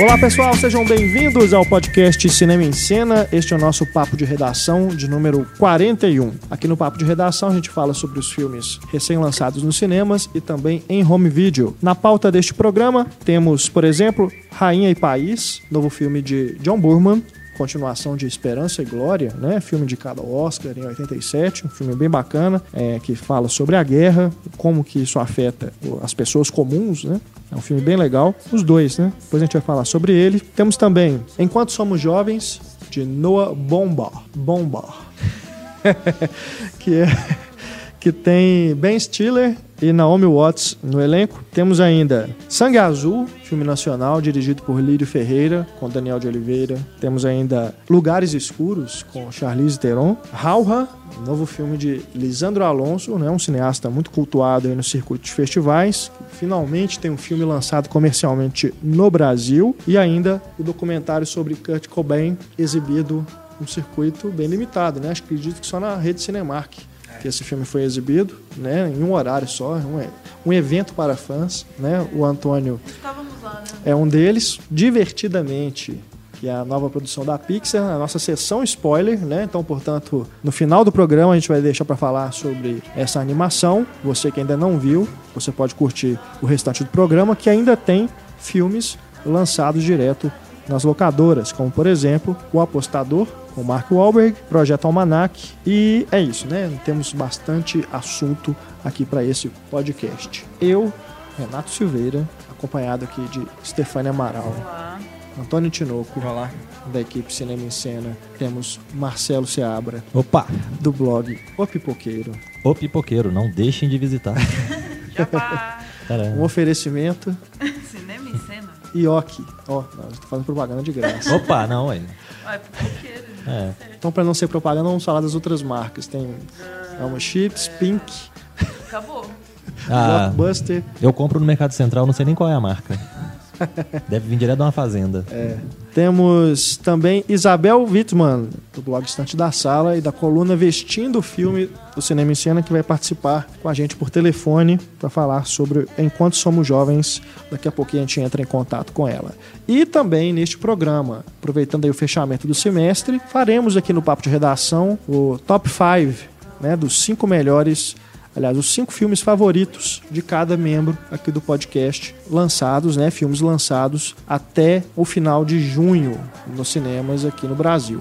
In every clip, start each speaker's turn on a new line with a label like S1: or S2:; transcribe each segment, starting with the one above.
S1: Olá pessoal, sejam bem-vindos ao podcast Cinema em Cena. Este é o nosso papo de redação de número 41. Aqui no papo de redação a gente fala sobre os filmes recém-lançados nos cinemas e também em home video. Na pauta deste programa temos, por exemplo, Rainha e País, novo filme de John Burman, continuação de Esperança e Glória, né? Filme indicado ao Oscar em 87, um filme bem bacana, é, que fala sobre a guerra, como que isso afeta as pessoas comuns, né? É um filme bem legal, os dois, né? Depois a gente vai falar sobre ele. Temos também Enquanto Somos Jovens, de Noah Bombar. Bombar. que é que tem Ben Stiller e Naomi Watts no elenco. Temos ainda Sangue Azul, filme nacional dirigido por Lírio Ferreira, com Daniel de Oliveira. Temos ainda Lugares Escuros, com Charlize Theron. Rauha, novo filme de Lisandro Alonso, né, um cineasta muito cultuado no circuito de festivais. Finalmente tem um filme lançado comercialmente no Brasil. E ainda o documentário sobre Kurt Cobain, exibido um circuito bem limitado, né? Acredito que só na rede Cinemark que esse filme foi exibido, né, em um horário só, um, um evento para fãs, né? O Antônio lá, né? é um deles, divertidamente que é a nova produção da Pixar, a nossa sessão spoiler, né? Então, portanto, no final do programa a gente vai deixar para falar sobre essa animação. Você que ainda não viu, você pode curtir o restante do programa, que ainda tem filmes lançados direto nas locadoras, como por exemplo O Apostador, com Mark Wahlberg, Projeto Almanac e é isso, né? Temos bastante assunto aqui para esse podcast. Eu, Renato Silveira, acompanhado aqui de Stefania Amaral.
S2: Olá.
S1: Antônio Tinoco.
S3: Olá.
S1: Da equipe Cinema em Cena. Temos Marcelo Seabra.
S3: Opa!
S1: Do blog O Pipoqueiro.
S3: O Pipoqueiro, não deixem de visitar.
S1: um oferecimento. Ioki. Ó, oh, nós estamos fazendo propaganda de graça.
S3: Opa, não, aí.
S2: Ah, é.
S1: É. Então, para não ser propaganda, vamos falar das outras marcas. Tem Alma Chips, Pink.
S2: Acabou.
S3: Ah,
S1: Blockbuster.
S3: Eu compro no Mercado Central, não sei nem qual é a marca. Deve vir direto de uma fazenda.
S1: É. Temos também Isabel Wittmann, do blog Estante da Sala e da coluna Vestindo o Filme do Cinema em Cena, que vai participar com a gente por telefone para falar sobre Enquanto Somos Jovens. Daqui a pouquinho a gente entra em contato com ela. E também neste programa, aproveitando aí o fechamento do semestre, faremos aqui no Papo de Redação o Top 5 né, dos cinco melhores aliás, os cinco filmes favoritos de cada membro aqui do podcast, lançados, né, filmes lançados até o final de junho nos cinemas aqui no Brasil.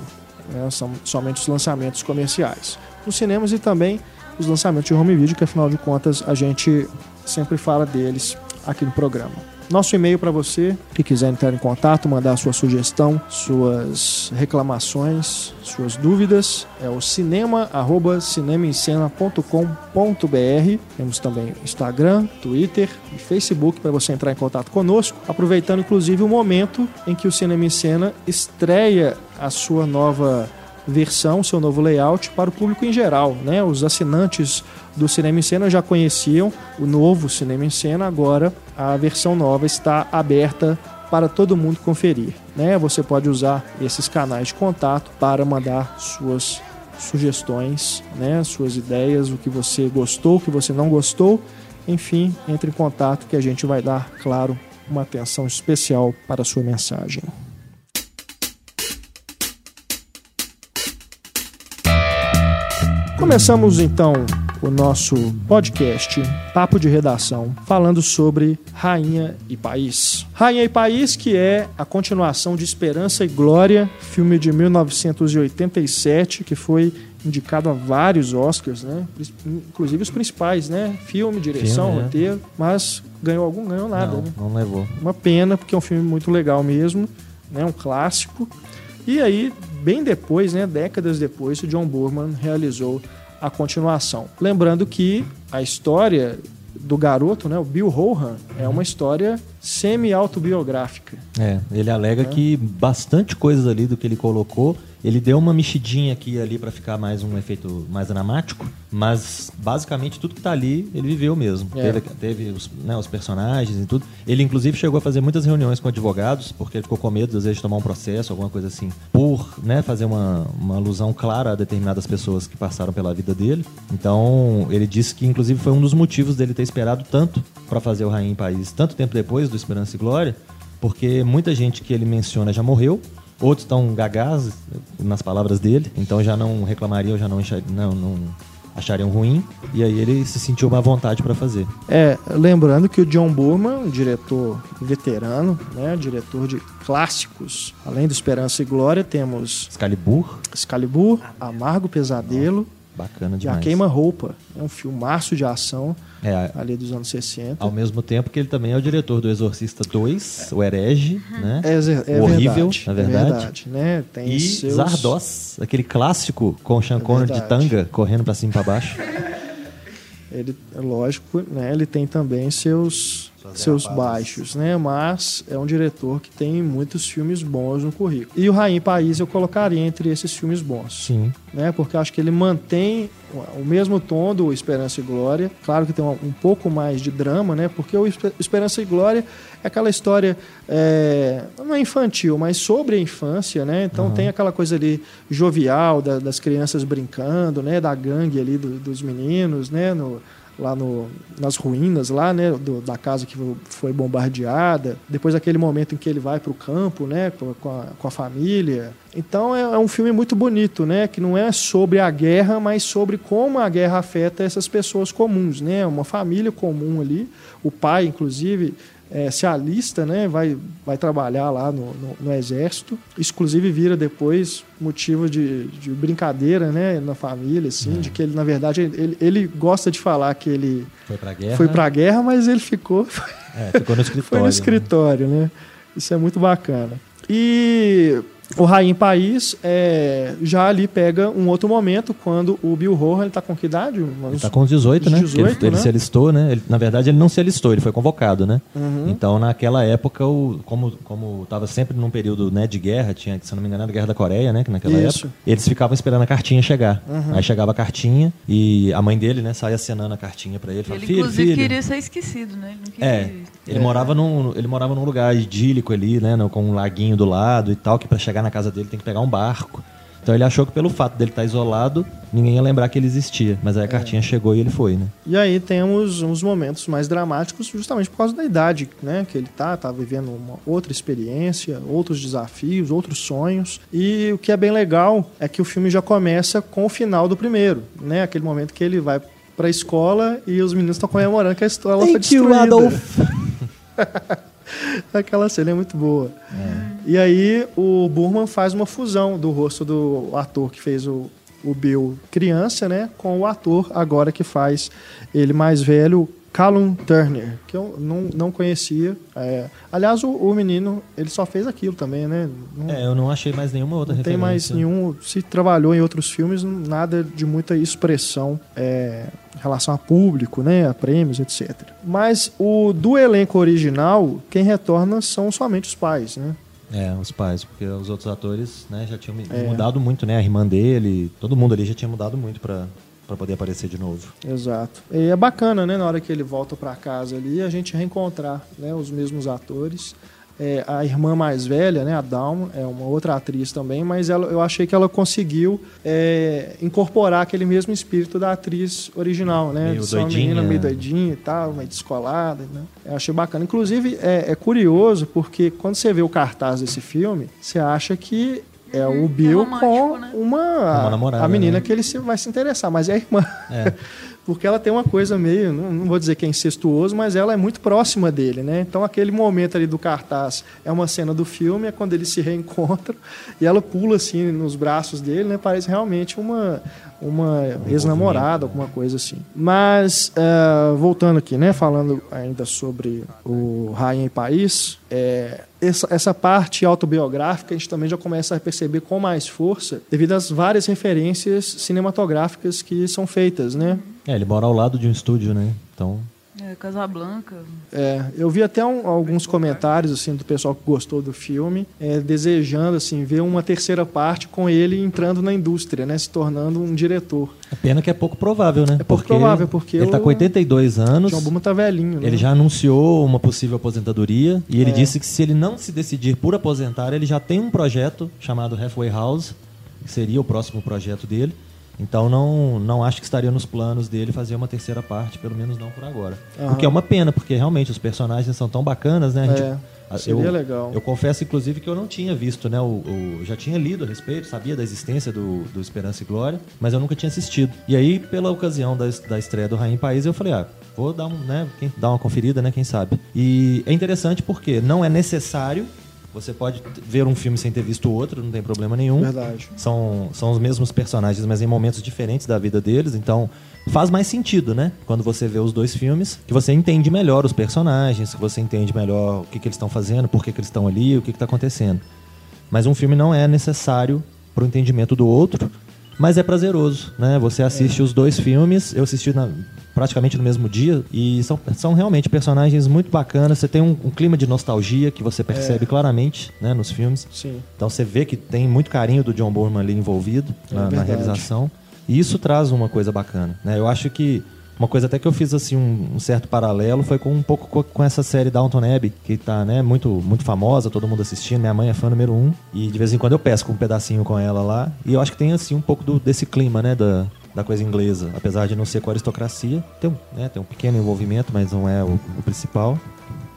S1: Né, são somente os lançamentos comerciais. Nos cinemas e também os lançamentos de home video, que afinal de contas a gente sempre fala deles aqui no programa. Nosso e-mail para você que quiser entrar em contato, mandar sua sugestão, suas reclamações, suas dúvidas, é o cinema@cinemaencena.com.br. Temos também Instagram, Twitter e Facebook para você entrar em contato conosco, aproveitando inclusive o momento em que o Cinema em Cena estreia a sua nova versão, seu novo layout para o público em geral. Né? Os assinantes do Cinema em Cena já conheciam o novo Cinema em Cena, agora a versão nova está aberta para todo mundo conferir. Né? Você pode usar esses canais de contato para mandar suas sugestões, né? suas ideias, o que você gostou, o que você não gostou. Enfim, entre em contato que a gente vai dar, claro, uma atenção especial para a sua mensagem. Começamos então o nosso podcast Papo de Redação, falando sobre Rainha e País. Rainha e País, que é a continuação de Esperança e Glória, filme de 1987, que foi indicado a vários Oscars, né? Inclusive os principais, né? Filme, direção, filme, é. roteiro, mas ganhou algum, ganhou nada,
S3: não,
S1: né?
S3: Não levou.
S1: Uma pena, porque é um filme muito legal mesmo, né? Um clássico. E aí, bem depois, né? Décadas depois, o John Boorman realizou a continuação. Lembrando que a história do garoto, né, o Bill Rohan, é uma história semi-autobiográfica.
S3: É, ele alega é. que bastante coisas ali do que ele colocou ele deu uma mexidinha aqui e ali para ficar mais um efeito mais dramático, mas basicamente tudo que tá ali ele viveu mesmo. É. Teve, teve os, né, os, personagens e tudo. Ele inclusive chegou a fazer muitas reuniões com advogados, porque ele ficou com medo às vezes de tomar um processo, alguma coisa assim, por né, fazer uma, uma alusão clara a determinadas pessoas que passaram pela vida dele. Então ele disse que inclusive foi um dos motivos dele ter esperado tanto para fazer o Rainha em País, tanto tempo depois do Esperança e Glória, porque muita gente que ele menciona já morreu, outros estão gagás, nas palavras dele, então já não reclamariam, já não, não, não achariam ruim, e aí ele se sentiu uma vontade para fazer.
S1: É, lembrando que o John Burman, diretor veterano, né, diretor de clássicos, além do Esperança e Glória, temos
S3: Excalibur,
S1: Excalibur, Amargo Pesadelo
S3: bacana
S1: e A
S3: demais.
S1: Queima-Roupa. É um filmaço de ação
S3: É,
S1: ali dos anos 60.
S3: ao mesmo tempo que ele também é o diretor do Exorcista 2, o Herege, né?
S1: É, é
S3: O horrível,
S1: verdade,
S3: na
S1: é
S3: verdade.
S1: verdade, né? Tem
S3: E
S1: seus...
S3: Zardoz, aquele clássico com o Sean
S1: É
S3: Connery de
S1: verdade.
S3: tanga, correndo pra cima e pra baixo.
S1: Ele, é lógico, né? Ele tem também seus seus baixos, né? Mas é um diretor que tem muitos filmes bons no currículo. E o Rainha País eu colocaria entre esses filmes bons,
S3: Sim.
S1: né? Porque eu acho que ele mantém o mesmo tom do Esperança e Glória. Claro que tem um, um pouco mais de drama, né? Porque o Espe- Esperança e Glória é aquela história é, não é infantil, mas sobre a infância, né? Então tem aquela coisa ali jovial da- das crianças brincando, né? Da gangue ali do- dos meninos, né? No, lá no, nas ruínas lá, né, do- da casa que foi bombardeada. Depois aquele momento em que ele vai para o campo, né, com, a, com a família. Então é, é um filme muito bonito, né, que não é sobre a guerra, mas sobre como a guerra afeta essas pessoas comuns, né, uma família comum ali. O pai, inclusive, é, se alista, né, vai, vai trabalhar lá no, no, no exército. Isso, inclusive, vira depois motivo de, de brincadeira, né, na família, assim, de que ele, na verdade, ele, ele gosta de falar que ele
S3: Foi pra guerra.
S1: foi para a guerra, mas ele ficou
S3: É, ficou no escritório.
S1: foi no
S3: né?
S1: escritório, né? Isso é muito bacana. E o Rainha em País é, já ali pega um outro momento quando o Bill Horan está com que idade?
S3: Ele
S1: Uns-
S3: tá com os 18, né?
S1: Uns
S3: Porque ele-
S1: 18,
S3: ele
S1: né?
S3: se alistou, né? Ele- na verdade, ele não se alistou, ele foi convocado, né?
S1: Uhum.
S3: Então, naquela época, o, como, como tava sempre num período né, de guerra, tinha, se não me engano, era a Guerra da Coreia, né? Que naquela
S1: Isso.
S3: época, eles ficavam esperando a cartinha chegar.
S1: Uhum.
S3: Aí chegava a cartinha e a mãe dele, né, saia acenando a cartinha pra ele. Falava,
S2: Ele,
S3: filho,
S2: inclusive,
S3: filho.
S2: queria ser esquecido, né? Ele não queria.
S3: É, ele, Morava num, ele morava num lugar idílico ali, né? Com um laguinho do lado e tal, que pra chegar na casa dele tem que pegar um barco. Então ele achou que pelo fato dele estar isolado, ninguém ia lembrar que ele existia. Mas
S1: É.
S3: aí a cartinha chegou e ele foi, né?
S1: E aí temos uns momentos mais dramáticos justamente por causa da idade, né? Que ele tá, tá vivendo uma outra experiência, outros desafios, outros sonhos. E o que é bem legal é que o filme já começa com o final do primeiro, né? Aquele momento que ele vai pra escola e os meninos estão comemorando que a escola foi
S3: Thank you,
S1: destruída.
S3: Adolf.
S1: Aquela cena é muito boa. E aí o Burman faz uma fusão do rosto do ator que fez o, o Bill criança, né? Com o ator agora que faz ele mais velho, Callum Turner, que eu não, não conhecia. É, aliás, o, o menino, ele só fez aquilo também, né? Não,
S3: É, eu não achei mais nenhuma outra
S1: não tem mais
S3: referência.
S1: nenhum. Se trabalhou em outros filmes, nada de muita expressão é, em relação a público, né, a prêmios, etc. Mas o do elenco original, quem retorna são somente os pais, né?
S3: É, os pais, porque os outros atores né, já tinham
S1: É.
S3: mudado muito, né? A irmã dele, todo mundo ali já tinha mudado muito pra, pra poder aparecer de novo.
S1: Exato. E é bacana, né, na hora que ele volta para casa ali, a gente reencontrar né, os mesmos atores. É, a irmã mais velha, né, a Dawn, é uma outra atriz também, mas ela, eu achei que ela conseguiu é, incorporar aquele mesmo espírito da atriz original, né?
S3: Meio
S1: de ser uma
S3: doidinha.
S1: menina meio doidinha e tal, meio descolada, né? Eu achei bacana. Inclusive, é, é curioso porque quando você vê o cartaz desse filme, você acha que é o Bill
S2: romântico,
S1: com
S2: né?
S1: uma,
S3: Uma namorada,
S1: a menina
S3: né?
S1: que ele se- vai se interessar, mas é a irmã.
S3: É.
S1: Porque ela tem uma coisa meio, não, vou dizer que é incestuoso, mas ela é muito próxima dele, né? Então aquele momento ali do cartaz é uma cena do filme, é quando eles se reencontram e ela pula assim nos braços dele, né? Parece realmente uma uma ex-namorada, alguma coisa assim. Mas eh, voltando aqui, né? Falando ainda sobre o Rainha e País, é, essa, essa parte autobiográfica a gente também já começa a perceber com mais força devido às várias referências cinematográficas que são feitas, né?
S3: É, ele mora ao lado de um estúdio, né? Então,
S2: É, Casablanca.
S1: É, eu vi até um- alguns comentários assim do pessoal que gostou do filme, é, desejando assim ver uma terceira parte com ele entrando na indústria, né, se tornando um diretor.
S3: é pena que é pouco provável, né?
S1: É pouco provável, porque
S3: ele tá
S1: o-
S3: com 82 anos.
S1: John Burman tá velhinho, né?
S3: Ele já anunciou uma possível aposentadoria e ele
S1: É.
S3: disse que se ele não se decidir por aposentar, ele já tem um projeto chamado Halfway House, que seria o próximo projeto dele, Então não, não acho que estaria nos planos dele fazer uma terceira parte, pelo menos não por agora.
S1: Aham.
S3: O que é uma pena, porque realmente os personagens são tão bacanas, né? Gente-
S1: É, seria
S3: eu,
S1: legal.
S3: Eu confesso, inclusive, que eu não tinha visto, né? O, já tinha lido a respeito, sabia da existência do, do Esperança e Glória, mas eu nunca tinha assistido. E aí, pela ocasião da, da estreia do Rainha em País, eu falei, ah, vou dar, um, né, quem- dar uma conferida, né? Quem sabe. E é interessante porque não é necessário. Você pode ver um filme sem ter visto o outro, não tem problema nenhum.
S1: Verdade.
S3: São, são os mesmos personagens, mas em momentos diferentes da vida deles, então faz mais sentido, né? Quando você vê os dois filmes, que você entende melhor os personagens, que você entende melhor o que, que eles estão fazendo, por que, que eles estão ali, o que está acontecendo. Mas um filme não é necessário para o entendimento do outro, mas é prazeroso, né? Você assiste os dois filmes, eu assisti na- praticamente no mesmo dia, e são, são realmente personagens muito bacanas. Você tem um, um clima de nostalgia que você percebe claramente né, nos filmes.
S1: Sim.
S3: Então você vê que tem muito carinho do John Boorman ali envolvido
S1: É
S3: na, na realização. E isso traz uma coisa bacana. Né? Eu acho que uma coisa até que eu fiz assim um, um certo paralelo foi com um pouco co- com essa série Downton Abbey, que tá né, muito, muito famosa, todo mundo assistindo. Minha mãe é fã número um. E de vez em quando eu pesco um pedacinho com ela lá. E eu acho que tem assim um pouco do- desse clima, né? Da, da coisa inglesa. Apesar de não ser com aristocracia. Tem um, né, tem um pequeno envolvimento, mas não é o, o principal.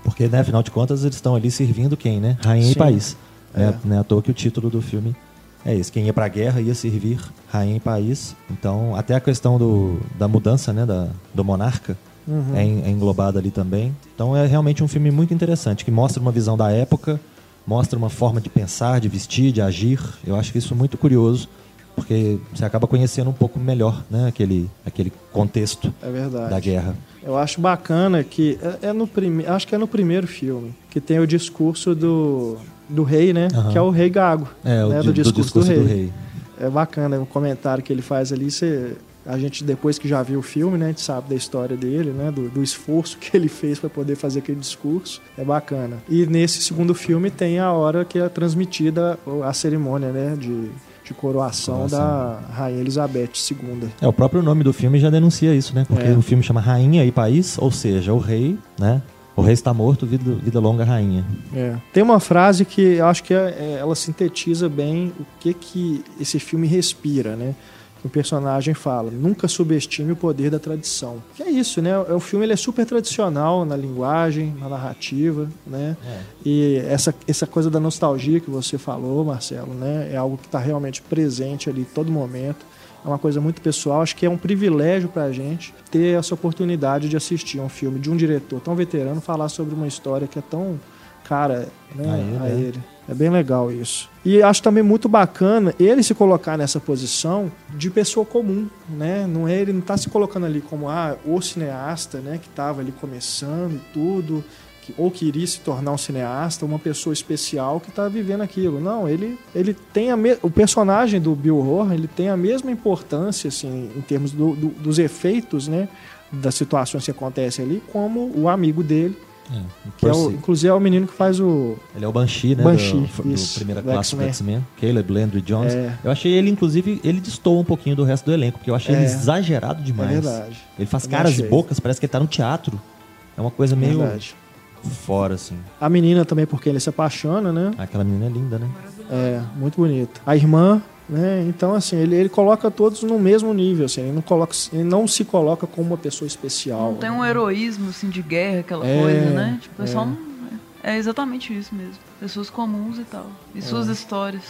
S3: Porque, né, afinal de contas, eles estão ali servindo quem, né? Rainha e
S1: Sim.
S3: país.
S1: É.
S3: É. Não é à toa que o título do filme é esse. Quem ia pra guerra ia servir rainha e país. Então, até a questão do, da mudança, né, da, do monarca
S1: Uhum.
S3: é, é englobada ali também. Então, é realmente um filme muito interessante, que mostra uma visão da época, mostra uma forma de pensar, de vestir, de agir. Eu acho que isso é muito curioso, porque você acaba conhecendo um pouco melhor, né, aquele, aquele contexto
S1: É verdade.
S3: da guerra.
S1: Eu acho bacana que é, é no primeiro, acho que é no primeiro filme que tem o discurso do, do rei, né?
S3: Aham.
S1: Que é o rei Gago,
S3: É, o
S1: né?
S3: di-
S1: do, discurso do, rei. É bacana o comentário que ele faz ali. Você, a gente depois que já viu o filme, né? A gente sabe da história dele, né? Do, do esforço que ele fez para poder fazer aquele discurso. É bacana. E nesse segundo filme tem a hora que é transmitida a cerimônia, né? De, de coroação,
S3: Coroação.
S1: da rainha Elizabeth II.
S3: É, o próprio nome do filme já denuncia isso, né? Porque
S1: É.
S3: o filme chama Rainha e País, ou seja, o rei, né? O rei está morto, vida, vida longa rainha.
S1: É. Tem uma frase que eu acho que é- é- ela sintetiza bem o que, que esse filme respira, né? Que o personagem fala, nunca subestime o poder da tradição. Que é isso, né? O filme ele é super tradicional na linguagem, na narrativa, né? E essa, essa coisa da nostalgia que você falou, Marcelo, né? É algo que está realmente presente ali todo momento. É uma coisa muito pessoal. Acho que é um privilégio para a gente ter essa oportunidade de assistir um filme de um diretor tão veterano falar sobre uma história que é tão cara né,
S3: A ele,
S1: a
S3: né?
S1: ele. É bem legal isso. E acho também muito bacana ele se colocar nessa posição de pessoa comum, né? Não é, ele não está se colocando ali como ah, o cineasta, né, que estava ali começando e tudo, que, ou que iria se tornar um cineasta, uma pessoa especial que está vivendo aquilo. Não, ele, ele tem a me... o personagem do Bill Horn, ele tem a mesma importância assim em termos do- do- dos efeitos, né, das situações que acontecem ali, como o amigo dele, que é o, inclusive é o menino que faz o
S3: Ele é o Banshee, né?
S1: Banshee,
S3: do, do
S1: isso,
S3: primeira
S1: do
S3: classe do
S1: X-Men.
S3: Caleb Landry Jones.
S1: É.
S3: Eu achei ele, inclusive, ele destoa um pouquinho do resto do elenco, porque eu achei
S1: É.
S3: ele exagerado
S1: é
S3: demais.
S1: verdade.
S3: Ele faz
S1: Também
S3: caras
S1: achei.
S3: e bocas, parece que ele tá no teatro. É uma coisa meio
S1: Verdade.
S3: Fora, assim.
S1: A menina também, porque ele se apaixona, né?
S3: Aquela menina é linda, né?
S1: É, muito bonita. A irmã, né? Então, assim, ele, ele coloca todos no mesmo nível, assim. Ele não, coloca, ele não se coloca como uma pessoa especial.
S2: Não tem um heroísmo assim de guerra, aquela
S1: É,
S2: coisa, né? Tipo, é,
S1: é.
S2: só um- é exatamente isso mesmo. Pessoas comuns e tal. E suas histórias.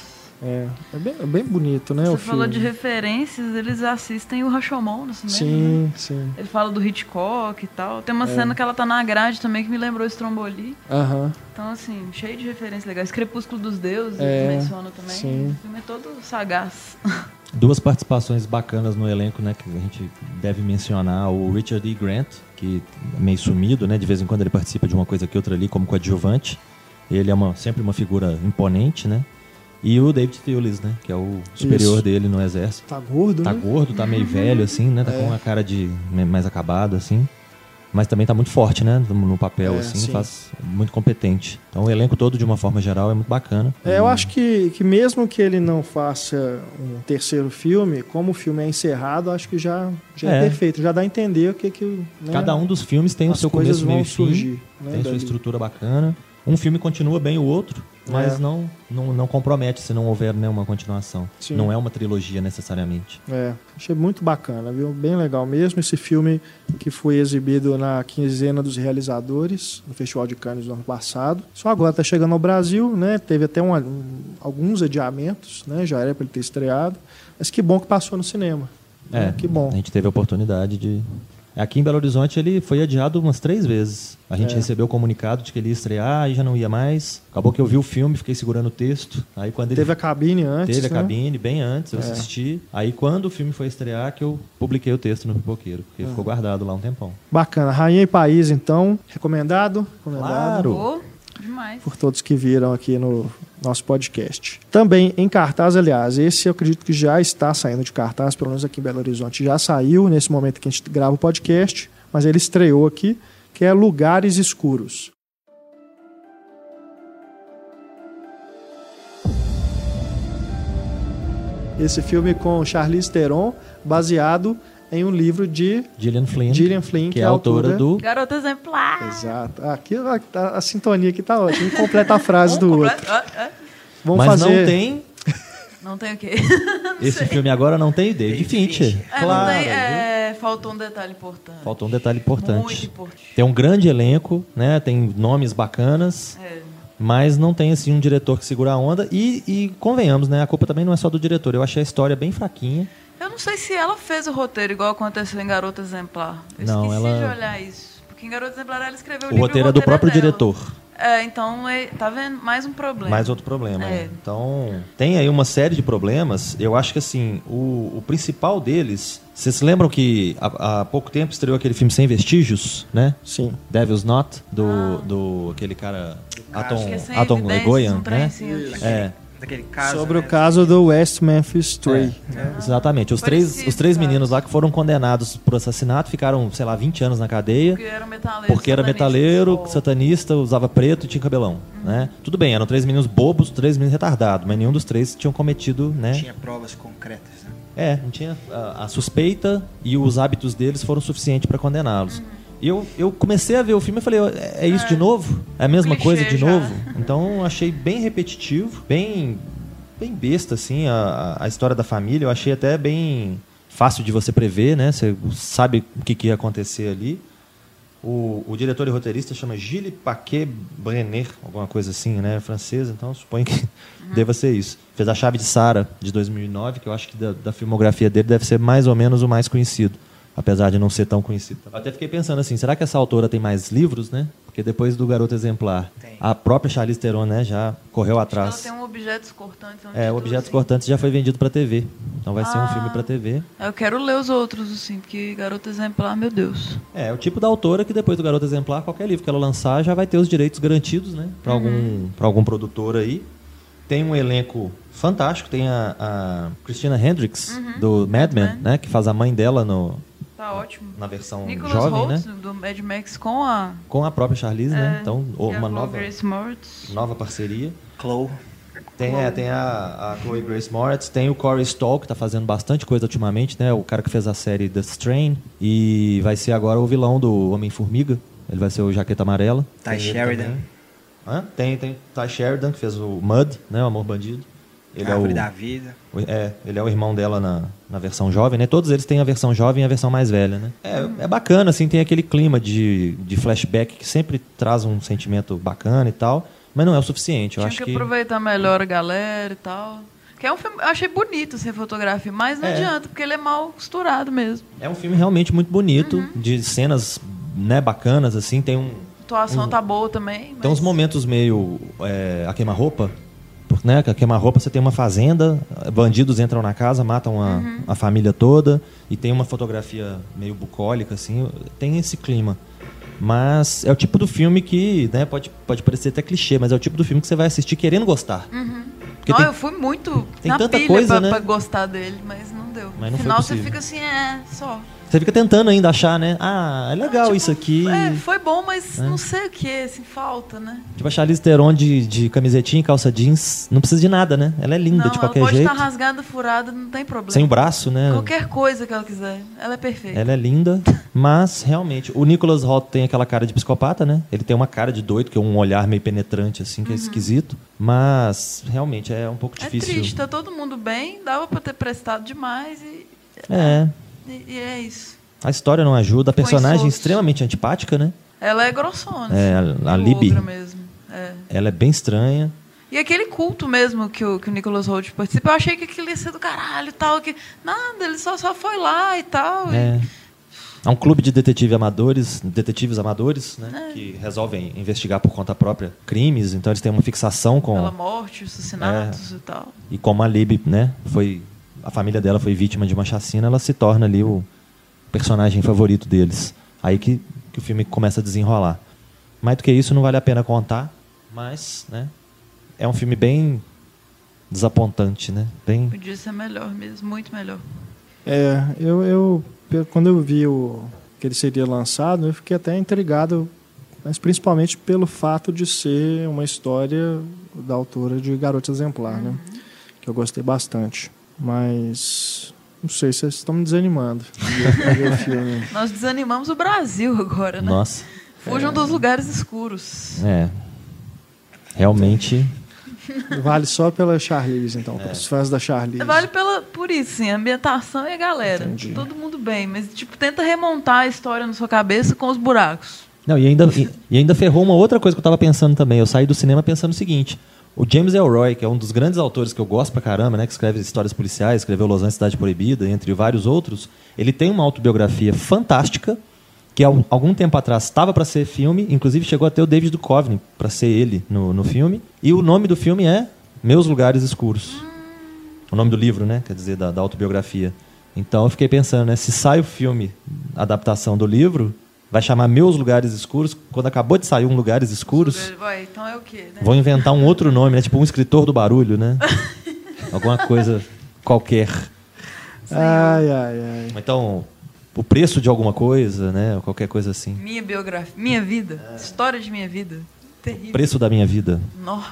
S1: É, é bem, é bem bonito, né? o
S2: Você falou
S1: filme.
S2: de referências, eles assistem o Rashomon no cinema.
S1: Sim,
S2: né?
S1: sim.
S2: Ele fala do Hitchcock e tal. Tem
S1: É.
S2: uma cena que ela tá na grade também que me lembrou Stromboli.
S1: Aham.
S2: Então, assim, cheio de referências legais. Crepúsculo dos Deuses,
S1: É,
S2: eles mencionam também.
S1: sim.
S2: O filme é todo sagaz.
S3: Duas participações bacanas no elenco, né? Que a gente deve mencionar. O Richard E. Grant, que é meio sumido, né? De vez em quando ele participa de uma coisa aqui, outra ali, como coadjuvante. Ele é uma, sempre uma figura imponente, né? E o David Thewlis, né? Que é o superior
S1: Isso.
S3: dele no exército.
S1: Tá gordo,
S3: Tá
S1: né?
S3: gordo, tá meio velho, assim, né? Tá
S1: É.
S3: com uma cara de mais acabado, assim. Mas também tá muito forte, né? No papel,
S1: É,
S3: assim,
S1: sim.
S3: faz muito competente. Então o elenco todo, de uma forma geral, é muito bacana.
S1: É, eu acho que, que mesmo que ele não faça um terceiro filme, como o filme é encerrado, acho que já, já é.
S3: É.
S1: perfeito. Já dá a entender o que que... Né,
S3: Cada um dos filmes tem o
S1: as
S3: seu
S1: coisas
S3: começo, meio e fim.
S1: surgir. Né,
S3: tem sua estrutura bacana. Um filme continua bem o outro, mas
S1: É.
S3: não, não, não compromete se não houver nenhuma continuação.
S1: Sim.
S3: Não é uma trilogia necessariamente.
S1: É, achei muito bacana, viu? Bem legal mesmo. Esse filme que foi exibido na quinzena dos realizadores no Festival de Cannes do ano passado. Só agora está chegando ao Brasil, né? Teve até um- um- alguns adiamentos, né? Já era para ele ter estreado. Mas que bom que passou no cinema.
S3: É,
S1: Que bom.
S3: A gente teve a oportunidade de. Aqui em Belo Horizonte ele foi adiado umas três vezes. A gente
S1: É.
S3: recebeu o comunicado de que ele ia estrear e já não ia mais. Acabou que eu vi o filme, fiquei segurando o texto. Aí quando ele
S1: Teve a cabine antes.
S3: teve a
S1: né?
S3: cabine bem antes, eu
S1: É.
S3: assisti. Aí quando o filme foi estrear que eu publiquei o texto no Pipoqueiro, porque ficou guardado lá um tempão.
S1: Bacana. Rainha e País, então, recomendado? Recomendado.
S3: Claro.
S1: Por todos que viram aqui no nosso podcast. Também em cartaz, aliás, esse eu acredito que já está saindo de cartaz, pelo menos aqui em Belo Horizonte já saiu nesse momento que a gente grava o podcast, mas ele estreou aqui, que é Lugares Escuros. Esse filme com Charlize Theron, baseado em um livro de
S3: Gillian Flynn,
S1: Gillian Flynn,
S3: que é a autora do
S2: Garota exemplar.
S1: Exato. Aqui a, a- a sintonia aqui tá ótima. Completa a frase do
S2: Um
S1: outro.
S2: completo- ah, ah.
S1: Vamos
S3: Mas
S1: fazer.
S3: não tem
S2: Não tem o quê?
S3: esse filme agora não tem David Fincher.
S2: É,
S3: claro.
S2: tem, é, faltou um detalhe importante.
S3: Faltou um detalhe importante.
S2: Muito importante.
S3: Tem um grande elenco, né? Tem nomes bacanas.
S2: É.
S3: Mas não tem assim um diretor que segura a onda e, e convenhamos, né? A culpa também não é só do diretor. Eu achei a história bem fraquinha.
S2: Eu não sei se ela fez o roteiro igual aconteceu em Garota Exemplar. Eu
S3: Não,
S2: esqueci
S3: ela-
S2: de olhar isso. Porque em Garota Exemplar ela escreveu o,
S3: O
S2: livro
S3: roteiro
S2: e
S3: é do próprio
S2: dela.
S3: diretor.
S2: É, então, é, tá vendo? Mais um problema.
S3: Mais outro problema.
S2: É.
S3: é. Então, tem aí uma série de problemas. Eu acho que assim, o, o principal deles. Vocês se lembram que há, há pouco tempo estreou aquele filme Sem Vestígios, né?
S1: Sim.
S3: Devil's Not, do,
S2: Ah.
S3: do aquele cara. Atom,
S2: é
S3: Atom Legoyan,
S2: um
S3: né?
S2: assim,
S3: É,
S4: Daquele caso.
S1: Sobre o
S4: né?
S1: caso do West Memphis Three.
S3: exatamente. Os três, os três meninos lá que foram condenados por assassinato ficaram, sei lá, 20 anos na cadeia.
S2: Porque era metaleiro.
S3: Porque era
S2: satanista.
S3: metaleiro, satanista, usava preto e tinha cabelão, né? Tudo bem, eram três meninos bobos, três meninos retardados, mas nenhum dos três tinham cometido, né?
S4: Tinha provas concretas, né?
S3: É, não tinha a, a suspeita e os hábitos deles foram suficientes para condená-los. E eu, eu comecei a ver o filme e falei, é, é isso de novo? É a mesma coisa de
S2: já.
S3: novo? Então achei bem repetitivo, bem bem besta assim a, a história da família. Eu achei até bem fácil de você prever, né? Você sabe o que, que ia acontecer ali. O, o diretor e roteirista chama Gilles Paquet Brenner, alguma coisa assim, né? Francesa, então suponho que deva ser isso. Fez A Chave de Sara, de 2009, que eu acho que da, da filmografia dele deve ser mais ou menos o mais conhecido, apesar de não ser tão conhecido. Eu até fiquei pensando assim, será que essa autora tem mais livros, né? Porque depois do Garoto Exemplar,
S4: Tem.
S3: a própria Charlize Theron, né, já correu
S2: Ela
S3: atrás.
S2: tem um objetos cortantes. um
S3: É, Objetos
S2: assim.
S3: Cortantes já foi vendido para TV. Então vai ser um
S2: Ah.
S3: filme para TV.
S2: Eu quero ler os outros, assim, porque Garota Exemplar, meu Deus.
S3: É, é o tipo da autora que depois do Garoto Exemplar, qualquer livro que ela lançar já vai ter os direitos garantidos, né? Para algum, pra algum produtor aí. Tem um elenco fantástico, tem a, a Christina Hendricks, do Mad Men,
S2: Men.
S3: né? Que faz a mãe dela no,
S2: Tá ótimo.
S3: na versão
S2: Nicholas
S3: jovem,
S2: Hoult,
S3: né?
S2: do Mad Max, com a...
S3: Com a própria Charlize, né?
S2: é,
S3: Então,
S2: e a
S3: uma
S2: Chloe
S3: nova,
S2: Grace Moretz.
S3: nova parceria.
S4: Chloe.
S3: Tem, é, tem a, a Chloe Grace Moretz, tem o Corey Stoll, que tá fazendo bastante coisa ultimamente, né? O cara que fez a série The Strain. E vai ser agora o vilão do Homem-Formiga. Ele vai ser o Jaqueta Amarela.
S4: Ty
S3: Tem
S4: Sheridan.
S3: Hã? Tem, tem Ty Sheridan, que fez o Mud, né? O Amor Bandido. Ele é,
S4: Árvore
S3: o,
S4: da vida.
S3: o- é, ele é o irmão dela na, na versão jovem, né? Todos eles têm a versão jovem e a versão mais velha, né? É, é bacana, assim, tem aquele clima de, de flashback que sempre traz um sentimento bacana e tal, mas não é o suficiente. Eu
S2: Tinha
S3: acho
S2: que,
S3: que
S2: aproveitar melhor a galera e tal. Que é um filme, eu achei bonito assim, a fotografia, mas não
S3: É.
S2: adianta, porque ele é mal costurado mesmo.
S3: É um filme realmente muito bonito,
S2: Uhum.
S3: de cenas né, bacanas, assim. Tem, um,
S2: A atuação tá boa também.
S3: tem uns
S2: mas-
S3: momentos meio é, a queima-roupa. Porque, Né, queima-roupa você tem uma fazenda, bandidos entram na casa, matam a,
S2: Uhum.
S3: a família toda, e tem uma fotografia meio bucólica, assim. Tem esse clima. Mas é o tipo do filme que, né, pode, pode parecer até clichê, mas é o tipo do filme que você vai assistir querendo gostar. Porque
S2: Não,
S3: tem-
S2: eu fui muito
S3: tem
S2: na
S3: tanta
S2: pilha
S3: coisa,
S2: pra,
S3: né?
S2: pra gostar dele, mas não deu.
S3: Mas não
S2: no final você fica assim, é, só.
S3: Você fica tentando ainda achar, né? Ah, é legal
S2: Tipo,
S3: isso aqui.
S2: É, foi bom, mas não sei o que, assim, falta, né?
S3: Tipo, a Charlize Theron de, de camisetinha e calça jeans, não precisa de nada, né? Ela é linda
S2: não,
S3: de
S2: ela
S3: qualquer
S2: pode
S3: jeito.
S2: estar rasgada, furada, não tem problema.
S3: Sem o braço, né?
S2: Qualquer coisa que ela quiser. Ela é perfeita.
S3: Ela é linda, mas realmente, o Nicholas Hoult tem aquela cara de psicopata, né? Ele tem uma cara de doido, que é um olhar meio penetrante, assim, que é esquisito. Mas realmente é um pouco
S2: Uhum. É
S3: difícil.
S2: triste, tá todo mundo bem, dava pra ter prestado demais e,
S3: É.
S2: e- é isso.
S3: A história não ajuda, a personagem
S2: soltos.
S3: extremamente antipática, né?
S2: Ela é grossona.
S3: É,
S2: assim,
S3: a- a Libby.
S2: mesmo. É.
S3: Ela é bem estranha.
S2: E aquele culto mesmo que o, que o Nicholas Holt participa, eu achei que aquilo ia ser do caralho e tal. Que, nada, ele só, só foi lá e tal. e-
S3: É. Há um clube de detetive amadores, detetives amadores, né?
S2: É.
S3: Que resolvem investigar por conta própria crimes. Então eles têm uma fixação com
S2: Pela morte, assassinatos
S3: É.
S2: e tal.
S3: E como a Lib, né, foi a família dela foi vítima de uma chacina, ela se torna ali o personagem favorito deles. Aí que, que o filme começa a desenrolar. Mais do que isso, não vale a pena contar, mas, né, é um filme bem desapontante, né? Bem
S2: Podia ser melhor mesmo, muito melhor.
S1: É, eu, eu quando eu vi o, que ele seria lançado, eu fiquei até intrigado, mas principalmente pelo fato de ser uma história da autora de Garota Exemplar, né? Que eu gostei bastante. Mas não sei, vocês estão me desanimando de.
S2: Nós desanimamos o Brasil agora, né?
S3: nossa,
S2: Fujam dos lugares escuros.
S3: é. Realmente,
S1: Vale só pela Charlize, então,
S3: É.
S1: fãs da Charlize.
S2: Vale pela, por isso, sim, a ambientação e a galera.
S1: Entendi.
S2: Todo mundo bem, mas tipo, tenta remontar a história na sua cabeça com os buracos.
S3: Não, e ainda, e, e ainda ferrou uma outra coisa que eu tava pensando também. Eu saí do cinema pensando o seguinte: o James Elroy, que é um dos grandes autores que eu gosto pra caramba, né? Que escreve histórias policiais, escreveu Los Angeles Cidade Proibida, entre vários outros, ele tem uma autobiografia fantástica, que um- algum tempo atrás estava para ser filme, inclusive chegou até o David Duchovny para ser ele no, no filme. E o nome do filme é Meus Lugares Escuros. O nome do livro, né? Quer dizer, da, da autobiografia. Então eu fiquei pensando, né? Se sai o filme, adaptação do livro, vai chamar Meus Lugares Escuros. Quando acabou de sair um Lugares Escuros,
S2: Vai, então é o quê, né?
S3: vão inventar um outro nome, né? Tipo um escritor do barulho, né? Alguma coisa qualquer.
S1: Ai, ai, ai.
S3: Então, o preço de alguma coisa, né? Ou Qualquer coisa assim.
S2: Minha biografia, minha vida, história de minha vida. Terrível.
S3: Preço da minha vida.
S2: Nó,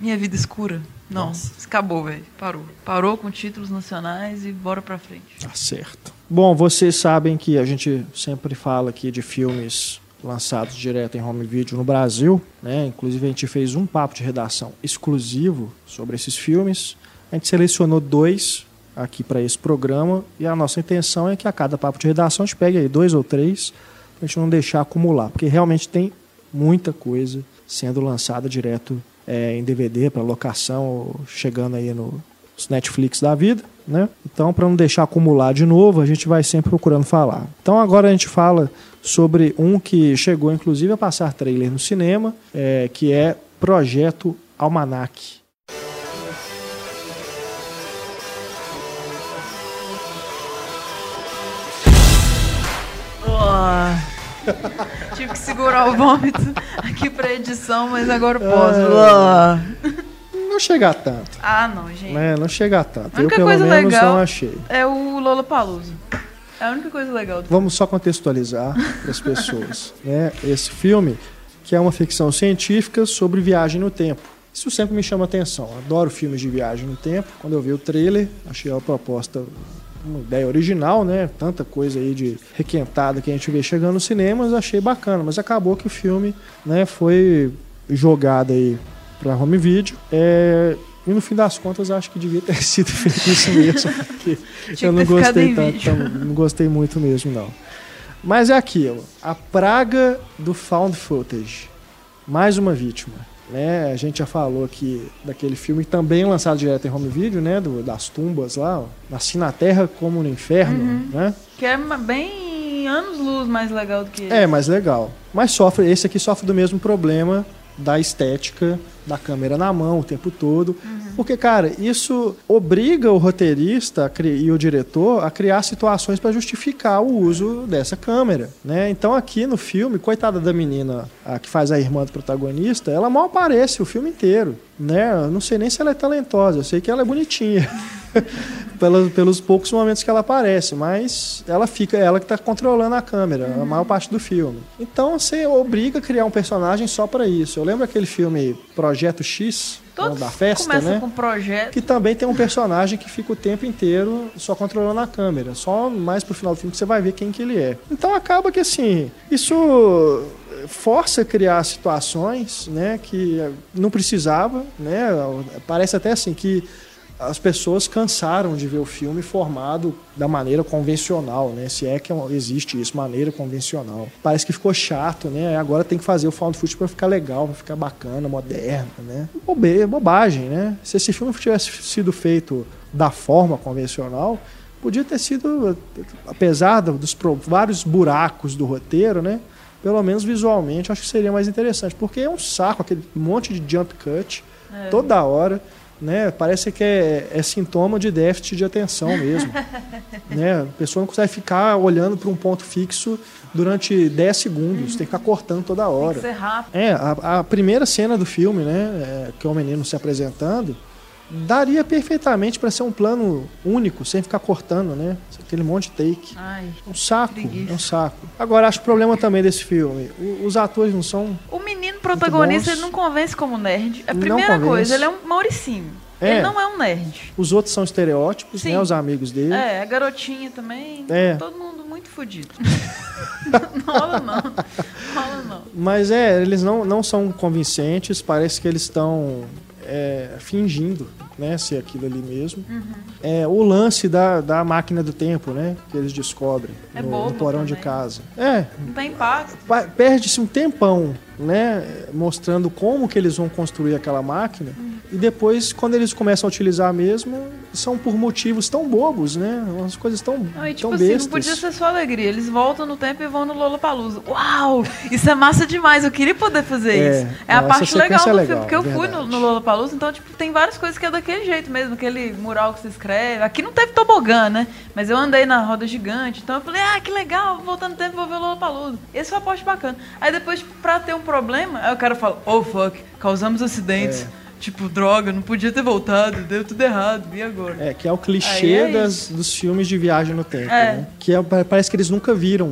S2: minha vida escura. Não,
S3: Nossa.
S2: acabou, velho. Parou. Parou com títulos nacionais e bora pra frente.
S1: Tá certo. Bom, vocês sabem que a gente sempre fala aqui de filmes lançados direto em home video no Brasil, né? Inclusive a gente fez um papo de redação exclusivo sobre esses filmes. A gente selecionou dois aqui para esse programa e a nossa intenção é que a cada papo de redação a gente pegue aí dois ou três para a gente não deixar acumular, porque realmente tem muita coisa sendo lançada direto é, em DVD para locação, ou chegando aí no os Netflix da vida, né? Então, para não deixar acumular de novo, a gente vai sempre procurando falar. Então, agora a gente fala sobre um que chegou, inclusive, a passar trailer no cinema, é, que é Projeto Almanac.
S2: Tive que segurar o vômito aqui pra edição, mas agora eu posso.
S1: Não chega a tanto,
S2: Ah, não, gente.
S1: né? Não chega a tanto.
S2: A
S1: Eu,
S2: única
S1: pelo
S2: coisa
S1: menos,
S2: legal-
S1: não achei.
S2: É o Lola Palusa. É a única coisa legal do
S1: Vamos só contextualizar para as pessoas. né? Esse filme, que é uma ficção científica sobre viagem no tempo. Isso sempre me chama atenção. Adoro filmes de viagem no tempo. Quando eu vi o trailer, achei a proposta uma ideia original, né? Tanta coisa aí de requentada que a gente vê chegando nos cinemas, achei bacana. Mas acabou que o filme né, foi jogado aí para home video. É, E no fim das contas, acho que devia ter sido feito isso mesmo. Porque eu não gostei tanto, então, não gostei muito mesmo, não. Mas é aquilo, a praga do found footage. Mais uma vítima. Né? A gente já falou aqui daquele filme também lançado direto em home video, né? Do, das tumbas lá, ó. Assim na Terra como no Inferno,
S2: Uhum.
S1: né?
S2: Que é bem anos luz mais legal do que esse.
S1: É, mais legal. Mas sofre, esse aqui sofre do mesmo problema da estética da câmera na mão o tempo todo. Porque, cara, isso obriga o roteirista e o diretor a criar situações para justificar o uso dessa câmera, né? Então aqui no filme, coitada da menina a que faz a irmã do protagonista, ela mal aparece o filme inteiro, né? Eu não sei nem se ela é talentosa, eu sei que ela é bonitinha. pelos, pelos poucos momentos que ela aparece, mas ela fica, ela que está controlando a câmera a maior parte do filme. Então você obriga a criar um personagem só para isso. Eu lembro aquele filme Projeto X,
S2: Todos
S1: da festa, né?
S2: com projeto.
S1: Que também tem um personagem que fica o tempo inteiro só controlando a câmera. Só mais pro final do filme que você vai ver quem que ele é. Então acaba que assim, isso força a criar situações, né, que não precisava, né? Parece até assim que as pessoas cansaram de ver o filme formado da maneira convencional, né? Se é que existe isso, maneira convencional. Parece que ficou chato, né? Agora tem que fazer o found footage para ficar legal, para ficar bacana, moderno, né? Bobe, bobagem, né? Se esse filme tivesse sido feito da forma convencional, podia ter sido, apesar dos vários buracos do roteiro, né? Pelo menos visualmente, acho que seria mais interessante, porque é um saco aquele monte de jump cut é. toda hora né? Parece que é, é, sintoma de déficit de atenção mesmo. né? A pessoa não consegue ficar olhando para um ponto fixo durante 10 segundos, tem que ficar cortando toda hora.
S2: Tem que ser rápido.
S1: É, a, a primeira cena do filme, né, é, que é o menino se apresentando, daria perfeitamente para ser um plano único, sem ficar cortando, né? Aquele monte de take.
S2: Ai,
S1: um saco, é um saco. Agora, acho o problema também desse filme. Os atores não são.
S2: O menino protagonista ele não convence como nerd. A primeira coisa, ele é um Mauricinho. É. Ele não é um nerd.
S1: Os outros são estereótipos, Sim. né? Os amigos dele.
S2: É, a garotinha também.
S1: É.
S2: Todo mundo muito fodido. não rola não. Rola não.
S1: Mas é, eles não, não são convincentes. Parece que eles estão é, fingindo né, ser aquilo ali mesmo.
S2: Uhum.
S1: É, o lance da, da máquina do tempo, né? Que eles descobrem
S2: é
S1: no, no porão
S2: também.
S1: de casa. É.
S2: Não tem impacto.
S1: Perde-se um tempão, né? Mostrando como que eles vão construir aquela máquina.
S2: Uhum.
S1: E depois, quando eles começam a utilizar mesmo, são por motivos tão bobos, né? Umas coisas tão,
S2: não, e, tipo
S1: tão
S2: assim,
S1: bestas.
S2: Não podia ser só alegria. Eles voltam no tempo e vão no Lollapalooza. Uau! Isso é massa demais. Eu queria poder fazer
S1: é,
S2: isso. É a parte legal do
S1: é legal,
S2: filme. Porque eu
S1: verdade.
S2: fui no, no Lollapalooza, então, tipo, tem várias coisas que é daquele jeito mesmo. Aquele mural que se escreve. Aqui não teve tobogã, né? Mas eu andei na roda gigante. Então eu falei, ah, que legal. Voltando no tempo, vou ver o Lollapalooza. Esse foi a parte bacana. Aí depois, tipo, pra ter um problema, aí o cara fala, oh, fuck, causamos acidentes.
S1: É.
S2: Tipo, droga, não podia ter voltado, deu tudo errado, e agora?
S1: É, que é o clichê
S2: é
S1: das, dos filmes de viagem no tempo,
S2: É.
S1: né? Que é- parece que eles nunca viram.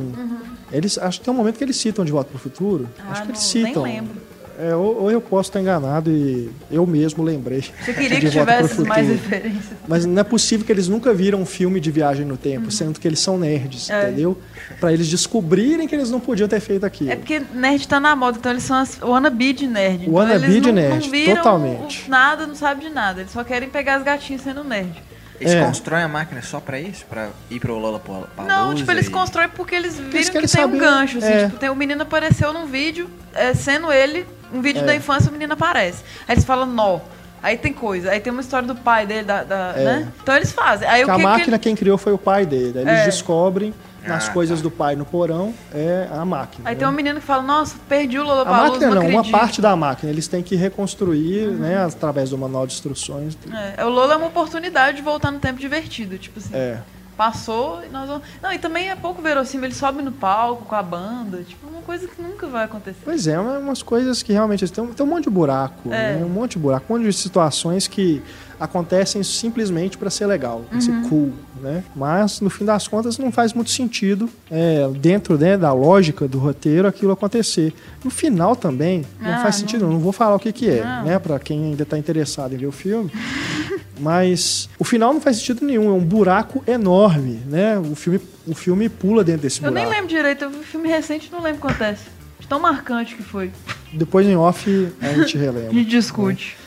S1: Eles, acho que tem um momento que eles citam De Volta para o Futuro.
S2: Ah,
S1: acho que eles
S2: não- nem
S1: citam.
S2: lembro.
S1: É, ou, ou eu posso estar enganado e eu mesmo lembrei.
S2: Você queria
S1: de
S2: que
S1: Volta para o
S2: tivesse mais
S1: Futuro.
S2: referências.
S1: Mas não é possível que eles nunca viram um filme de viagem no tempo, sendo que eles são nerds,
S2: É.
S1: entendeu? Pra eles descobrirem que eles não podiam ter feito aquilo.
S2: É porque nerd tá na moda, então eles são as, o wannabe de nerd. Então
S1: wannabe
S2: eles
S1: de
S2: não,
S1: nerd,
S2: não viram
S1: totalmente.
S2: o- nada, não sabem de nada. Eles só querem pegar as gatinhas sendo nerd.
S4: Eles
S1: É.
S4: constroem a máquina só pra isso? Pra ir pro Lollapalooza?
S2: Não, tipo, eles
S4: e-
S2: constroem porque eles viram
S1: que
S2: que,
S1: eles
S2: tem um gancho. Assim,
S1: É.
S2: tipo, tem, o menino apareceu num vídeo, é, sendo ele, um vídeo
S1: É.
S2: da infância, o menino aparece. Aí eles falam, nó. Aí tem coisa, aí tem uma história do pai dele, da, da-
S1: É.
S2: né? Então eles fazem. Aí
S1: Que a
S2: que,
S1: máquina
S2: que
S1: quem criou foi o pai dele. Aí eles
S2: É.
S1: descobrem nas
S4: Ah,
S1: coisas
S4: tá.
S1: do pai no porão é a máquina.
S2: Aí
S1: né?
S2: tem um menino que fala, nossa, perdi o
S1: A
S2: Lollapalooza,
S1: máquina não, uma
S2: acredito.
S1: parte da máquina. Eles têm que reconstruir, né, através do manual de instruções.
S2: É, o Lola é uma oportunidade de voltar no tempo divertido, tipo assim.
S1: É.
S2: Passou e nós vamos. Não, e também é pouco verossímil, ele sobe no palco com a banda, tipo, uma coisa que nunca vai acontecer.
S1: Pois é, uma- umas coisas que realmente tem, um- tem um monte de buraco,
S2: É.
S1: né? um monte de buraco, um monte de situações que acontecem simplesmente para ser legal, pra
S2: Uhum.
S1: ser cool, né? Mas no fim das contas não faz muito sentido é, dentro né, da lógica do roteiro aquilo acontecer. No final também não
S2: Ah,
S1: faz
S2: não.
S1: sentido, não. não vou falar o que que é,
S2: Não.
S1: né? Para quem ainda está interessado em ver o filme. Mas o final não faz sentido nenhum, é um buraco enorme, né? O filme, o filme pula dentro desse
S2: Eu
S1: buraco.
S2: nem lembro direito, eu vi um filme recente e não lembro o que acontece. De tão marcante que foi.
S1: Depois em off a gente relembra.
S2: A gente discute.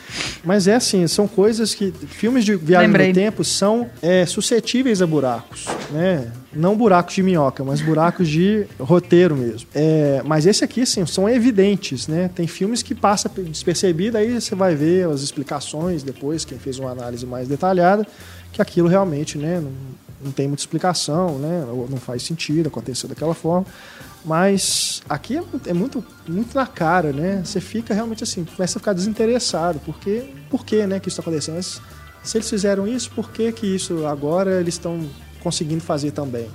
S1: Mas é assim, são coisas que. Filmes de viagem
S2: Lembrei.
S1: no tempo são é, suscetíveis a buracos, né? Não buracos de minhoca, mas buracos de roteiro mesmo. É, mas esse aqui, sim, são evidentes, né? Tem filmes que passa despercebido, aí você vai ver as explicações depois, quem fez uma análise mais detalhada, que aquilo realmente, né? Não, não tem muita explicação, né? Não faz sentido acontecer daquela forma. Mas aqui é, muito- é muito, muito na cara, né? Você fica realmente assim, começa a ficar desinteressado. Porque, por que, né, que isso está acontecendo? Mas se eles fizeram isso, por que, que isso agora eles estão conseguindo fazer também?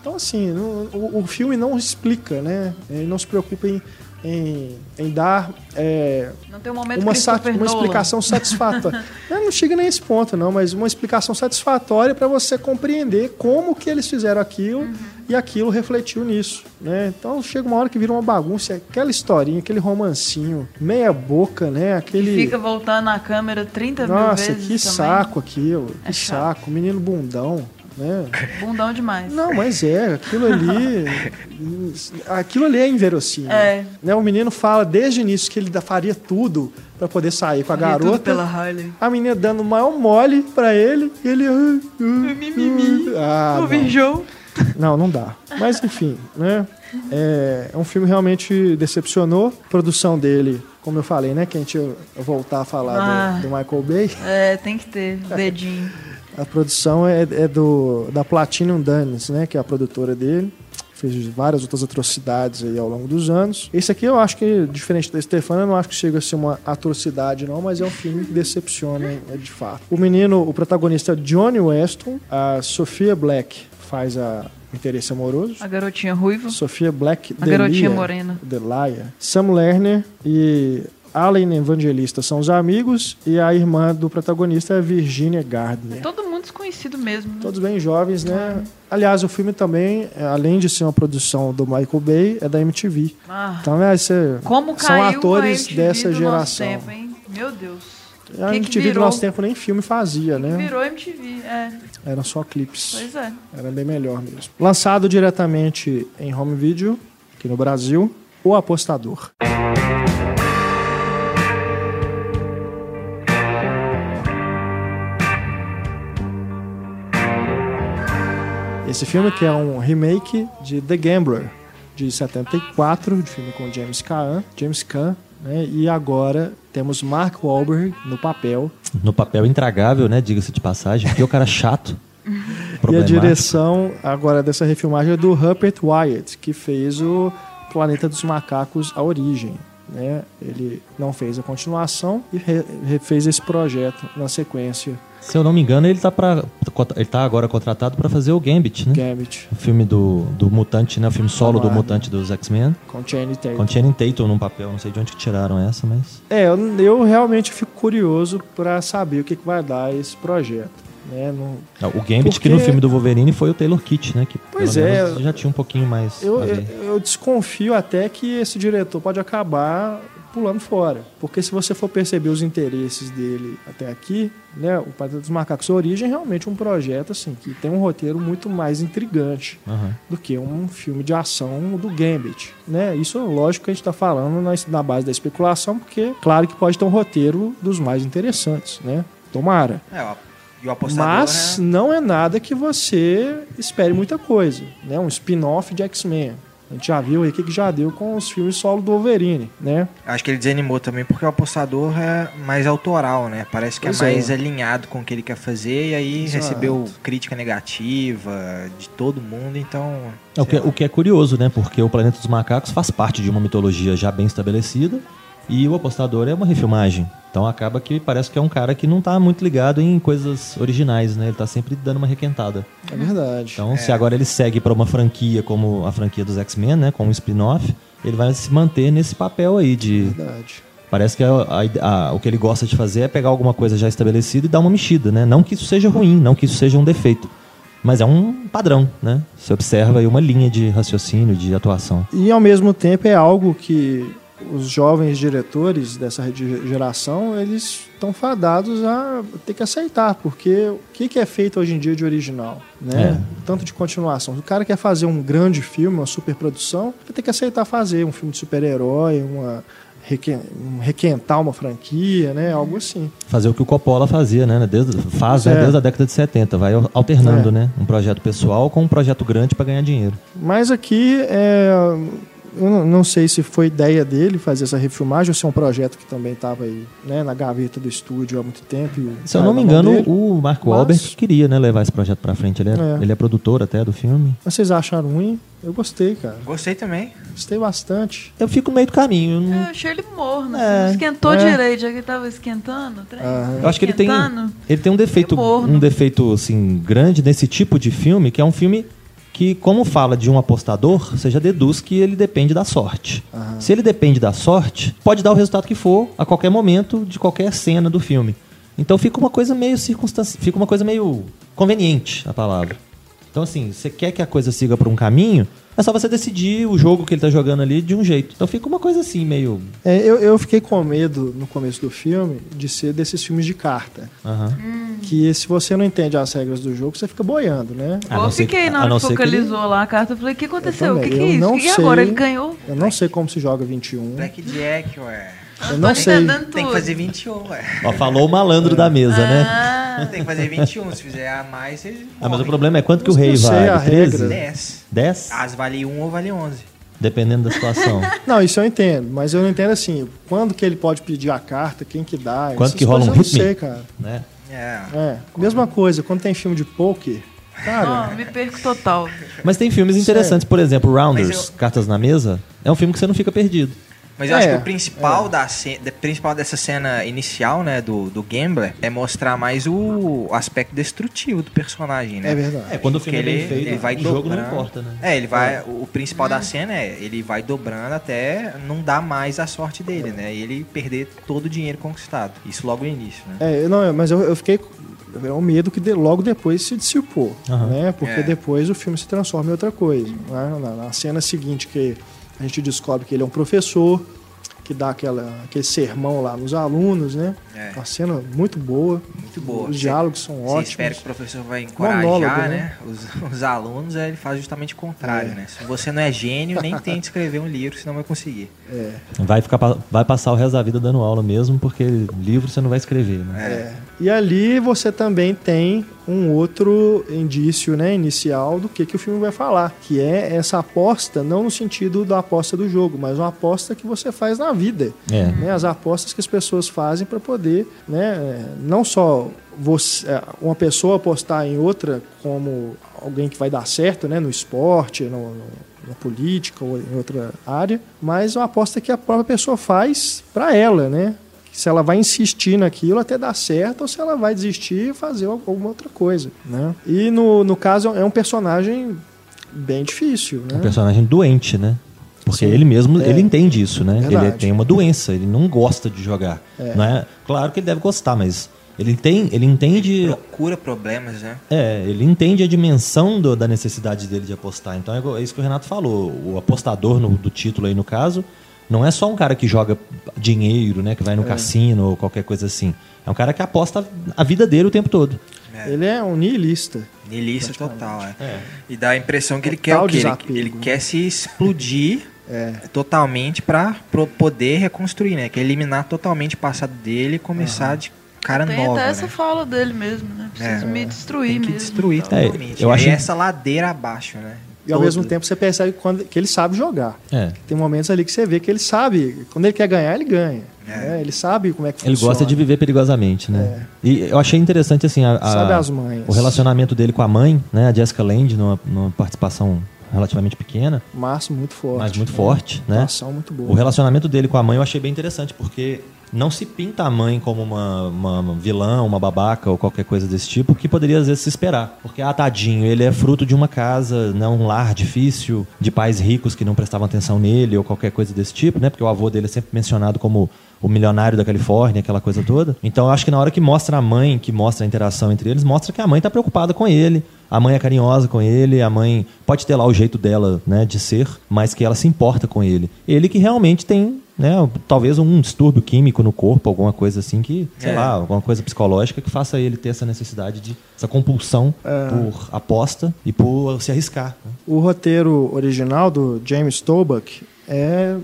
S1: Então, assim, não- o, o filme não explica, né? Ele não se preocupa em em, em dar é,
S2: Não tem um momento
S1: uma, sat- uma explicação satisfatória. não, não chega nem a esse ponto, não, mas uma explicação satisfatória para você compreender como que eles fizeram aquilo
S2: Uhum.
S1: E aquilo refletiu nisso. Né? Então chega uma hora que vira uma bagunça, é aquela historinha, aquele romancinho, meia boca, né? Aquele.
S2: Fica voltando na câmera 30
S1: Nossa,
S2: mil vezes
S1: que
S2: também.
S1: saco aquilo.
S2: É
S1: que
S2: chato.
S1: saco. Menino bundão. Né?
S2: Bundão demais.
S1: Não, mas é, aquilo ali. aquilo ali é inverossímil.
S2: É.
S1: Né? O menino fala desde o início que ele faria tudo pra poder sair com a
S2: Faria tudo
S1: garota.
S2: pela Harley.
S1: A menina dando o maior mole pra ele e ele. "Ah, ah,
S2: Mimimi.
S1: ah,
S2: o
S1: não. Não, não dá. Mas enfim, né? É, é um filme realmente decepcionou. A produção dele, como eu falei, né? Que a gente ia voltar a falar
S2: Ah.
S1: do, do Michael Bay.
S2: É, tem que ter dedinho.
S1: A produção é, é do da Platinum Dunes, né? Que é a produtora dele. Fez várias outras atrocidades aí ao longo dos anos. Esse aqui eu acho que, diferente da Stefana, eu não acho que chega a ser uma atrocidade, não, mas é um filme que decepciona, é de fato. O menino, o protagonista é Johnny Weston, a Sophia Black faz a interesse amoroso.
S2: A garotinha ruiva.
S1: Sofia Black,
S2: A garotinha
S1: Delia,
S2: morena.
S1: Delia, Sam Lerner e Allen Evangelista são os amigos e a irmã do protagonista é Virginia Gardner.
S2: Todo mundo desconhecido mesmo. Né?
S1: Todos bem jovens, né? Aliás, o filme também, é, além de ser uma produção do Michael Bay, é da MTV.
S2: Ah,
S1: Então, né, você-
S2: como
S1: são
S2: caiu
S1: atores dessa geração.
S2: tempo, hein? Meu Deus.
S1: A
S2: que que
S1: MTV do nosso tempo nem filme fazia, né?
S2: Virou MTV, é.
S1: Eram só clipes.
S2: Pois é.
S1: Era bem melhor mesmo. Lançado diretamente em home video, aqui no Brasil, O Apostador. Esse filme que é um remake de The Gambler, de 74, de filme com James Caan, James Caan, né? E agora temos Mark Wahlberg no papel.
S3: No papel intragável, né? Diga-se de passagem. Porque o cara é chato.
S1: E a direção agora dessa refilmagem é do Rupert Wyatt, que fez o Planeta dos Macacos A Origem. Né? Ele não fez a continuação e refez esse projeto na sequência
S3: Se eu não me engano, ele tá, pra, ele tá agora contratado pra fazer o Gambit, né?
S1: Gambit
S3: O filme do, do Mutante, né? O filme solo do. Mutante dos X-Men.
S1: com Channing Tatum.
S3: Com Channing Tatum num papel, não sei de onde que tiraram essa, mas...
S1: É, eu, eu realmente fico curioso para saber o que, que vai dar esse projeto. Né? Não-
S3: O Gambit, que no
S1: Porque-
S3: filme do Wolverine foi o Taylor Kitt, né? Que
S1: Pois
S3: pelo
S1: é.
S3: menos já tinha um pouquinho mais
S1: eu, eu, eu desconfio até que esse diretor pode acabar pulando fora. Porque se você for perceber os interesses dele até aqui, né, o Planeta dos Macacos Origem é realmente um projeto assim que tem um roteiro muito mais intrigante
S3: Aham.
S1: do que um filme de ação do Gambit, né? Isso lógico que a gente está falando na, na base da especulação, porque claro que pode ter um roteiro dos mais interessantes, né? Tomara.
S4: É, ó, e o apostador,
S1: Mas
S4: né?
S1: não é nada que você espere muita coisa, né? Um spin-off de X-Men. A gente já viu aí o que que já deu com os filmes solo do Wolverine, né?
S4: Acho que ele desanimou também porque o apostador é mais autoral, né? Parece que
S1: Pois
S4: é
S1: é.
S4: mais alinhado com o que ele quer fazer e aí
S1: Exato.
S4: recebeu crítica negativa de todo mundo, então.
S3: É, o, que, o que é curioso, né? Porque o Planeta dos Macacos faz parte de uma mitologia já bem estabelecida e o Apostador é uma refilmagem. Então acaba que parece que é um cara que não tá muito ligado em coisas originais, né? Ele tá sempre dando uma requentada.
S1: É verdade.
S3: Então, se agora ele segue para uma franquia como a franquia dos X-Men, né? Com um spin-off, ele vai se manter nesse papel aí de...
S1: verdade.
S3: Parece que a- a- a- o que ele gosta de fazer é pegar alguma coisa já estabelecida e dar uma mexida, né? Não que isso seja ruim, não que isso seja um defeito. Mas é um padrão, né? Você observa aí uma linha de raciocínio, de atuação.
S1: E ao mesmo tempo é algo que os jovens diretores dessa geração, eles estão fadados a ter que aceitar, porque o que é feito hoje em dia de original, né? Tanto de continuação. Se o cara quer fazer um grande filme, uma superprodução, vai ter que aceitar fazer um filme de super-herói, uma requen- um requentar uma franquia, né? Algo assim.
S3: Fazer o que o Coppola fazia, né? Desde, faz né?
S1: É.
S3: desde a década de 70. Vai alternando,
S1: É.
S3: né? Um projeto pessoal com um projeto grande para ganhar dinheiro.
S1: Mas aqui é, eu não- não sei se foi ideia dele fazer essa refilmagem ou se é um projeto que também estava aí né, na gaveta do estúdio há muito tempo.
S3: Se eu
S1: caiu
S3: não me engano,
S1: dele.
S3: o Marco
S1: Mas-
S3: Wahlberg que queria né, levar esse projeto para frente. Ele é,
S1: É.
S3: ele é produtor até do filme.
S1: Mas vocês acharam ruim? Eu gostei, cara.
S4: Gostei também.
S1: Gostei bastante.
S3: Eu fico no meio do caminho. eu não-
S2: Eu achei ele morno,
S3: É,
S2: assim, não esquentou
S1: é.
S2: direito, já que ele tava esquentando. trem.
S1: Ah,
S3: Eu acho que ele tem, ele tem um defeito, um defeito assim grande nesse tipo de filme, que é um filme que, como fala de um apostador, você já deduz que ele depende da sorte. Se ele depende da sorte, pode dar o resultado que for a qualquer momento de qualquer cena do filme. Então fica uma coisa meio circunstância, fica uma coisa meio conveniente a palavra. Então assim, você quer que a coisa siga por um caminho, é só você decidir o jogo que ele tá jogando ali de um jeito. Então fica uma coisa assim meio,
S1: É, eu, eu fiquei com medo no começo do filme de ser desses filmes de carta.
S3: aham.
S1: Que se você não entende as regras do jogo, você fica boiando, né?
S3: A não
S2: eu fiquei
S3: que-
S2: na hora
S3: não
S2: que
S3: que ele-
S2: focalizou lá a carta, eu falei, o que aconteceu? O que, que é
S1: Eu
S2: isso?
S1: não
S2: O que, que é agora?
S1: sei.
S2: Ele ganhou?
S1: Eu não sei como se joga 21.
S4: Blackjack, ué.
S1: Eu não sei.
S4: Tem que fazer 21, ué.
S3: Ó, falou o malandro da mesa, né?
S2: Ah,
S4: Tem que fazer 21. Se fizer a mais, você.
S3: Ah, mas o problema é quanto que o
S1: Eu
S3: rei
S1: sei
S3: vale?
S1: a
S3: 13?
S1: regra.
S4: 10.
S3: 10?
S4: As vale 1 ou vale 11.
S3: Dependendo da situação.
S1: Não, isso eu entendo, mas eu não entendo assim, quando que ele pode pedir a carta, quem que dá.
S3: Quanto
S1: essas
S3: que rola um
S1: coisas
S3: hit
S1: Eu não sei, cara.
S3: né?
S4: É.
S1: É, mesma coisa, quando tem filme de poker, cara,
S2: não, me perco total.
S3: Mas tem filmes interessantes, por exemplo, Rounders,
S4: Mas eu-
S3: Cartas na Mesa, é um filme que você não fica perdido.
S4: Mas eu
S1: É,
S4: acho que o principal, da ce- da- principal dessa cena inicial, né, do, do Gambler, é mostrar mais o aspecto destrutivo do personagem, né?
S1: é verdade.
S3: É, quando o filme é bem
S4: ele,
S3: feito,
S4: ele vai
S3: o jogo não
S4: dobrando.
S3: importa, né?
S4: É, ele vai. O principal da cena é ele vai dobrando até não dar mais a sorte dele, né? E ele perder todo o dinheiro conquistado. Isso logo no início, né?
S1: É, não, mas eu, eu fiquei é um medo que de- logo depois se dissipou,
S3: Aham.
S1: né? Porque
S4: É.
S1: depois o filme se transforma em outra coisa. né? Na, na cena seguinte que a gente descobre que ele é um professor que dá aquela, aquele sermão lá nos alunos, né?
S4: É.
S1: Uma cena muito boa.
S4: Muito boa.
S1: Os diálogos são
S4: Você
S1: ótimos.
S4: espera que o professor vai encorajar,
S1: Monólogo,
S4: né?
S1: né?
S4: Os, os alunos, aí ele faz justamente o contrário,
S1: É.
S4: né? Se você não é gênio, nem tente escrever um livro, senão vai conseguir.
S1: É,
S3: Vai, ficar, vai passar o resto da vida dando aula mesmo, porque livro você não vai escrever, né?
S1: é. E ali você também tem um outro indício né, inicial do que, que o filme vai falar, que é essa aposta, não no sentido da aposta do jogo, mas uma aposta que você faz na vida.
S3: É.
S1: né, as apostas que as pessoas fazem para poder, né, é, não só você, é, uma pessoa apostar em outra como alguém que vai dar certo, né, no esporte, no, no- na política ou em outra área, mas uma aposta que a própria pessoa faz para ela, né? Se ela vai insistir naquilo até dar certo ou se ela vai desistir e fazer alguma outra coisa, né? E no, no caso é um personagem bem difícil,
S3: Um
S1: né?
S3: personagem doente, né? Porque
S1: Sim.
S3: ele mesmo,
S1: É.
S3: ele entende isso, né?
S1: Verdade.
S3: Ele tem uma doença, ele não gosta de jogar.
S1: É.
S3: Não é? Claro que ele deve gostar, mas ele tem, ele entende,
S4: Procura problemas, né?
S3: é, ele entende a dimensão do- da necessidade dele de apostar. Então é, é isso que o Renato falou. O apostador no- do título aí no caso não é só um cara que joga dinheiro, né? Que vai no cassino ou qualquer coisa assim. É um cara que aposta a vida dele o tempo todo.
S1: Ele é um nihilista.
S4: Niilista total, é.
S3: É.
S4: E dá a impressão que ele quer
S1: Total
S4: o quê? Ele, ele
S1: né?
S4: quer se explodir
S1: É.
S4: totalmente pra pro- poder reconstruir, né? Quer eliminar totalmente o passado dele e começar de cara
S2: Tem
S4: nova,
S2: até
S4: né?
S2: essa fala dele mesmo, né? Preciso
S4: É.
S2: me destruir
S4: Tem que
S2: mesmo.
S4: destruir
S2: Então,
S3: É,
S4: totalmente.
S3: eu
S4: e
S3: acho-
S4: essa ladeira abaixo, né?
S1: E ao
S4: Todo.
S1: mesmo tempo você percebe quando, que ele sabe jogar.
S3: É.
S1: Tem momentos ali que você vê que ele sabe, quando ele quer ganhar, ele ganha.
S4: É.
S1: né? Ele sabe como é que
S3: Ele
S1: funciona.
S3: gosta de viver perigosamente, né? E eu achei interessante assim a, a-
S1: Sabe as manhas.
S3: o relacionamento dele com a mãe, né? A Jessica Lange, numa, numa participação relativamente pequena,
S1: Márcio muito forte.
S3: mas muito forte, né?
S1: Atuação muito boa.
S3: O relacionamento dele com a mãe eu achei bem interessante, porque não se pinta a mãe como uma, uma vilã, uma babaca ou qualquer coisa desse tipo, que poderia às vezes se esperar. Porque, ah, tadinho, ele é fruto de uma casa, né, um lar difícil, de pais ricos que não prestavam atenção nele ou qualquer coisa desse tipo, né? Porque o avô dele é sempre mencionado como o milionário da Califórnia, aquela coisa toda. Então eu acho que na hora que mostra a mãe, que mostra a interação entre eles, mostra que a mãe tá preocupada com ele, a mãe é carinhosa com ele, a mãe pode ter lá o jeito dela, né, de ser, mas que ela se importa com ele. Ele que realmente tem, né, talvez um distúrbio químico no corpo, alguma coisa assim que, sei
S4: É.
S3: lá, alguma coisa psicológica que faça ele ter essa necessidade de essa compulsão por aposta e por se arriscar. né?
S1: O roteiro original do James Toback é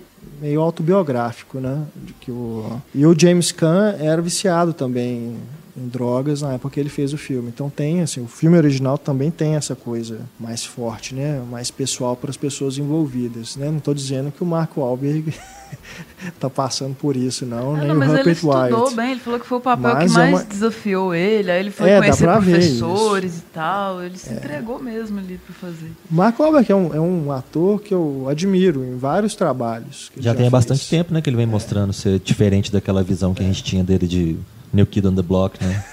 S1: meio autobiográfico, né? De que o... E o James Caan era viciado também em drogas na época que ele fez o filme. Então tem, assim, o filme original também tem essa coisa mais forte, né? Mais pessoal para as pessoas envolvidas, né? Não estou dizendo que o Marco Wahlberg tá passando por isso, não,
S2: Ah,
S1: nem
S2: não,
S1: o
S2: mas ele estudou bem, ele falou que foi o papel
S1: Mas
S2: que
S1: é
S2: mais
S1: uma-
S2: desafiou ele, aí ele foi
S1: É,
S2: conhecer professores e tal, ele se entregou mesmo ali pra fazer.
S1: O Mark Wahlberg é um, é um ator que eu admiro em vários trabalhos. que ele
S3: Já tem há bastante tempo, né, que ele vem mostrando ser diferente daquela visão que a gente tinha dele de New Kid on the Block, né?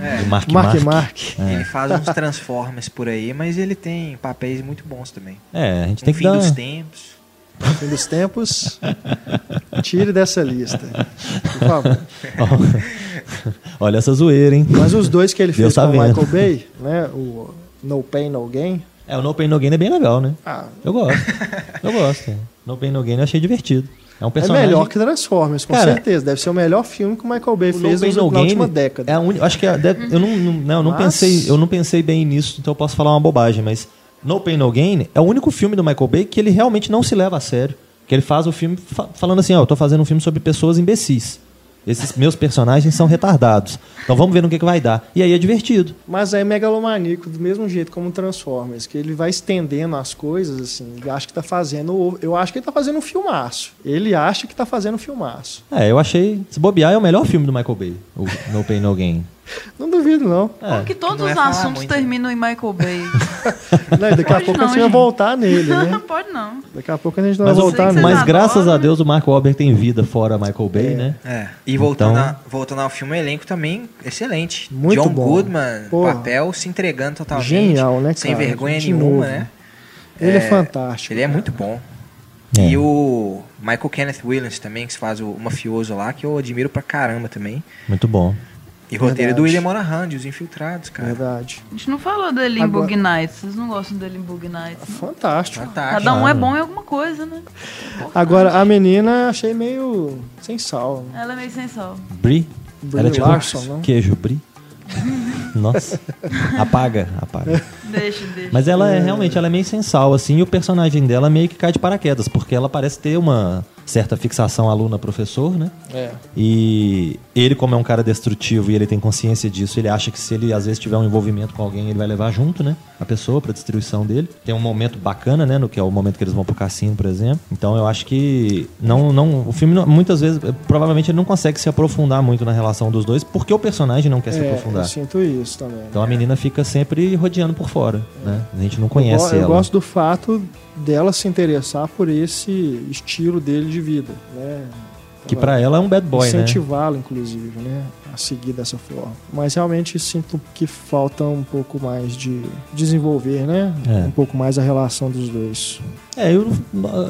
S4: É.
S3: do Mark
S1: Mark
S3: Mark.
S1: Mark.
S4: Ele faz uns Transformers por aí, mas ele tem papéis muito bons também.
S3: É, a gente
S4: No
S3: tem que
S4: fim
S3: dar...
S4: dos tempos.
S1: Fim dos tempos. Tire dessa lista. Por favor.
S3: Olha essa zoeira, hein?
S1: Mas os dois que ele
S3: Deus
S1: fez
S3: tá
S1: com o
S3: vendo.
S1: Michael Bay, né? O No Pain, No Gain.
S3: É, o No Pain No Gain é bem legal, né?
S1: Ah,
S3: Eu gosto. Eu gosto. é. No Pain No Gain eu achei divertido. É um
S1: é
S3: personagem...
S1: melhor que Transformers, com
S3: Cara,
S1: certeza. Deve ser o melhor filme que o Michael Bay
S3: O No
S1: fez nos-
S3: No
S1: na última década.
S3: É a uni- acho que é- eu não, não, não, eu não
S1: Mas-
S3: pensei, eu não pensei bem nisso, então eu posso falar uma bobagem, mas No Pain No Gain é o único filme do Michael Bay que ele realmente não se leva a sério, que ele faz o filme fa- falando assim, ó, eu tô fazendo um filme sobre pessoas imbecis. Esses meus personagens são retardados. Então vamos ver no que, que vai dar. E aí é divertido.
S1: Mas é megalomaníaco, do mesmo jeito como o Transformers, que ele vai estendendo as coisas, assim, acha que tá fazendo. Eu acho que ele tá fazendo um filmaço. Ele acha que tá fazendo um filmaço.
S3: É, eu achei. Se bobear, é o melhor filme do Michael Bay, o No Pain No Gain.
S1: Não duvido, não.
S2: Que todos
S4: não é
S2: os assuntos
S4: muito, né?
S2: terminam em Michael Bay?
S1: Não, daqui a pouco
S2: não,
S1: a gente vai voltar nele, né?
S2: Não pode não.
S1: Daqui a pouco a gente vai
S3: Mas, o-
S1: voltar nele.
S3: mas graças
S2: adoram.
S3: a Deus o Mark Wahlberg tem vida fora Michael Bay,
S1: É.
S3: né?
S4: É. E voltando,
S3: Então-
S4: a- voltando ao filme, o elenco também excelente.
S1: Muito
S4: John
S1: bom.
S4: Goodman,
S1: Porra.
S4: papel se entregando totalmente.
S1: Genial, né,
S4: Sem
S1: cara?
S4: vergonha
S1: De
S4: nenhuma,
S1: novo.
S4: né?
S1: Ele é, fantástico.
S4: Ele é muito bom.
S3: É.
S4: E o Michael Kenneth Williams também, que faz o, o mafioso lá, que eu admiro pra caramba também.
S3: Muito bom.
S4: E roteiro
S1: Verdade.
S4: do William Monahan, de Os Infiltrados, cara.
S1: Verdade.
S2: A gente não falou dele em
S1: Agora-
S2: Bug Nights. Vocês não gostam dele em Bug Nights? não?
S1: Fantástico.
S4: Fantástico.
S2: Cada um é bom em alguma coisa, né?
S1: Agora, a menina achei meio sem sal.
S2: Ela é meio sem sal.
S3: Brie?
S1: Brie
S3: Ela é tipo
S1: Larson, não?
S3: queijo Brie? Nossa. Apaga, apaga.
S2: Deixa, deixa.
S3: Mas ela é realmente, ela é meio sensal, assim, e o personagem dela meio que cai de paraquedas, porque ela parece ter uma certa fixação aluna-professor, né?
S1: É.
S3: E ele, como é um cara destrutivo e ele tem consciência disso, ele acha que se ele às vezes tiver um envolvimento com alguém, ele vai levar junto, né? A pessoa pra destruição dele. Tem um momento bacana, né? No que é o momento que eles vão pro cassino, por exemplo. Então eu acho que não, não, o filme não- muitas vezes, eh, provavelmente ele não consegue se aprofundar muito na relação dos dois, porque o personagem não quer se
S1: É, eu
S3: aprofundar.
S1: sinto isso também.
S3: Então a menina fica sempre rodeando por fora, né? A gente não
S1: eu,
S3: conhece
S1: go- eu
S3: ela.
S1: gosto do fato dela se interessar por esse estilo dele de vida, né?
S3: Que pra ela é um bad boy, né?
S1: Incentivá-lo, inclusive, né? A seguir dessa forma. Mas realmente sinto que falta um pouco mais de desenvolver, né?
S3: É.
S1: Um pouco mais a relação dos dois.
S3: É, eu,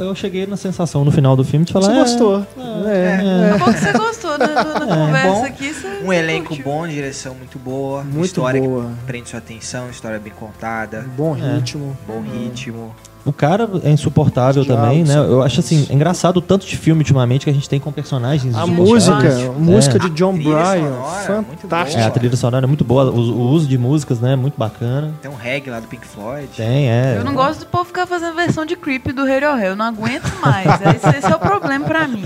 S3: eu cheguei na sensação no final do filme de falar.
S1: Você
S3: é,
S1: gostou? É, é.
S2: Acabou que você gostou, né? Na, na conversa
S4: bom.
S2: aqui, você
S4: Um elenco
S2: curtiu.
S4: bom, direção muito boa,
S1: Muito
S4: história
S1: boa.
S4: que prende sua atenção, história bem contada,
S1: Bom
S3: É.
S1: ritmo.
S4: bom ritmo.
S3: O cara é insuportável também, né? Eu acho assim, é engraçado o tanto de filme ultimamente que a gente tem com personagens
S1: A
S3: insuportáveis.
S1: música, a música
S3: É.
S1: de John
S4: A trilha
S1: Bryan, fantástica.
S3: É, a trilha sonora é muito boa, o, o uso de músicas, né? Muito bacana.
S4: Tem um reggae lá do Pink Floyd.
S3: Tem, é.
S2: Eu não gosto do povo ficar fazendo versão de creep do Radiohead. Eu não aguento mais. Esse, esse é o problema pra mim.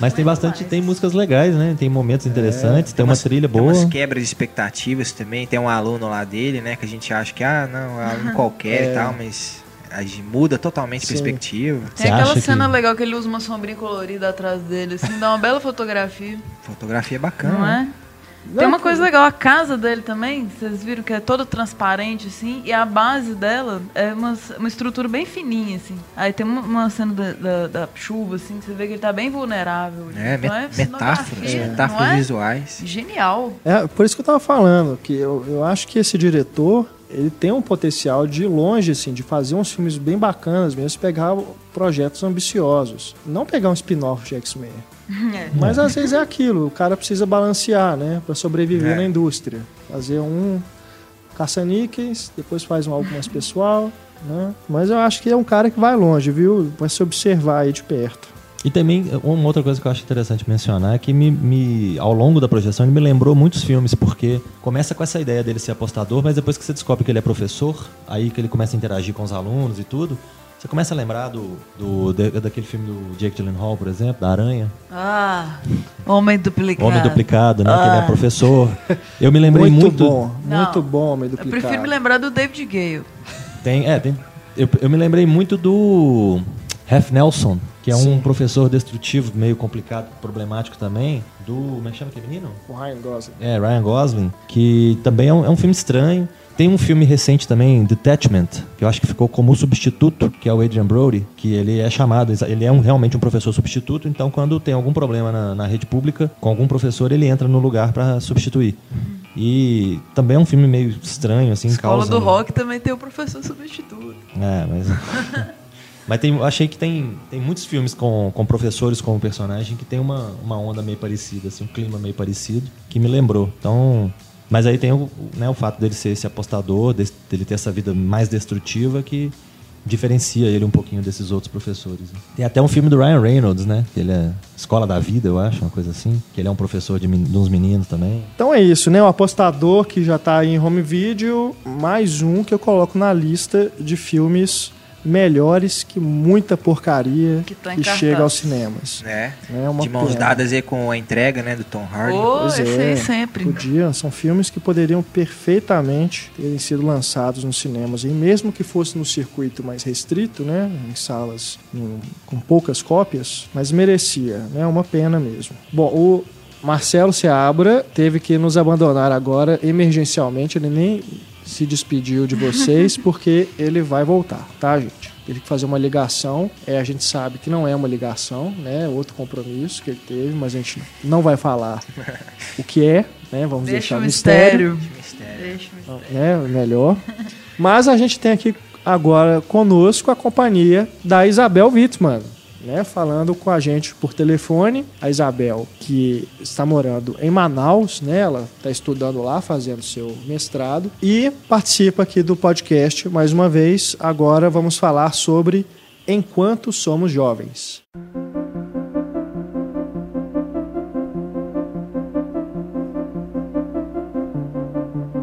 S3: Mas tem bastante, tem músicas legais, né? Tem momentos interessantes, tem uma
S4: umas-
S3: trilha
S4: Tem
S3: boa.
S4: umas quebras de expectativas também. Tem um aluno lá dele, né? Que a gente acha que, ah, não, é um aluno qualquer
S1: É.
S4: e tal, mas a gente muda totalmente a
S1: Sim.
S4: perspectiva.
S3: Você
S2: Tem aquela cena
S3: que-
S2: legal que ele usa uma sombrinha colorida atrás dele, assim, dá uma bela fotografia,
S4: Fotografia é bacana.
S2: não
S4: né?
S2: é? Tem uma coisa legal, a casa dele também, vocês viram que é toda transparente, assim, e a base dela é uma, uma estrutura bem fininha, assim. Aí tem uma, uma cena da, da, da chuva, assim, que você vê que ele tá bem vulnerável.
S4: É,
S2: Então
S4: met-
S2: cenografia,
S4: metáforas,
S2: não
S4: metáforas
S2: é?
S4: visuais.
S2: Genial.
S1: É, por isso que eu tava falando, que eu, eu acho que esse diretor, ele tem um potencial de ir longe, assim, de fazer uns filmes bem bacanas mesmo, se pegar projetos ambiciosos. Não pegar um spin-off de X-Men.
S2: É.
S1: Mas às vezes é aquilo, o cara precisa balancear, né, para sobreviver
S4: É.
S1: na indústria. Fazer um caça-níqueis, depois faz um algo mais pessoal, né? Mas eu acho que é um cara que vai longe, viu? Vai se observar aí de perto.
S3: E também, uma outra coisa que eu acho interessante mencionar é que me, me- ao longo da projeção ele me lembrou muitos filmes, porque começa com essa ideia dele ser apostador, mas depois que você descobre que ele é professor, aí que ele começa a interagir com os alunos e tudo, você começa a lembrar do, do da- daquele filme do Jake Gyllenhaal, por exemplo, da Aranha,
S2: Ah, Homem Duplicado.
S3: Homem Duplicado, né? Que ele é
S2: Ah.
S3: professor. Eu me lembrei
S1: muito,
S3: muito.
S1: bom,
S2: Não,
S1: muito bom, Homem
S2: Eu
S1: Duplicado.
S2: prefiro me lembrar do David Gale.
S3: Tem, é, tem, eu, eu me lembrei muito do Ralph Nelson, que é um
S1: Sim.
S3: professor destrutivo, meio complicado, problemático também, do. Como é que chama aquele menino?
S1: O Ryan Gosling.
S3: É, Ryan Gosling, que também é um, é um filme estranho. Tem um filme recente também, Detachment, que eu acho que ficou como substituto, que é o Adrian Brody, que ele é chamado, ele é um- realmente um professor substituto, então quando tem algum problema na, na rede pública, com algum professor, ele entra no lugar para substituir. E também é um filme meio estranho, assim,
S2: Escola
S3: causa...
S2: do Rock também tem o professor substituto.
S3: É, mas... mas tem, achei que tem, tem muitos filmes com, com professores como personagem que tem uma, uma onda meio parecida, assim, um clima meio parecido, que me lembrou. Então... Mas aí tem o, né, o fato dele ser esse apostador, dele ter essa vida mais destrutiva que diferencia ele um pouquinho desses outros professores. né? Tem até um filme do Ryan Reynolds, né? Que ele é Escola da Vida, eu acho, uma coisa assim. Que ele é um professor de, de uns meninos também.
S1: Então é isso, né? O apostador que já tá aí em home video, mais um que eu coloco na lista de filmes melhores que muita porcaria
S2: Que
S1: que chega aos cinemas.
S4: né?
S1: É uma
S4: De mãos
S1: pena.
S4: dadas aí com a entrega, né, do Tom Hardy.
S2: Ô,
S1: Pois
S2: esse
S1: é,
S2: aí sempre.
S1: Podia, são filmes que poderiam perfeitamente terem sido lançados nos cinemas, e mesmo que fosse no circuito mais restrito, né, em salas em- com poucas cópias, mas merecia, né, uma pena mesmo. Bom, o Marcelo Seabra teve que nos abandonar agora emergencialmente, ele nem se despediu de vocês porque ele vai voltar, tá, gente? Teve que fazer uma ligação, é, a gente sabe que não é uma ligação, né? é Outro compromisso que ele teve, mas a gente não vai falar o que é, né? Vamos
S2: Deixa
S1: deixar
S2: o
S1: mistério,
S2: mistério. Deixa o mistério.
S1: né? Melhor. Mas a gente tem aqui agora conosco a companhia da Isabel Wittmann, né? Falando com a gente por telefone. A Isabel, que está morando em Manaus, né? Ela está estudando lá, fazendo seu mestrado e participa aqui do podcast mais uma vez. Agora vamos falar sobre Enquanto Somos Jovens.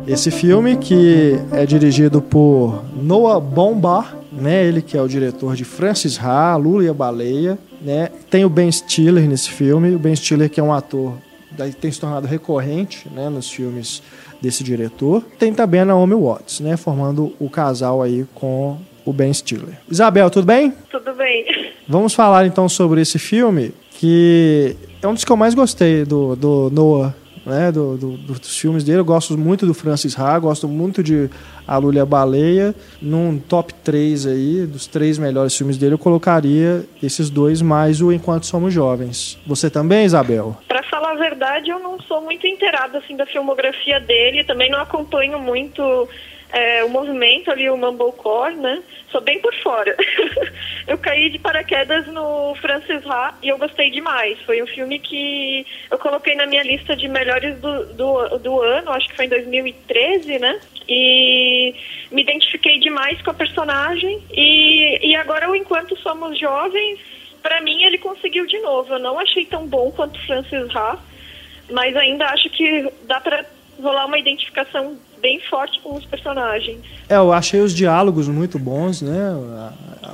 S1: Esse filme que é dirigido por Noah Baumbach, né? Ele que é o diretor de Francis Ha, Lula e a Baleia, né? Tem o Ben Stiller nesse filme, o Ben Stiller que é um ator daí tem se tornado recorrente, né, nos filmes desse diretor. Tem também a Naomi Watts, né, formando o casal aí com o Ben Stiller. Isabel, tudo bem?
S5: Tudo bem.
S1: Vamos falar então sobre esse filme, que é um dos que eu mais gostei do, do Noah, né? Do, do- dos filmes dele. Eu gosto muito do Francis Ha, gosto muito de A Lula e a Baleia. Num top 3 aí, dos três melhores filmes dele, eu colocaria esses dois mais o Enquanto Somos Jovens. Você também, Isabel?
S5: Pra falar a verdade, eu não sou muito inteirada assim da filmografia dele, também não acompanho muito é, o movimento ali, o Mumblecore, né? Sou bem por fora. eu caí de paraquedas no Francis Ha e eu gostei demais. Foi um filme que eu coloquei na minha lista de melhores do, do, do ano, acho que foi em 2013, né? E me identifiquei demais com a personagem. E, e agora, Enquanto Somos Jovens, pra mim, ele conseguiu de novo. Eu não achei tão bom quanto Francis Ha, mas ainda acho que dá pra rolar uma identificação bem forte com os personagens.
S1: É, eu achei os diálogos muito bons, né?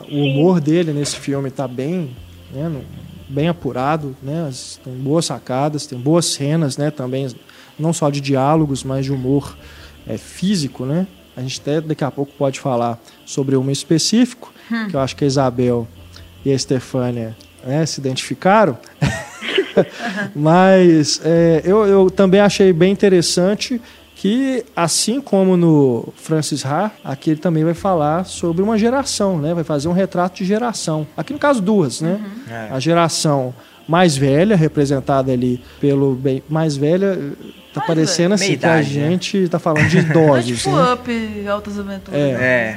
S1: O humor dele nesse filme tá bem, né? bem apurado, né? Tem boas sacadas, tem boas cenas, né? Também, não só de diálogos, mas de humor é, físico, né? A gente até daqui a pouco pode falar sobre um específico, que eu acho que a Isabel e a Estefânia né, se identificaram. Mas é, eu, eu também achei bem interessante que, assim como no Francis Ha, aqui ele também vai falar sobre uma geração, né? Vai fazer um retrato de geração. Aqui no caso duas, né?
S4: É.
S1: A geração mais velha, representada ali pelo bem mais velha, tá
S2: Mais
S1: parecendo assim
S4: Meia
S1: que a
S4: né?
S1: gente tá falando de
S2: É
S1: idosos,
S2: tipo
S1: né?
S2: Up, Altas Aventuras.
S1: É.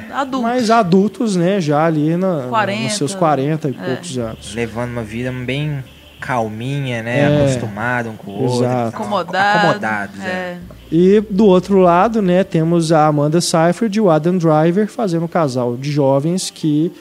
S4: É.
S2: Adulto.
S1: Mas adultos, né, já ali na,
S2: 40,
S1: nos seus 40 e
S2: é.
S1: poucos anos.
S4: Levando uma vida bem calminha, né?
S1: É.
S4: Acostumado um com o outro.
S2: Acomodado.
S4: Acomodados, é.
S2: é.
S1: E do outro lado, né, temos a Amanda Seyfried e o Adam Driver fazendo um casal de jovens que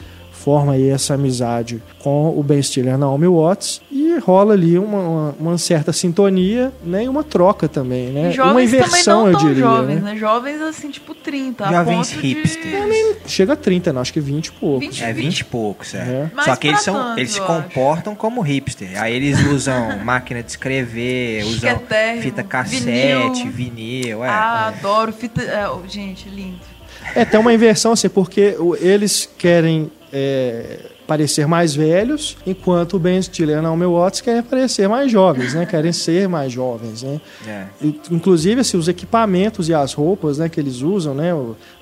S1: forma aí essa amizade com o Ben Stiller Naomi Watts e rola ali uma, uma, uma certa sintonia né, e uma troca também, né? Uma
S2: jovens também
S1: inversão,
S2: não
S1: eu
S2: tão
S1: diria.
S2: jovens,
S1: né?
S2: né? Jovens assim, tipo 30. a
S4: Jovens
S2: ponto de-
S4: hipsters.
S1: Chega a 30, não, acho que 20 e poucos.
S2: 20.
S4: É 20 e poucos, é.
S1: É.
S4: Só que eles, são,
S2: tanto,
S4: eles se comportam como hipster. Aí eles usam máquina de escrever, usam
S2: Esquetérrimo,
S4: fita cassete,
S2: vinil.
S4: vinil, é.
S2: Ah, adoro. Fita... é, gente, lindo.
S1: É, tem uma inversão, assim, porque eles querem é, parecer mais velhos, enquanto o Ben Stiller e a Naomi Watts querem parecer mais jovens, né? Querem ser mais jovens, né?
S4: É.
S1: Inclusive, assim, os equipamentos e as roupas né, que eles usam, né,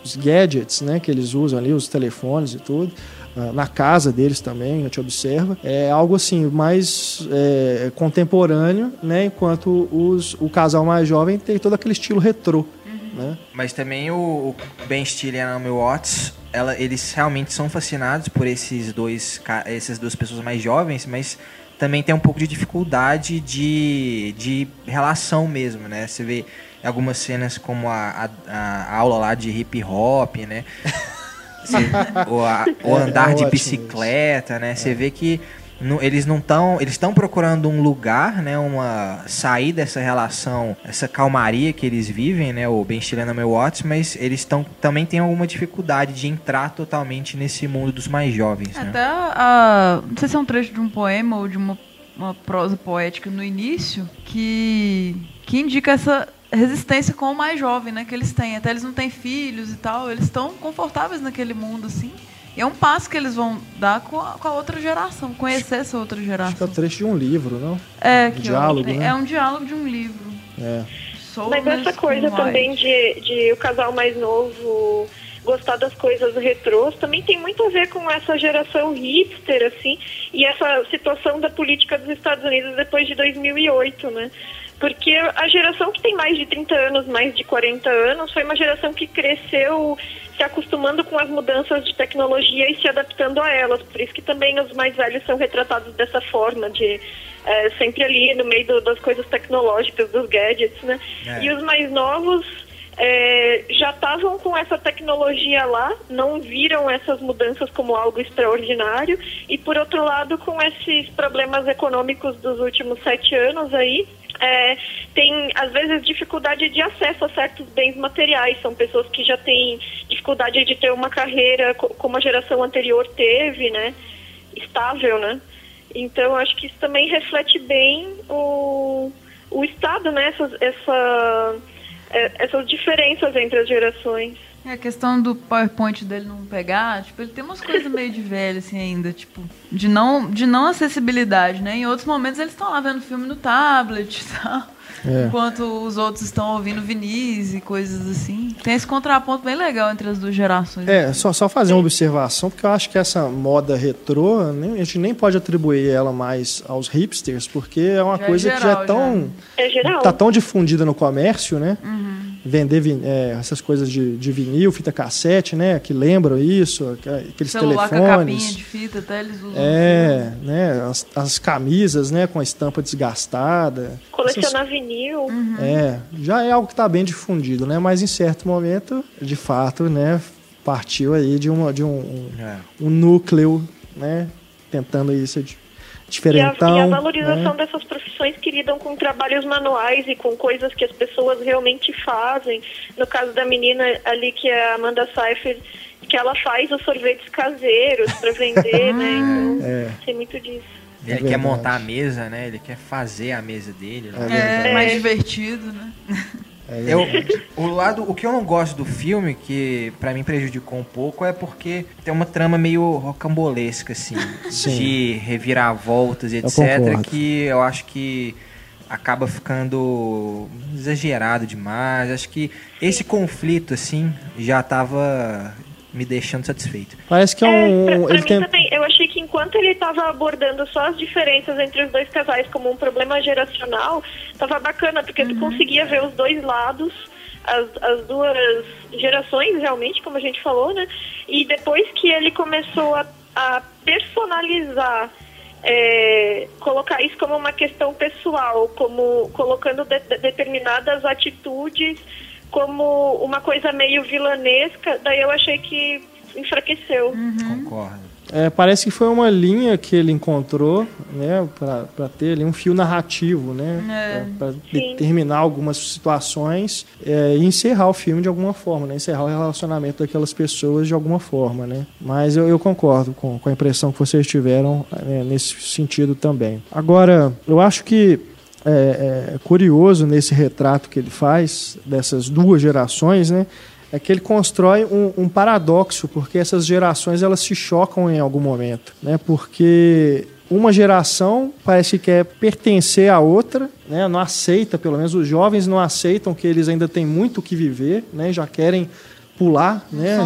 S1: os gadgets né, que eles usam ali, os telefones e tudo, ah, na casa deles também, a gente observa. É algo assim mais é, contemporâneo, né? Enquanto os, o casal mais jovem tem todo aquele estilo retrô. Né?
S4: Mas também o, o Ben Stiller e a Naomi Watts, ela, eles realmente são fascinados por esses dois, essas duas pessoas mais jovens, mas também tem um pouco de dificuldade de, de relação mesmo, né? Você vê algumas cenas como a, a, a aula lá de hip hop, né? Você, o, a, o é, andar é, é de bicicleta, né? Você vê que no, eles não estão. Eles estão procurando um lugar, né? Uma sair dessa relação, essa calmaria que eles vivem, né? O Ben Stiller e Watts, mas eles estão também têm alguma dificuldade de entrar totalmente nesse mundo dos mais jovens.
S2: Até
S4: né?
S2: a, não sei se é um trecho de um poema ou de uma, uma prosa poética no início que, que indica essa resistência com o mais jovem, né? Que eles têm. Até eles não têm filhos e tal, eles estão confortáveis naquele mundo, assim. E é um passo que eles vão dar com a, com a outra geração, conhecer essa outra geração. Acho
S1: que é trecho de um livro, não?
S2: É, que
S1: um diálogo,
S2: é,
S1: né?
S2: é um diálogo de um livro.
S1: É.
S5: Mas essa coisa também de, de o casal mais novo gostar das coisas retrôs também tem muito a ver com essa geração hipster, assim, e essa situação da política dos Estados Unidos depois de 2008, né? Porque a geração que tem mais de 30 anos, mais de 40 anos, foi uma geração que cresceu se acostumando com as mudanças de tecnologia e se adaptando a elas. Por isso que também os mais velhos são retratados dessa forma, de é, sempre ali no meio do, das coisas tecnológicas, dos gadgets, né? É. E os mais novos é, já estavam com essa tecnologia lá, não viram essas mudanças como algo extraordinário e, por outro lado, com esses problemas econômicos dos últimos sete anos aí, é, tem, às vezes, dificuldade de acesso a certos bens materiais. São pessoas que já têm dificuldade de ter uma carreira como a geração anterior teve, né? Estável, né? Então, acho que isso também reflete bem o, o Estado, né? Essa, essa, essas diferenças entre as gerações.
S2: É, a questão do PowerPoint dele não pegar, tipo, ele tem umas coisas meio de velho, assim, ainda, tipo, de não, de não acessibilidade, né? Em outros momentos eles estão lá vendo filme no tablet e tal. É. Enquanto os outros estão ouvindo Vinícius e coisas assim. Tem esse contraponto bem legal entre as duas gerações.
S1: É, só, só fazer uma observação, porque eu acho que essa moda retrô, a gente nem pode atribuir ela mais aos hipsters, porque é uma já é coisa é geral, que já é tão.
S5: Já. É geral.
S1: Tá tão difundida no comércio, né?
S2: Uhum
S1: vender é, essas coisas de, de, vinil, fita cassete, né? Que lembram isso, aqueles Celular telefones. Com a capinha
S2: de fita, até eles usam.
S1: É, né? As, as, camisas, né? Com a estampa desgastada.
S5: Colecionar essas... vinil.
S1: Uhum. É, já é algo que está bem difundido, né? Mas em certo momento, de fato, né? Partiu aí de, uma, de um, um, é. um núcleo, né? Tentando isso diferentão.
S5: E a, e a valorização né? dessas profissões que lidam com trabalhos manuais e com coisas que as pessoas realmente fazem. No caso da menina ali, que é a Amanda Seyfried, que ela faz os sorvetes caseiros para vender, né? Então, é. tem muito disso.
S4: Ele é quer montar a mesa, né? Ele quer fazer a mesa dele.
S2: É, é mais divertido, né?
S4: É eu, o lado, o que eu não gosto do filme, que para mim prejudicou um pouco, é porque tem uma trama meio rocambolesca, assim, Sim. de reviravoltas e etc, que eu acho que acaba ficando exagerado demais. Acho que esse conflito, assim, já tava me deixando satisfeito.
S1: Parece que é um.
S5: É, pra, pra
S1: ele tem...
S5: também, eu achei que enquanto ele estava abordando só as diferenças entre os dois casais como um problema geracional, estava bacana, porque uhum. tu conseguia ver os dois lados. As, as duas gerações, realmente, como a gente falou, né? E depois que ele começou a, a personalizar é, colocar isso como uma questão pessoal, como colocando de, de, determinadas atitudes como uma coisa meio vilanesca, daí eu achei que enfraqueceu.
S2: Uhum.
S4: Concordo.
S1: É, parece que foi uma linha que ele encontrou, né, para ter ali um fio narrativo, né,
S2: é.
S1: para determinar algumas situações é, e encerrar o filme de alguma forma, né, encerrar o relacionamento daquelas pessoas de alguma forma, né. Mas eu, eu concordo com, com a impressão que vocês tiveram né, nesse sentido também. Agora, eu acho que é, é, curioso nesse retrato que ele faz dessas duas gerações, né? É que ele constrói um, um, paradoxo, porque essas gerações elas se chocam em algum momento, né? Porque uma geração parece que quer pertencer à outra, né? Não aceita, pelo menos os jovens não aceitam que eles ainda têm muito o que viver, né? Já querem pular, né?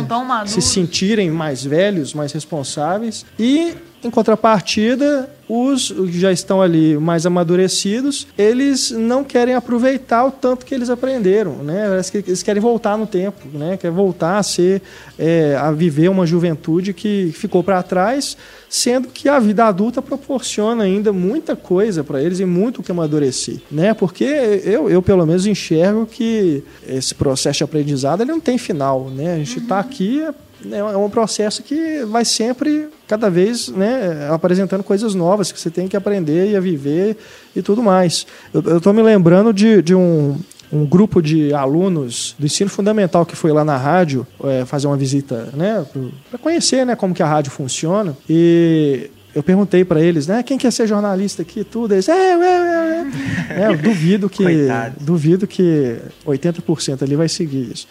S1: se sentirem mais velhos, mais responsáveis. E, em contrapartida, os que já estão ali mais amadurecidos, eles não querem aproveitar o tanto que eles aprenderam, né? Eles querem voltar no tempo, né? Querem voltar a ser, é, a viver uma juventude que ficou para trás, sendo que a vida adulta proporciona ainda muita coisa para eles e muito o que amadurecer, né? Porque eu, eu pelo menos enxergo que esse processo de aprendizado ele não tem final, né? A gente está aqui é um processo que vai sempre, cada vez, né, apresentando coisas novas que você tem que aprender e a viver e tudo mais. Eu estou me lembrando de, de um, um grupo de alunos do ensino fundamental que foi lá na rádio é, fazer uma visita, né, para conhecer, né, como que a rádio funciona. E eu perguntei para eles, né, quem quer ser jornalista aqui, tudo. Eles, é, é, é, é. Eu duvido que,
S4: Coitado.
S1: duvido que 80% ali vai seguir isso.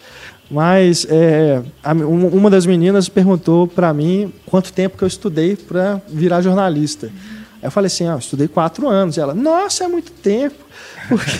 S1: Mas é, a- um- uma das meninas perguntou para mim quanto tempo que eu estudei para virar jornalista. Aí eu falei assim, ah, estudei quatro anos. E ela, nossa, é muito tempo. Porque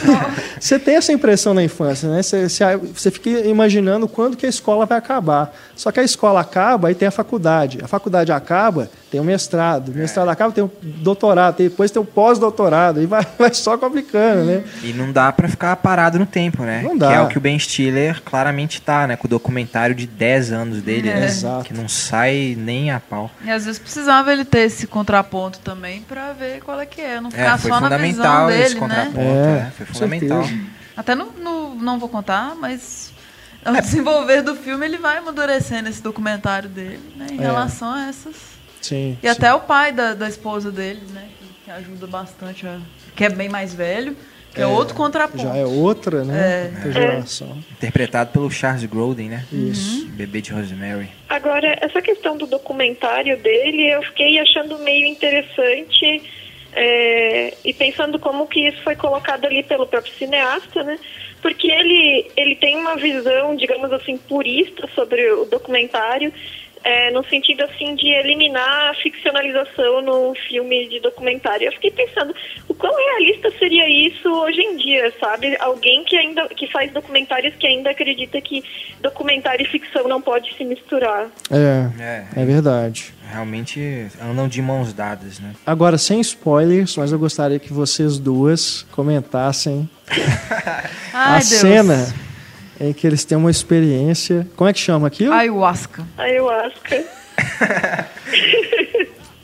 S1: você tem essa impressão na infância, né? Você, você, você fica imaginando quando que a escola vai acabar. Só que a escola acaba e tem a faculdade. A faculdade acaba, tem o mestrado. O mestrado acaba, tem o doutorado. Depois tem o pós-doutorado. E vai, vai só complicando, né?
S4: E não dá pra ficar parado no tempo, né?
S1: Não dá.
S4: Que é o que o Ben Stiller claramente tá, né? Com o documentário de 10 anos dele,
S2: É.
S4: né?
S1: Exato.
S4: Que não sai nem a pau.
S2: E às vezes precisava ele ter esse contraponto também pra ver qual é que é. Não ficar
S4: É, foi
S2: só na visão
S4: fundamental esse
S2: dele, né?
S4: contraponto,
S1: É,
S4: né? Foi
S1: com
S4: fundamental.
S2: Até no, no- não vou contar, mas ao desenvolver do filme ele vai amadurecendo esse documentário dele, né? Em
S1: É.
S2: relação a essas.
S1: Sim.
S2: E
S1: sim.
S2: até o pai da, da esposa dele, né? Que, ajuda bastante, a- que é bem mais velho, que é, outro contraponto.
S1: Já é outra, né?
S2: É.
S1: Outra geração.
S4: Interpretado pelo Charles Grodin, né?
S1: Isso.
S4: Bebê de Rosemary.
S5: Agora, essa questão do documentário dele, eu fiquei achando meio interessante é, e pensando como que isso foi colocado ali pelo próprio cineasta, né? Porque ele, ele tem uma visão, digamos assim, purista sobre o documentário, é, no sentido assim de eliminar a ficcionalização no filme de documentário. Eu fiquei pensando, o quão realista seria isso hoje em dia, sabe? Alguém que ainda que faz documentários que ainda acredita que documentário e ficção não pode se misturar.
S1: É,
S4: É,
S1: é verdade.
S4: realmente andam de mãos dadas, né?
S1: Agora, sem spoilers, mas eu gostaria que vocês duas comentassem
S2: Ai,
S1: a
S2: Deus.
S1: cena em que eles têm uma experiência. Como é que chama aquilo?
S2: Ayahuasca.
S5: Ayahuasca.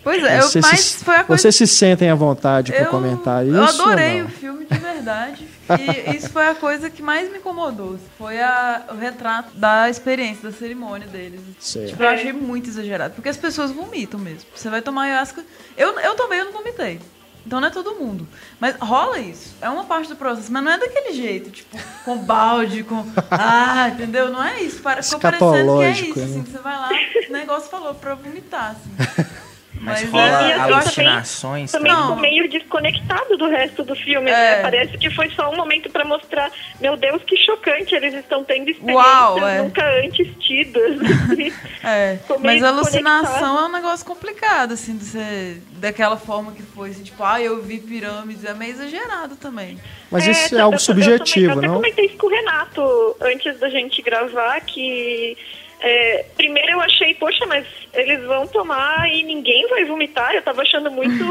S2: Pois é, eu,
S1: Vocês
S2: mas
S1: se,
S2: foi a coisa
S1: vocês se sentem à vontade para
S2: eu,
S1: comentar isso?
S2: eu
S1: ou
S2: adorei
S1: não?
S2: o filme de verdade. e isso foi a coisa que mais me incomodou. Foi a- o retrato da experiência, da cerimônia deles.
S1: Certo.
S2: Tipo, eu achei muito exagerado. Porque as pessoas vomitam mesmo. Você vai tomar ayahuasca. Eu, eu também eu não vomitei. Então não é todo mundo. Mas rola isso. É uma parte do processo. Mas não é daquele jeito, tipo, com balde, com. Ah, entendeu? Não é isso. Para- Ficou parecendo que é
S1: Escatológico,
S2: isso.
S1: né?
S2: Assim, que você vai lá, o negócio falou pra vomitar, assim.
S4: Mas,
S2: Mas
S4: rola
S2: é-
S5: assim, também-
S4: alucinações.
S5: Também ficou meio desconectado do resto do filme,
S2: É.
S5: né? Parece que foi só um momento pra mostrar, meu Deus, que chocante, eles estão tendo experiências
S2: Uau, é.
S5: nunca antes tidas.
S2: É,
S5: Ficou meio
S2: mas alucinação é um negócio complicado, assim, de ser daquela forma que foi, assim, tipo, ah, eu vi pirâmides, é meio exagerado também.
S1: Mas isso é,
S5: eu-
S1: algo
S5: eu-
S1: subjetivo,
S5: eu também,
S1: não?
S5: Eu comentei isso com o Renato antes da gente gravar, que é, primeiro eu achei, poxa, mas eles vão tomar e ninguém vai vomitar. Eu tava achando muito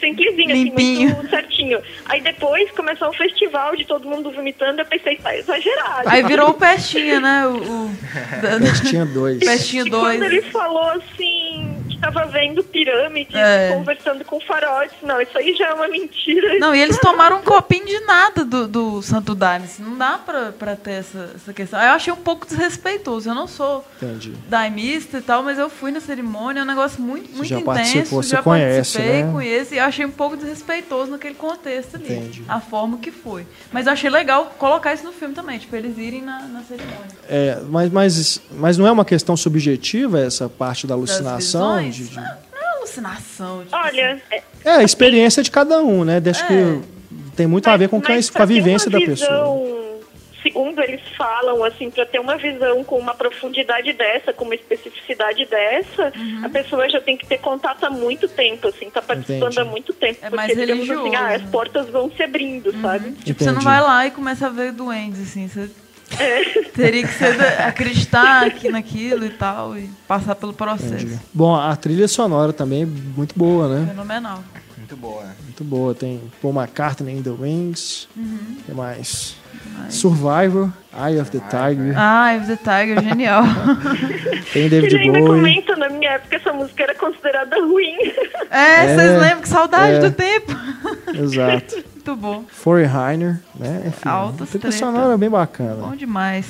S5: simplesinho, assim, muito certinho. Aí depois começou o festival de todo mundo vomitando, eu pensei, tá exagerado.
S2: Aí virou o Pestinha, né? O, o da- da-
S1: Tinha dois.
S2: Pestinha
S5: E
S2: 2.
S5: quando ele falou assim, que tava vendo pirâmides,
S2: É.
S5: conversando com farotes, não, isso aí já é uma mentira.
S2: Não, e eles tomaram um copinho de nada do, do Santo Daime. Não dá pra, pra ter essa, essa questão. Eu achei um pouco desrespeitoso. Eu não sou
S1: Entendi.
S2: daimista e tal, mas eu fui na cerimônia, é um negócio muito, muito
S1: já
S2: intenso.
S1: participou, você
S2: já
S1: conhece,
S2: participei,
S1: né?
S2: conheço, e eu achei um pouco desrespeitoso naquele contexto ali.
S1: Entendi.
S2: A forma que foi. Mas eu achei legal colocar isso no filme também, tipo, eles irem na, na cerimônia.
S1: É, mas, mas, mas não é uma questão subjetiva essa parte da alucinação? De- de-
S2: Não, é alucinação. Tipo,
S5: Olha, é,
S1: É, a experiência de cada um, né? Acho
S2: É.
S1: que tem muito a ver com,
S5: Mas- mas
S1: com a
S5: pra ter
S1: vivência
S5: uma
S1: da pessoa.
S5: visão, Segundo eles falam, assim, para ter uma visão com uma profundidade dessa, com uma especificidade dessa,
S2: Uhum.
S5: a pessoa já tem que ter contato há muito tempo, assim, tá participando
S1: Entendi.
S5: há muito tempo.
S2: É
S5: porque,
S2: mais
S5: digamos assim,
S2: religioso.
S5: ah, as portas vão se abrindo, sabe?
S2: Tipo, você não
S1: Entendi.
S2: vai lá e começa a ver duendes, assim. Você Teria que ser acreditar aqui naquilo e tal, e passar pelo processo.
S1: Bom, a trilha sonora também é muito boa, né?
S2: Fenomenal.
S4: Muito boa.
S1: Muito boa. Tem Paul McCartney in The Wings.
S2: Uhum.
S1: O que mais? Survivor, Eye of the Tiger.
S2: Ah, Eve the Tiger, genial.
S1: Tem David
S5: ainda
S1: Bowie.
S5: comenta, na minha época, essa música era considerada ruim.
S2: É,
S1: É.
S2: vocês lembram que saudade
S1: É.
S2: do tempo.
S1: Exato.
S2: Muito bom.
S1: Foreigner, né? Enfim,
S2: Altas
S1: a trilha sonora é bem bacana.
S2: Bom demais.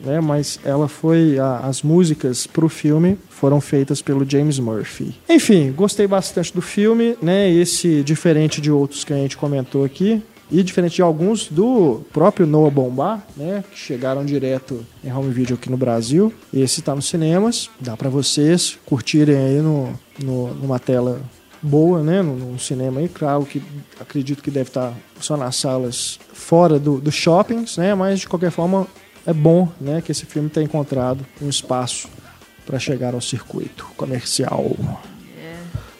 S1: né? Mas ela foi. a- as músicas pro filme foram feitas pelo James Murphy. Enfim, gostei bastante do filme, né? Esse, diferente de outros que a gente comentou aqui. E diferente de alguns do próprio Noah Bombar, né? Que chegaram direto em home video aqui no Brasil. Esse tá nos cinemas. Dá pra vocês curtirem aí no, no- numa tela boa, né? Num, cinema aí, claro que acredito que deve estar só nas salas fora do, dos shoppings, né? Mas de qualquer forma é bom, né? Que esse filme tenha encontrado um espaço para chegar ao circuito comercial.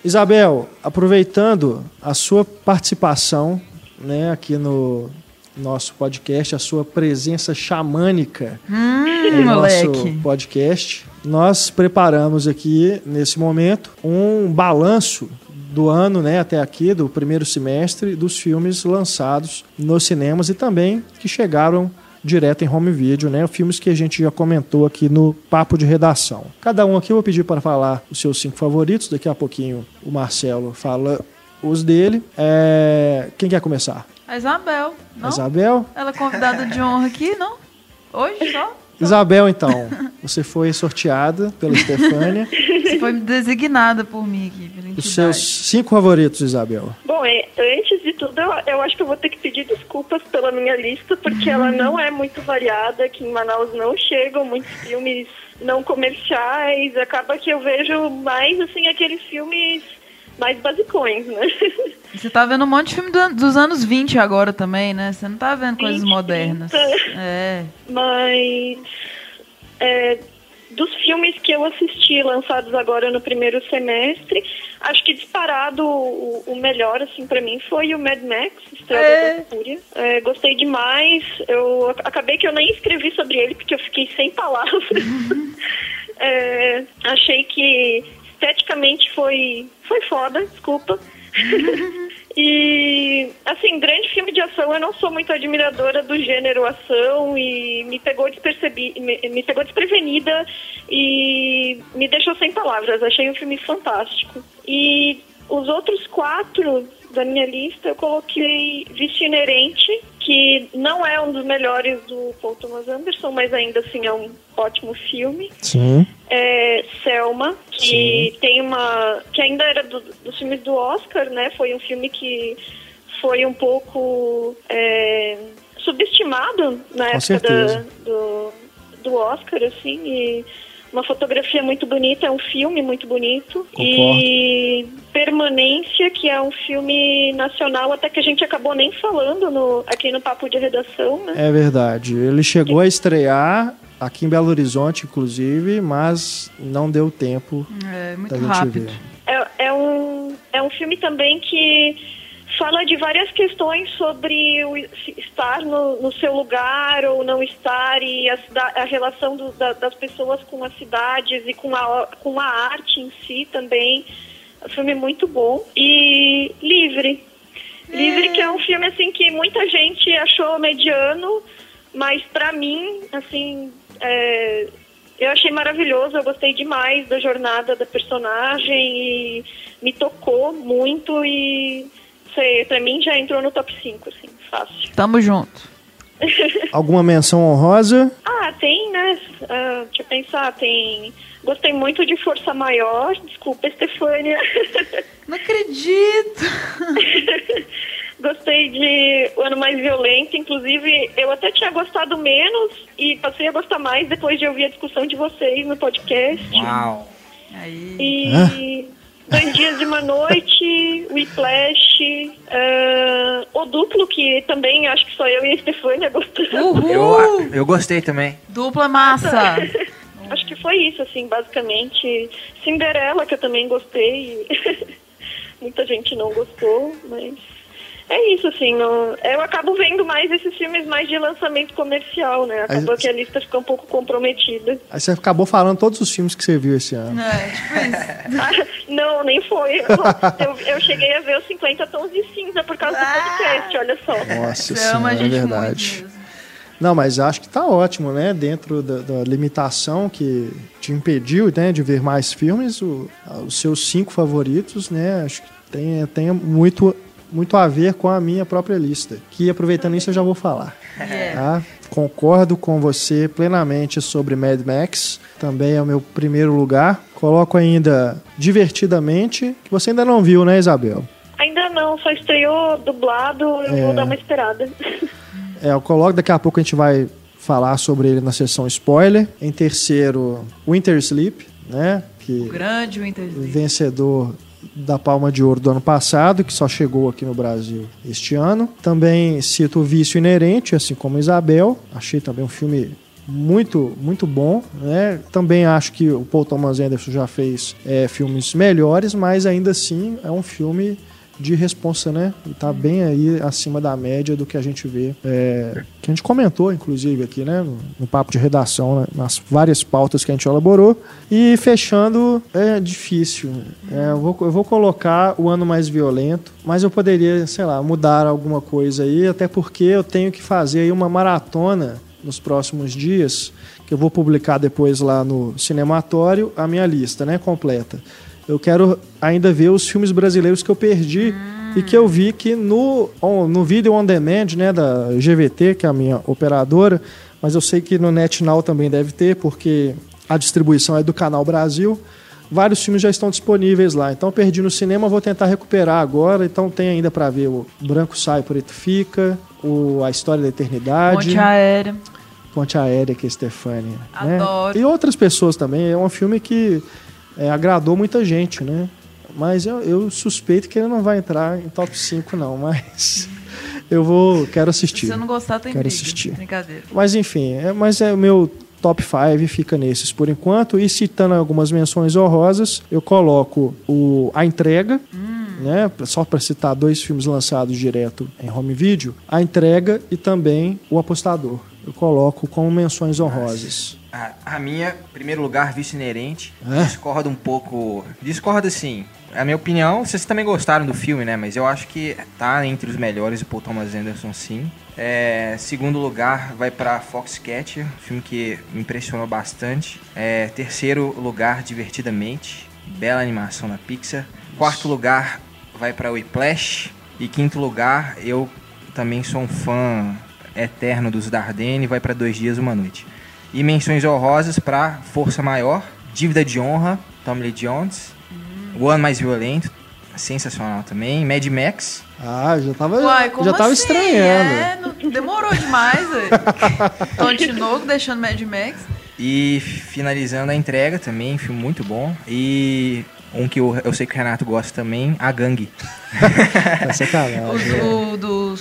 S1: Isabel, aproveitando a sua participação, né? Aqui no nosso podcast, a sua presença xamânica
S2: Hum,
S1: no nosso
S2: moleque.
S1: podcast, nós preparamos aqui, nesse momento, um balanço do ano né, até aqui, do primeiro semestre, dos filmes lançados nos cinemas e também que chegaram direto em home video, né? Filmes que a gente já comentou aqui no papo de redação. Cada um aqui eu vou pedir para falar os seus cinco favoritos. Daqui a pouquinho o Marcelo fala os dele. É, Quem quer começar?
S2: A Isabel, não?
S1: Isabel?
S2: Ela é convidada de honra aqui, não? Hoje só?
S1: Isabel, então, você foi sorteada pela Estefânia.
S2: Você foi designada por mim aqui, pela
S1: Os seus cinco favoritos, Isabel.
S5: Bom, é, antes de tudo, eu, eu acho que eu vou ter que pedir desculpas pela minha lista, porque ela não é muito variada. Aqui em Manaus não chegam muitos filmes não comerciais. Acaba que eu vejo mais, assim, aqueles filmes mais basicões, né?
S2: Você tá vendo um monte de filme do dos anos 20 agora também, né? Você não tá vendo coisas
S5: 20,
S2: modernas.
S5: 30.
S2: É.
S5: Mas é, dos filmes que eu assisti lançados agora no primeiro semestre, acho que disparado o, o melhor assim para mim foi o Mad Max, Estrada
S2: É.
S5: da Fúria. É, gostei demais. Eu ac- acabei que eu nem escrevi sobre ele porque eu fiquei sem palavras. É, achei que esteticamente foi foi foda, desculpa. E, assim, grande filme de ação, eu não sou muito admiradora do gênero ação e me pegou, despercebi, me, me pegou desprevenida e me deixou sem palavras. Achei um filme fantástico. E os outros quatro da minha lista eu coloquei Vício Inerente, que não é um dos melhores do Paul Thomas Anderson, mas ainda assim é um ótimo filme
S1: Sim.
S5: é, Selma, que tem uma. que ainda era do- dos filmes do Oscar, né? Foi um filme que foi um pouco é, subestimado na
S1: Com
S5: época da- do, do Oscar, assim, e uma fotografia muito bonita, é um filme muito bonito. E Permanência, que é um filme nacional, até que a gente acabou nem falando no, aqui no Papo de Redação, né?
S1: É verdade. Ele chegou a estrear aqui em Belo Horizonte, inclusive, mas não deu tempo
S2: É muito
S1: da gente
S2: rápido.
S1: ver.
S5: É, é um, é um filme também que fala de várias questões sobre o estar no, no seu lugar ou não estar e a, a relação do- da- das pessoas com as cidades e com a, com a arte em si também. É um filme muito bom. E Livre. Livre, que é um filme assim que muita gente achou mediano, mas pra mim, assim, é, eu achei maravilhoso, eu gostei demais da jornada da personagem e me tocou muito e sei, pra mim já entrou no top 5, assim, fácil.
S2: Tamo junto.
S1: Alguma menção honrosa?
S5: Ah, tem, né? Ah, deixa eu pensar, tem. Gostei muito de Força Maior, desculpa, Estefânia.
S2: Não acredito.
S5: Gostei de O Ano Mais Violento, inclusive eu até tinha gostado menos e passei a gostar mais depois de ouvir a discussão de vocês no podcast.
S4: Uau.
S2: Aí.
S5: E Dois Dias de uma Noite, Whiplash, ah, O Duplo, que também acho que só eu e a Estefânia gostamos.
S4: Eu, eu gostei também.
S2: Dupla massa.
S5: Acho que foi isso, assim, basicamente. Cinderela, que eu também gostei. Muita gente não gostou, mas é isso, assim, não, eu acabo vendo mais esses filmes mais de lançamento comercial, né? Acabou
S1: Aí-
S5: que a lista fica um pouco comprometida.
S1: Aí você acabou falando todos os filmes que você viu esse ano.
S2: É, tipo isso.
S5: Ah, não, nem foi. Eu, eu cheguei a ver os 50 tons de cinza por causa do podcast, olha só.
S1: Nossa senhora, é verdade. Não, mas acho que tá ótimo, né? Dentro da, da limitação que te impediu né, de ver mais filmes, o- os seus cinco favoritos, né? Acho que tem, tem muito, muito a ver com a minha própria lista. Que aproveitando isso eu já vou falar.
S2: Yeah.
S1: Tá? Concordo com você plenamente sobre Mad Max. Também é o meu primeiro lugar. Coloco ainda Divertidamente, que você ainda não viu, né, Isabel?
S5: Ainda não, só estreou dublado, eu
S1: É.
S5: vou dar uma esperada.
S1: É, eu coloco, daqui a pouco a gente vai falar sobre ele na sessão spoiler. Em terceiro, Winter Sleep, né?
S2: O
S1: Que
S2: grande Winter Sleep.
S1: vencedor da Palma de Ouro do ano passado, que só chegou aqui no Brasil este ano. Também cito o Vício Inerente, assim como Isabel. Achei também um filme muito, muito bom. Né? Também acho que o Paul Thomas Anderson já fez é, filmes melhores, mas ainda assim é um filme de responsa, né? E tá bem aí acima da média do que a gente vê. é, que a gente comentou, inclusive, aqui, né? No, no papo de redação, né? nas várias pautas que a gente elaborou. E fechando, é difícil. É, eu, vou, eu vou colocar o ano mais violento, mas eu poderia, sei lá, mudar alguma coisa aí, até porque eu tenho que fazer aí uma maratona nos próximos dias, que eu vou publicar depois lá no Cinematório, a minha lista, né, completa. Eu quero ainda ver os filmes brasileiros que eu perdi e que eu vi que no, no Video On Demand, né, da GVT, que é a minha operadora, mas eu sei que no NetNow também deve ter, porque a distribuição é do Canal Brasil. Vários filmes já estão disponíveis lá. Então eu perdi no cinema, vou tentar recuperar agora. Então tem ainda para ver o Branco Sai, Preto Fica, o A História da Eternidade.
S2: Ponte aérea.
S1: Ponte Aérea, que é Stefania. né?
S2: Adoro.
S1: E outras pessoas também. É um filme que é, agradou muita gente, né? Mas eu, eu suspeito que ele não vai entrar em top 5, não. Mas eu vou. Quero
S2: Se
S1: assistir.
S2: você não gostar, tem
S1: Quero
S2: briga.
S1: assistir.
S2: Brincadeira.
S1: Mas enfim, é, mas é o meu top 5 fica nesses por enquanto. E citando algumas menções honrosas, eu coloco o A Entrega, né? Só para citar dois filmes lançados direto em home video, A Entrega e também O Apostador. Eu coloco como menções honrosas.
S4: A, a minha, em primeiro lugar, vício inerente.
S1: É?
S4: Discordo um pouco. Discordo sim. A minha opinião, vocês também gostaram do filme, né? Mas eu acho que tá entre os melhores o Paul Thomas Anderson, sim. É, segundo lugar vai para Foxcatcher, filme que me impressionou bastante. É, terceiro lugar, Divertidamente, bela animação da Pixar. Quarto lugar vai para Whiplash. E quinto lugar, eu também sou um fã eterno dos Dardenne, vai para Dois Dias, Uma Noite. E menções honrosas para Força Maior, Dívida de Honra, Tommy Lee Jones, O Ano Mais Violento, sensacional também, Mad Max,
S1: Ah, já tava,
S2: Uai, como
S1: já tava
S2: assim?
S1: estranhando.
S2: É, não- demorou demais, velho. Nogo deixando Mad Max.
S4: e finalizando a entrega também, filme muito bom. E um que eu, eu sei que o Renato gosta também, A Gangue.
S1: É sacanagem.
S2: O, o do.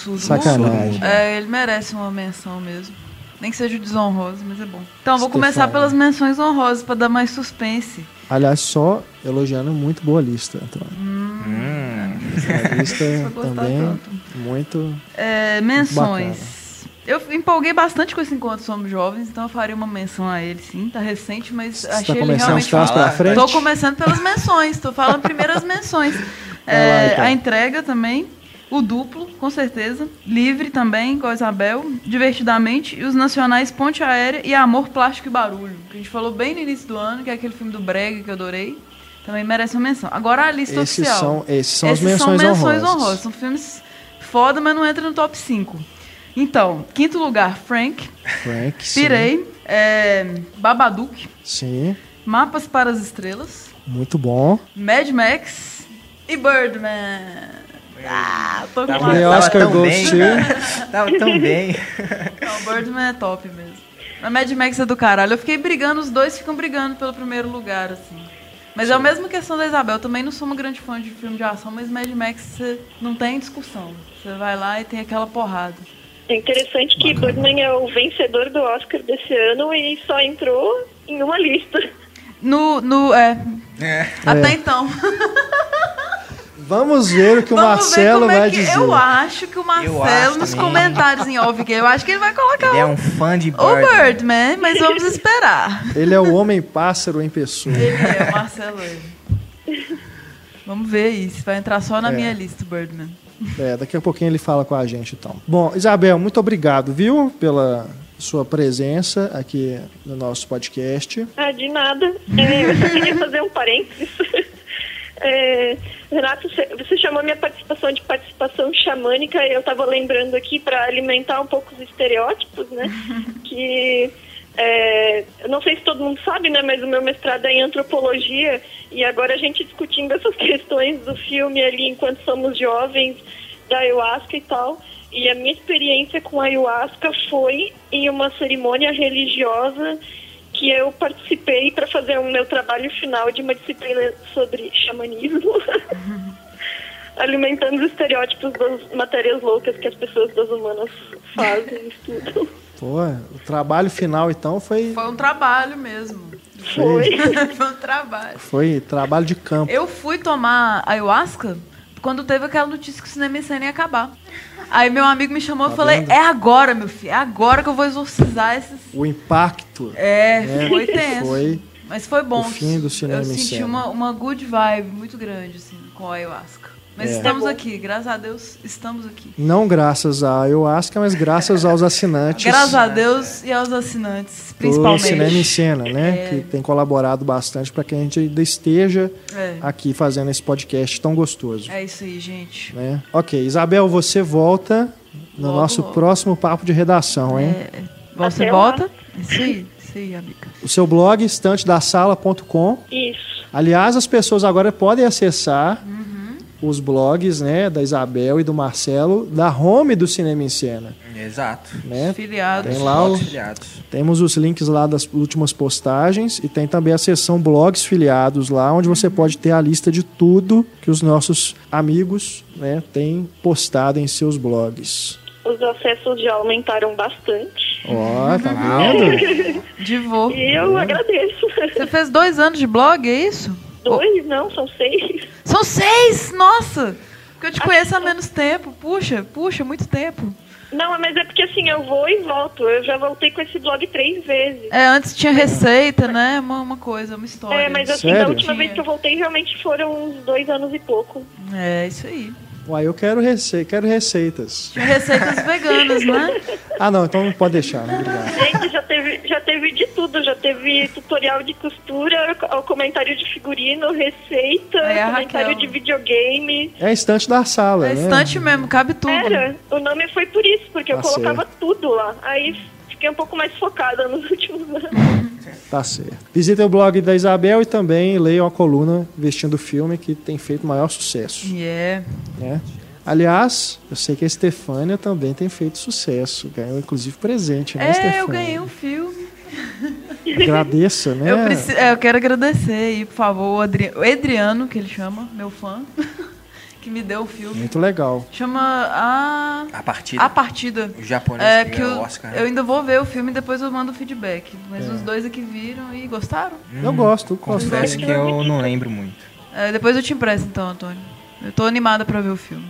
S2: É, ele merece uma menção mesmo. Nem que seja desonroso, mas é bom. Então, vou começar pelas menções honrosas pra dar mais suspense.
S1: Aliás, só elogiando muito boa lista, Antônio.
S4: Hum,
S1: A lista
S2: Vai gostar
S1: também
S2: tanto.
S1: muito.
S2: É, menções. Eu empolguei bastante com esse encontro Somos Jovens, então eu faria uma menção a ele, sim. Tá recente, mas
S1: Você
S2: achei
S1: tá
S2: ele realmente
S1: pra frente?
S2: Tô começando pelas menções, tô falando primeiro as menções. É,
S1: lá, então.
S2: A entrega também, o duplo, com certeza. Livre também, com a Isabel. Divertidamente. E os nacionais Ponte Aérea e Amor, Plástico e Barulho. Que a gente falou bem no início do ano, que é aquele filme do Brega que eu adorei. Também merece uma menção. Agora a lista
S1: Esses
S2: oficial.
S1: são, esses são as
S2: Esses
S1: menções,
S2: são menções
S1: honrosas.
S2: honrosas. São filmes foda, mas não entra no top 5. Então, quinto lugar, Frank.
S1: Frank, sim.
S2: Pirei. É, Babadook.
S1: Sim,
S2: Mapas para as Estrelas.
S1: muito bom.
S2: Mad Max e Birdman. Ah, tô com
S4: tava,
S2: uma...
S1: Oscar
S4: cara. Tava tão bem.
S2: Não, Birdman é top mesmo. A Mad Max é do caralho. Eu fiquei brigando, os dois ficam brigando pelo primeiro lugar, assim. Mas é a mesma questão da Isabel. Eu também não sou uma grande fã de filme de ação, mas Mad Max você não tem discussão. Você vai lá e tem aquela porrada.
S5: É interessante que Birdman é o vencedor do Oscar desse ano e só entrou em uma lista.
S2: No. no é.
S4: É.
S2: Até então.
S1: Vamos ver o que o
S2: Vamos
S1: Marcelo
S2: ver como
S1: vai
S2: é que
S1: dizer.
S2: eu acho que o Marcelo nos
S4: também.
S2: comentários em off, eu acho que ele vai colocar
S4: Ele é
S2: o,
S4: um fã de
S2: o
S4: Bird.
S2: Birdman, mas vamos esperar.
S1: Ele é o homem-pássaro em pessoa.
S2: Ele é, o Marcelo. ele. Vamos ver isso. Vai entrar só na
S1: É.
S2: minha lista, o Birdman.
S1: É, daqui a pouquinho ele fala com a gente, então. Bom, Isabel, muito obrigado, viu, pela sua presença aqui no nosso podcast.
S5: Ah, de nada. É, eu só queria fazer um parênteses. É, Renato, você- você chamou minha participação de participação xamânica e eu estava lembrando aqui para alimentar um pouco os estereótipos, né? Que é, não sei se todo mundo sabe, né? Mas o meu mestrado é em antropologia e agora a gente discutindo essas questões do filme ali enquanto somos jovens, da ayahuasca e tal. E a minha experiência com a ayahuasca foi em uma cerimônia religiosa que eu participei para fazer o meu trabalho final de uma disciplina sobre xamanismo, alimentando os estereótipos das matérias loucas que as pessoas das humanas fazem, estudam.
S1: Pô, o trabalho final, então, foi,
S2: Foi um trabalho mesmo.
S5: Foi.
S2: Foi um trabalho.
S1: foi trabalho de campo.
S2: Eu fui tomar ayahuasca quando teve aquela notícia que o cinema ia acabar. Aí meu amigo me chamou e
S1: Tá
S2: falei,
S1: vendo?
S2: é agora, meu filho, é agora que eu vou exorcizar esses.
S1: O impacto
S2: É,
S1: É,
S2: foi tenso.
S1: foi
S2: Mas foi bom.
S1: o fim do cinema
S2: Eu senti uma, uma good vibe muito grande, assim, com a ayahuasca. Mas
S1: É.
S2: estamos
S5: É bom.
S2: aqui, graças a Deus, estamos aqui.
S1: não graças à ayahuasca, mas graças aos assinantes
S2: Graças a Deus e aos assinantes,
S1: do
S2: principalmente.
S1: Cinema em Cena, né?
S2: É.
S1: Que tem colaborado bastante para que a gente ainda esteja
S2: É.
S1: aqui fazendo esse podcast tão gostoso.
S2: É isso aí, gente.
S1: né? Ok, Isabel, você volta no
S2: Logo,
S1: nosso
S2: logo.
S1: próximo papo de redação, hein?
S2: É, você
S5: Até
S2: volta? Isso aí, isso aí, amiga.
S1: O seu blog, estantedasala.com.
S5: Isso.
S1: Aliás, as pessoas agora podem acessar
S2: Uhum.
S1: Os blogs né, da Isabel e do Marcelo da home do Cinema em Cena.
S4: Exato.
S1: Né?
S2: Filiado.
S1: Tem lá o-
S4: Filiados.
S1: Temos os links lá das últimas postagens e tem também a seção blogs filiados lá, onde você pode ter a lista de tudo que os nossos amigos né, têm postado em seus blogs.
S5: Os acessos já aumentaram bastante.
S1: Ó, tá vendo?
S2: Divô.
S5: E eu agradeço.
S2: Você fez dois anos de blog, é isso?
S5: Dois, não, são seis.
S2: São seis! Nossa! Porque eu te conheço há menos tempo. Puxa, puxa, muito tempo.
S5: Não, mas é porque assim, eu vou e volto. Eu já voltei com esse blog três vezes.
S2: É, antes tinha receita, né? Uma, uma coisa, uma história.
S5: É, mas assim,
S1: Sério?
S5: da última vez que eu voltei, realmente foram uns dois anos e pouco.
S2: É, isso aí.
S1: Uai, eu quero, rece quero receitas.
S2: Receitas veganas, né?
S1: Ah, não, então não pode deixar, né? Obrigado.
S5: Gente, já teve, já teve de tudo. Já teve tutorial de costura, o comentário de figurino, receita,
S2: a
S5: comentário
S2: Raquel.
S5: de videogame.
S1: É a estante da sala,
S2: É
S1: né?
S2: estante mesmo, cabe tudo.
S5: Era, o nome foi por isso, porque eu
S1: Tá
S5: colocava tudo lá. Aí fiquei um pouco mais focada nos últimos anos.
S1: Tá certo. Visitem o blog da Isabel e também leiam a coluna Vestindo o Filme, que tem feito maior sucesso.
S2: E é.
S1: né? Aliás, eu sei que a Estefânia também tem feito sucesso. Ganhou inclusive presente, né,
S2: É,
S1: Estefânia?
S2: eu ganhei um filme.
S1: Agradeça, né?
S2: Eu, preci- é, eu quero agradecer aí, por favor, o Adri- o Adriano, que ele chama, meu fã, que me deu o filme.
S1: Muito legal.
S2: Chama a.
S4: A partida.
S2: A Partida.
S4: O japonês
S2: É,
S4: que o Oscar. né?
S2: eu ainda vou ver o filme e depois eu mando o feedback. Mas
S1: É.
S2: os dois aqui viram e gostaram.
S1: Eu gosto, gosto.
S4: Confesso que eu não lembro muito.
S2: É, depois eu te empresto então, Antônio. Eu tô animada pra ver o filme.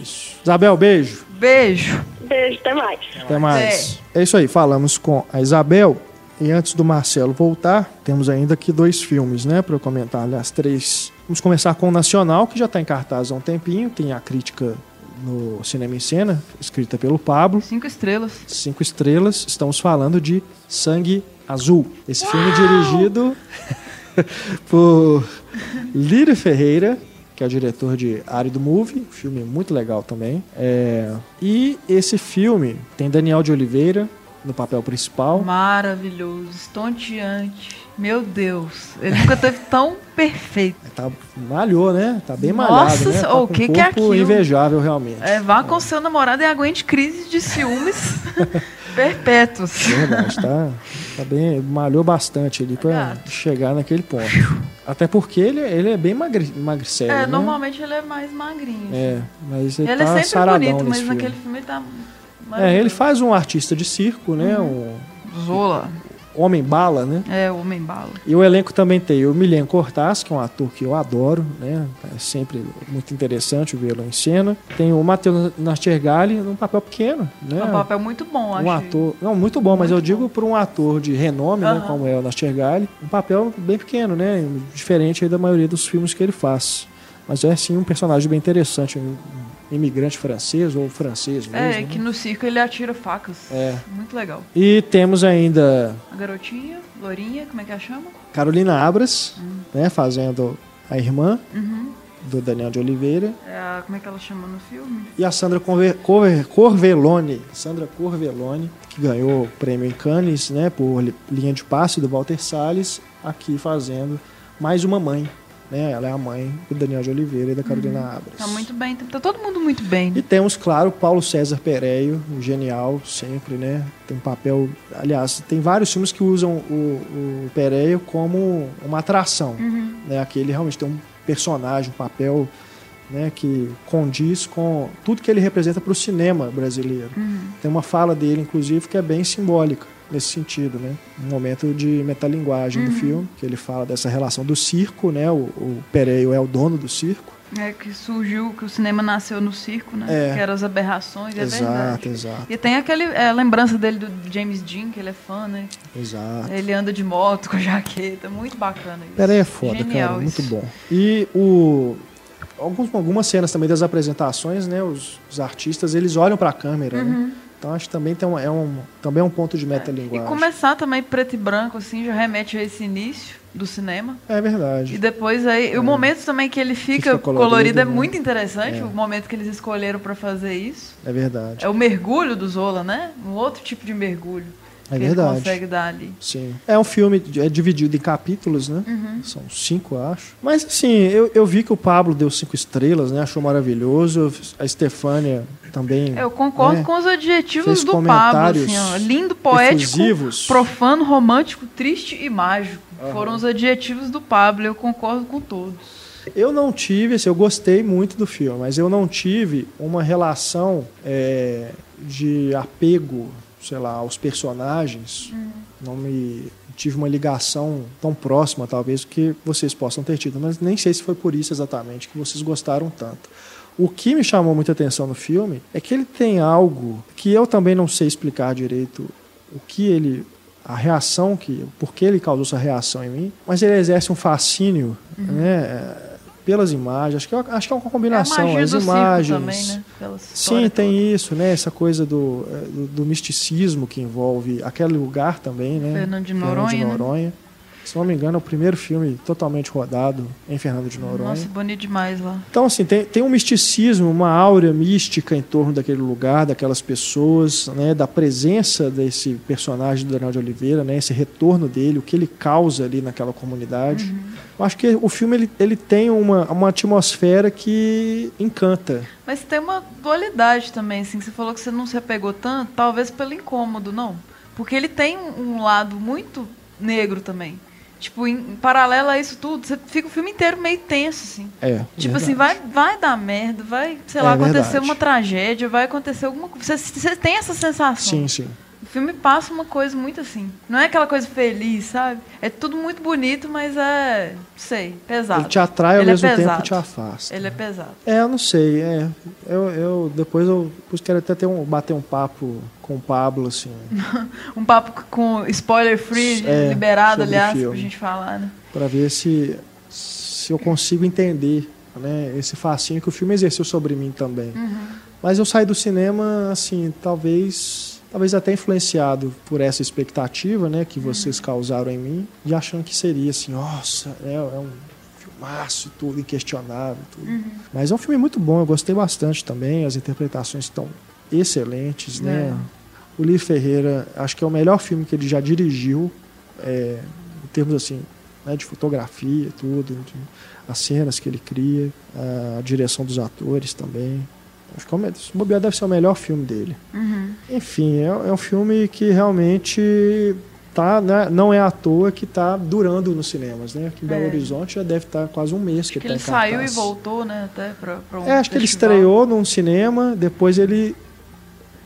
S1: Isso. Isabel, beijo.
S2: Beijo.
S5: Beijo, até mais.
S1: Até mais. É isso aí, falamos com a Isabel. E antes do Marcelo voltar, temos ainda aqui dois filmes, né, para eu comentar. Aliás, três. Vamos começar com o Nacional, que já está em cartaz há um tempinho. Tem a crítica no Cinema em Cena, escrita pelo Pablo.
S2: Cinco estrelas.
S1: Cinco estrelas. Estamos falando de Sangue Azul. Esse filme é dirigido por Lírio Ferreira, que é o diretor de Árido Movie, um filme muito legal também. É, E esse filme tem Daniel de Oliveira no papel principal.
S2: Maravilhoso, estonteante. Meu Deus, ele nunca teve tão perfeito.
S1: Tá, malhou, né? Tá bem
S2: Nossa
S1: malhado, né?
S2: Senhora,
S1: Tá
S2: o que
S1: um
S2: que é aquilo?
S1: invejável, realmente.
S2: É, vá com seu namorado e aguente crise de ciúmes perpétuos.
S1: Verdade, tá, tá bem, malhou bastante ali pra
S2: Gato.
S1: chegar naquele ponto. Até porque ele, ele é bem magri, magricelo,
S2: É,
S1: né?
S2: normalmente ele é mais magrinho.
S1: É, mas ele,
S2: ele
S1: tá
S2: é sempre bonito, mas
S1: filme.
S2: naquele filme ele tá.
S1: É, ele faz um artista de circo, né?
S2: Uhum.
S1: Um
S2: Zola.
S1: Homem-Bala, né?
S2: É, o Homem-Bala.
S1: E o elenco também tem o Milen Cortaz, que é um ator que eu adoro, né? É sempre muito interessante vê-lo em cena. Tem o Matheus Nastergali, num papel pequeno, né?
S2: É um papel muito bom, acho.
S1: Um ator, não, muito bom, mas
S2: Muito
S1: eu digo por um ator de renome, né, como é o Nastergali, um papel bem pequeno, né? Diferente da maioria dos filmes que ele faz. Mas é sim um personagem bem interessante, um imigrante francês ou francês mesmo.
S2: É,
S1: né?
S2: que no circo ele atira facas.
S1: É.
S2: Muito legal.
S1: E temos ainda
S2: A garotinha, Lourinha, como é que ela chama?
S1: Carolina Abras, né, fazendo a irmã
S2: Uhum.
S1: do Daniel de Oliveira.
S2: É a, como é que ela chama no filme?
S1: E a Sandra Corve- Corve- Corvelone, Sandra Corvelone, que ganhou o prêmio em Cannes, né, por li- linha de passe do Walter Salles, aqui fazendo mais uma mãe, né? Ela é a mãe do Daniel de Oliveira e da Carolina Abras.
S2: Tá muito bem, tá todo mundo muito bem.
S1: E temos, claro, Paulo César Pereio, genial sempre, né? Tem um papel. Aliás, tem vários filmes que usam o, o Pereio como uma atração.
S2: Uhum.
S1: Né? Aqui ele realmente tem um personagem, um papel né, que condiz com tudo que ele representa para o cinema brasileiro.
S2: Uhum.
S1: Tem uma fala dele, inclusive, que é bem simbólica nesse sentido, né? Um momento de metalinguagem
S2: Uhum.
S1: do filme, que ele fala dessa relação do circo, né? O, o Pereio é o dono do circo.
S2: É que surgiu, que o cinema nasceu no circo, né?
S1: É.
S2: Que eram as aberrações, é
S1: exato,
S2: verdade.
S1: exato,
S2: E tem aquele é, lembrança dele do James Dean, que ele é fã, né?
S1: exato.
S2: Ele anda de moto com jaqueta, muito bacana isso.
S1: Pereio é foda,
S2: Genial
S1: cara,
S2: isso.
S1: muito bom. E o alguns, algumas cenas também das apresentações, né? Os, os artistas eles olham para a câmera, né? Então acho que também tem um, é um também é um ponto de.
S2: E
S1: metalinguagem.
S2: começar também preto e branco, assim, já remete a esse início do cinema.
S1: É verdade.
S2: E depois aí, o momento também que ele fica,
S1: fica colorido,
S2: colorido, é
S1: né?
S2: muito interessante,
S1: É.
S2: o momento que eles escolheram pra fazer isso.
S1: É verdade.
S2: É o mergulho do Zola, né? Um outro tipo de mergulho
S1: É
S2: que
S1: verdade.
S2: ele consegue dar ali.
S1: Sim. É um filme é dividido em capítulos, né?
S2: Uhum.
S1: São cinco, acho. Mas assim, eu, eu vi que o Pablo deu cinco estrelas, né? Achou maravilhoso. A Estefânia também.
S2: Eu concordo
S1: né?
S2: com os adjetivos do Pablo, assim, ó, lindo, poético,
S1: efusivos.
S2: profano, romântico, triste e mágico. Foram os adjetivos do Pablo, eu concordo com todos.
S1: Eu não tive, assim, eu gostei muito do filme, mas eu não tive uma relação é, de apego, sei lá, aos personagens. Não me tive uma ligação tão próxima, talvez, que vocês possam ter tido, mas nem sei se foi por isso exatamente que vocês gostaram tanto. O que me chamou muita atenção no filme é que ele tem algo que eu também não sei explicar direito o que ele a reação que por que ele causou essa reação em mim, mas ele exerce um fascínio, né, é, pelas imagens. Acho que é, acho que é uma
S2: É a
S1: combinação
S2: magia
S1: as imagens.
S2: também, né?
S1: Sim, tem
S2: toda.
S1: isso, né? Essa coisa do, é, do, do misticismo que envolve aquele lugar também, né?
S2: Fernando de
S1: Fernando
S2: Noronha, né?
S1: Se não me engano, é o primeiro filme totalmente rodado em Fernando de Noronha.
S2: Nossa, bonito demais lá.
S1: Então, assim, tem, tem um misticismo, uma áurea mística em torno daquele lugar, daquelas pessoas, né, da presença desse personagem do Daniel de Oliveira, né, esse retorno dele, o que ele causa ali naquela comunidade.
S2: Uhum.
S1: Eu acho que o filme ele, ele tem uma, uma atmosfera que encanta.
S2: Mas tem uma dualidade também, assim. Você falou que você não se apegou tanto, talvez pelo incômodo, não. Porque ele tem um lado muito negro também. Tipo, em, em paralelo a isso tudo, você fica o filme inteiro meio tenso, assim.
S1: É.
S2: Tipo
S1: verdade.
S2: assim, vai, vai dar merda, vai, sei
S1: É
S2: lá, acontecer
S1: verdade.
S2: uma tragédia, vai acontecer alguma coisa. Você, você tem essa sensação.
S1: Sim, sim.
S2: O filme passa uma coisa muito assim. Não é aquela coisa feliz, sabe? É tudo muito bonito, mas é. Sei, pesado.
S1: Ele te atrai ao
S2: Ele é
S1: mesmo tempo
S2: pesado.
S1: te afasta.
S2: Ele é pesado.
S1: É, eu não sei. É, eu, eu depois eu depois quero até ter um, bater um papo com o Pablo, assim,
S2: Um papo com spoiler free,
S1: É,
S2: liberado, aliás, pra gente falar, né?
S1: para ver se, se eu consigo entender né, esse fascínio que o filme exerceu sobre mim também. Mas eu saí do cinema, assim, talvez talvez até influenciado por essa expectativa né, que vocês causaram em mim, e achando que seria assim, nossa, é, é um filmaço e tudo, inquestionável. Tudo. Mas é um filme muito bom, eu gostei bastante também, as interpretações estão excelentes. Né? O Lee Ferreira, acho que é o melhor filme que ele já dirigiu, é, em termos assim, né, de fotografia e tudo, de- as cenas que ele cria, a direção dos atores também. Acho que é se bobear deve ser o melhor filme dele.
S2: Uhum.
S1: Enfim, é, é um filme que realmente tá, né, não é à toa que está durando nos cinemas, né? Aqui em Belo
S2: É.
S1: Horizonte já deve estar quase um mês que
S2: Que
S1: está
S2: ele saiu e voltou, né? Até pra um
S1: É, acho que ele
S2: festival.
S1: estreou num cinema, depois ele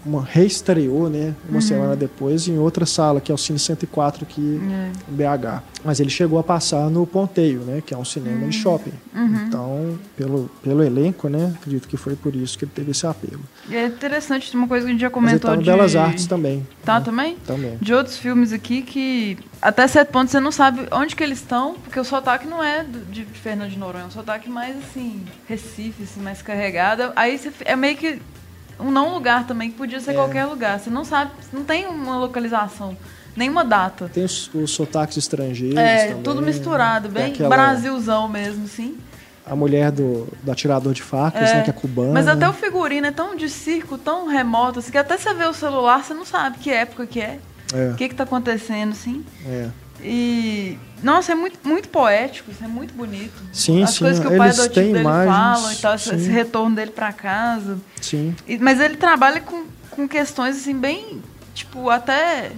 S1: uma reestreou, né, uma semana depois em outra sala, que é o Cine 104 aqui
S2: É.
S1: em BH. Mas ele chegou a passar no Ponteio, né, que é um cinema
S2: Hum.
S1: de shopping.
S2: Uhum.
S1: Então, pelo, pelo elenco, né, acredito que foi por isso que ele teve esse apelo.
S2: E é interessante, uma coisa que a gente já
S1: Mas ele
S2: comentou
S1: tá
S2: de...
S1: Belas Artes também.
S2: Tá
S1: né,
S2: também?
S1: Também.
S2: De outros filmes aqui que até certo ponto você não sabe onde que eles estão, porque o sotaque não é de Fernando de Noronha, é um sotaque mais assim, Recife, assim, mais carregado. Aí você, é meio que um não lugar também, que podia ser
S1: É.
S2: qualquer lugar. Você não sabe, não tem uma localização, nenhuma data.
S1: Tem os, os sotaques estrangeiros
S2: É,
S1: também.
S2: tudo misturado, bem
S1: aquela-
S2: Brasilzão mesmo, assim.
S1: A mulher do, do atirador de facas,
S2: É.
S1: né, que é cubana.
S2: Mas até o figurino é tão de circo, tão remoto, assim, que até você vê o celular, você não sabe que época que é,
S1: É,
S2: o que que tá acontecendo, assim.
S1: é.
S2: E. Nossa, é muito, muito poético, isso é muito bonito.
S1: Sim,
S2: As
S1: sim.
S2: coisas que o pai adotivo
S1: têm
S2: dele
S1: imagens,
S2: fala e tal, esse,
S1: sim.
S2: esse retorno dele pra casa.
S1: Sim.
S2: E- mas ele trabalha com, com questões, assim, bem. Tipo, até.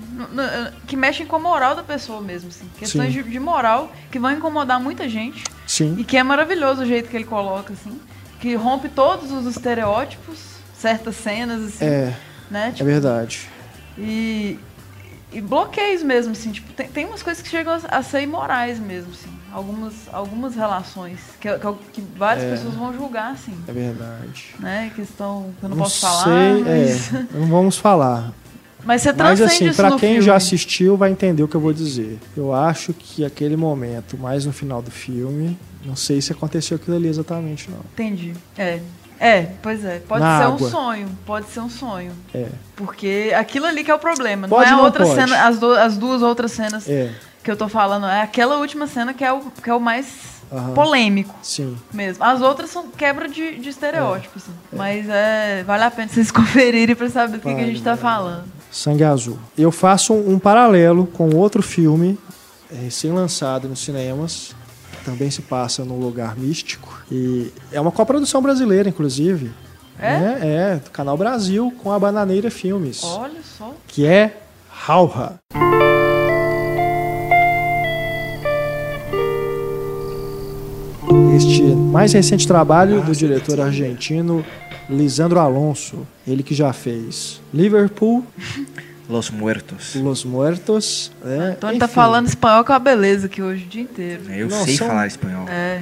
S2: que mexem com a moral da pessoa mesmo, assim. Questões de, de moral que vão incomodar muita gente.
S1: Sim.
S2: E que é maravilhoso o jeito que ele coloca, assim. Que rompe todos os estereótipos, certas cenas, assim.
S1: É,
S2: Né?
S1: é
S2: Tipo,
S1: verdade.
S2: e, e bloqueios mesmo, assim, tipo, tem, tem umas coisas que chegam a, a ser imorais mesmo, assim. Algumas, algumas relações que, que, que várias
S1: É.
S2: pessoas vão julgar, assim,
S1: É verdade.
S2: né? Que eu não,
S1: Não
S2: posso falar,
S1: sei,
S2: mas,
S1: é, não vamos falar.
S2: mas você
S1: Mas assim,
S2: no
S1: quem
S2: filme.
S1: já assistiu vai entender o que eu vou dizer. Eu acho que aquele momento, mais no final do filme, não sei se aconteceu aquilo ali exatamente, não.
S2: Entendi. É. É, pois é. Pode
S1: Na
S2: ser
S1: água.
S2: um sonho. Pode ser um sonho.
S1: É,
S2: Porque aquilo ali que é o problema.
S1: Pode
S2: não é a outra
S1: pode?
S2: cena, as, du- as duas outras cenas
S1: é,
S2: que eu tô falando. É aquela última cena que é o, que é o mais
S1: Aham.
S2: polêmico.
S1: sim.
S2: mesmo. As outras são quebra de, de estereótipos. assim. Mas é, vale a pena vocês conferirem pra saber do que, que a gente tá
S1: vale.
S2: falando.
S1: Sangue Azul. Eu faço um, um paralelo com outro filme é, recém-lançado nos cinemas. Também se passa num lugar místico. E é uma coprodução brasileira, inclusive.
S2: É?
S1: né? É, do Canal Brasil com a Bananeira Filmes.
S2: Olha só.
S1: que é Rauha. Este mais recente trabalho do diretor argentino Lisandro Alonso, ele que já fez Liverpool,
S4: Los Muertos.
S1: Los Muertos, né?
S2: Antônio tá falando espanhol com a beleza aqui hoje o dia inteiro.
S4: Eu
S1: Não,
S4: sei
S1: são-
S4: falar espanhol.
S2: É.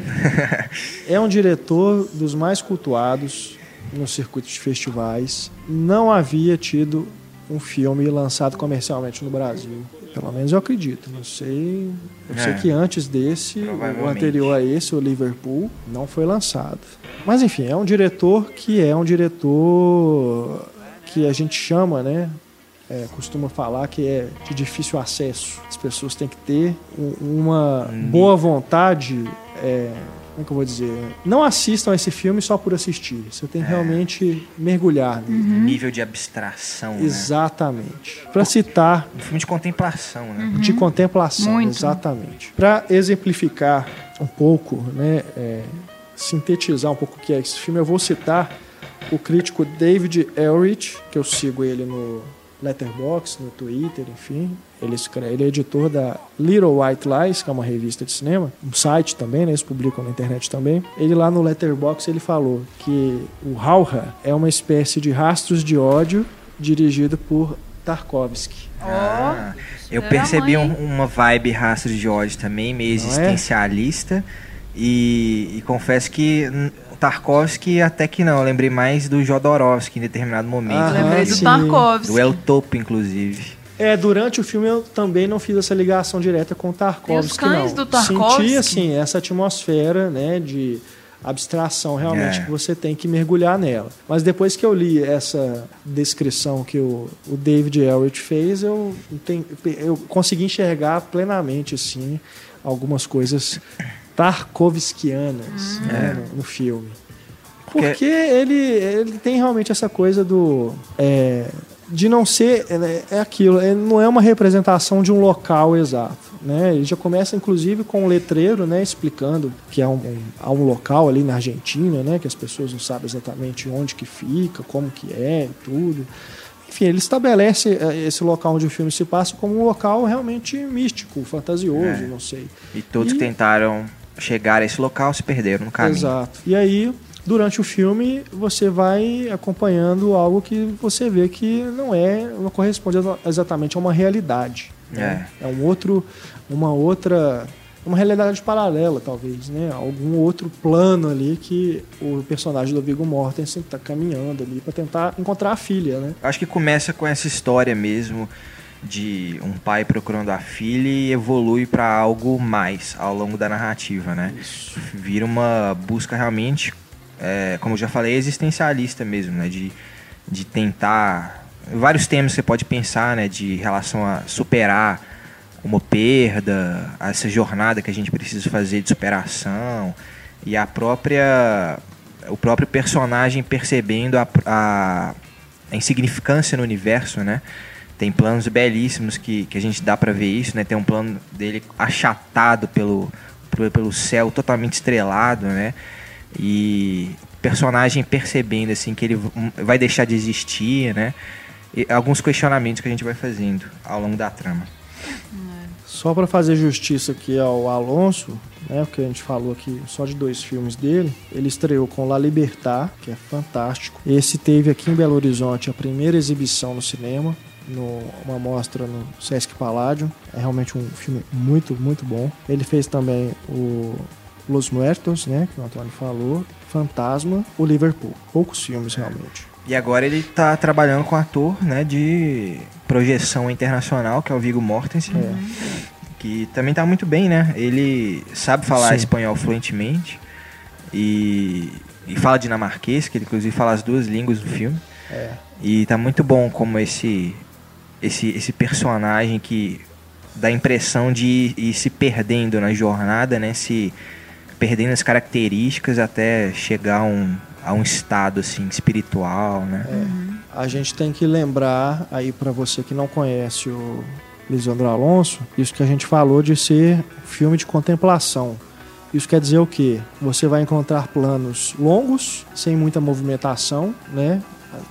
S1: É um diretor dos mais cultuados no circuito de festivais. Não havia tido um filme lançado comercialmente no Brasil. Pelo menos eu acredito. Não sei. Eu sei
S4: É.
S1: que antes desse, o anterior a esse, o Liverpool, não foi lançado. Mas enfim, é um diretor que é um diretor que a gente chama, né? É, costuma falar que é de difícil acesso. As pessoas têm que ter um- uma boa vontade. é, como é que eu vou dizer? Não assistam esse filme só por assistir. Você tem que realmente mergulhar nele.
S4: Nível de abstração, né?
S1: Exatamente. Para citar
S4: Um filme de contemplação, né?
S1: de contemplação,
S2: Muito.
S1: exatamente. Para exemplificar um pouco, né, é, sintetizar um pouco o que é esse filme, eu vou citar o crítico David Elrich, que eu sigo ele no Letterboxd, no Twitter, enfim. Ele, escreve, ele é editor da Little White Lies, que é uma revista de cinema, um site também, né, eles publicam na internet também. Ele lá no Letterboxd ele falou que o Rauha é uma espécie de rastros de ódio dirigido por Tarkovsky.
S4: Ah, eu percebi um- uma vibe rastro de ódio também, meio
S1: Não é?
S4: existencialista. E, e confesso que Tarkovsky até que não. Eu lembrei mais do Jodorowsky em determinado momento.
S1: Ah,
S2: Lembrei do
S1: sim.
S2: Tarkovsky.
S4: Do El Topo, inclusive.
S1: É, durante o filme eu também não fiz essa ligação direta com o Tarkovsky,
S2: os cães
S1: não.
S2: do Tarkovsky?
S1: Senti, assim, essa atmosfera, né, de abstração realmente
S4: É.
S1: que você tem que mergulhar nela. Mas depois que eu li essa descrição que o, o David Elrich fez, eu, eu consegui enxergar plenamente, assim, algumas coisas tarkovskianas né, no, no filme.
S4: Porque-
S1: Porque ele, ele tem realmente essa coisa do. é, de não ser. É, é aquilo, é, não é uma representação de um local exato. Né? Ele já começa, inclusive, com um letreiro né, explicando que há um, um- há um local ali na Argentina, né, que as pessoas não sabem exatamente onde que fica, como que é e tudo. Enfim, ele estabelece é, esse local onde o filme se passa como um local realmente místico, fantasioso,
S4: É.
S1: não sei.
S4: E todos
S1: E-
S4: que tentaram chegar a esse local se perderam no caminho.
S1: Exato. E aí durante o filme você vai acompanhando algo que você vê que não é, não corresponde exatamente a uma realidade. Né? É. é um outro, uma outra, uma realidade paralela talvez, né? Algum outro plano ali que o personagem do Viggo Mortensen está caminhando ali para tentar encontrar a filha, né?
S4: Acho que começa com essa história mesmo de um pai procurando a filha e evolui para algo mais ao longo da narrativa, né? Isso. Vira uma busca realmente é, como eu já falei, existencialista mesmo, né? De, de tentar. Vários temas que você pode pensar, né? De relação a superar uma perda, essa jornada que a gente precisa fazer de superação e a própria o próprio personagem percebendo a, a, a insignificância no universo, né? Tem planos belíssimos que, que a gente dá para ver isso, né? Tem um plano dele achatado pelo, pelo céu totalmente estrelado, né? e personagem percebendo assim que ele vai deixar de existir, né? E alguns questionamentos que a gente vai fazendo ao longo da trama.
S1: Só para fazer justiça aqui ao Alonso, né, porque a gente falou aqui só de dois filmes dele, ele estreou com La Libertad, que é fantástico. Esse teve aqui em Belo Horizonte a primeira exibição no cinema, numa mostra no Sesc Paládio. É realmente um filme muito, muito bom. Ele fez também o Los Muertos, né, que o Antônio falou, Fantasma, o Liverpool. Poucos filmes realmente.
S4: E agora ele está trabalhando com um ator, né, de projeção internacional, que é o Viggo Mortensen. É. Que também está muito bem, né? Ele sabe falar Sim. espanhol fluentemente e, e fala dinamarquês, que ele inclusive fala as duas línguas do filme. É. E tá muito bom como esse esse esse personagem que dá a impressão de ir, ir se perdendo na jornada, né? Se perdendo as características até chegar a um, a um estado assim espiritual, né?
S1: É. A gente tem que lembrar aí para você que não conhece o Lisandro Alonso, isso que a gente falou de ser filme de contemplação. Isso quer dizer o quê? Você vai encontrar planos longos, sem muita movimentação, né?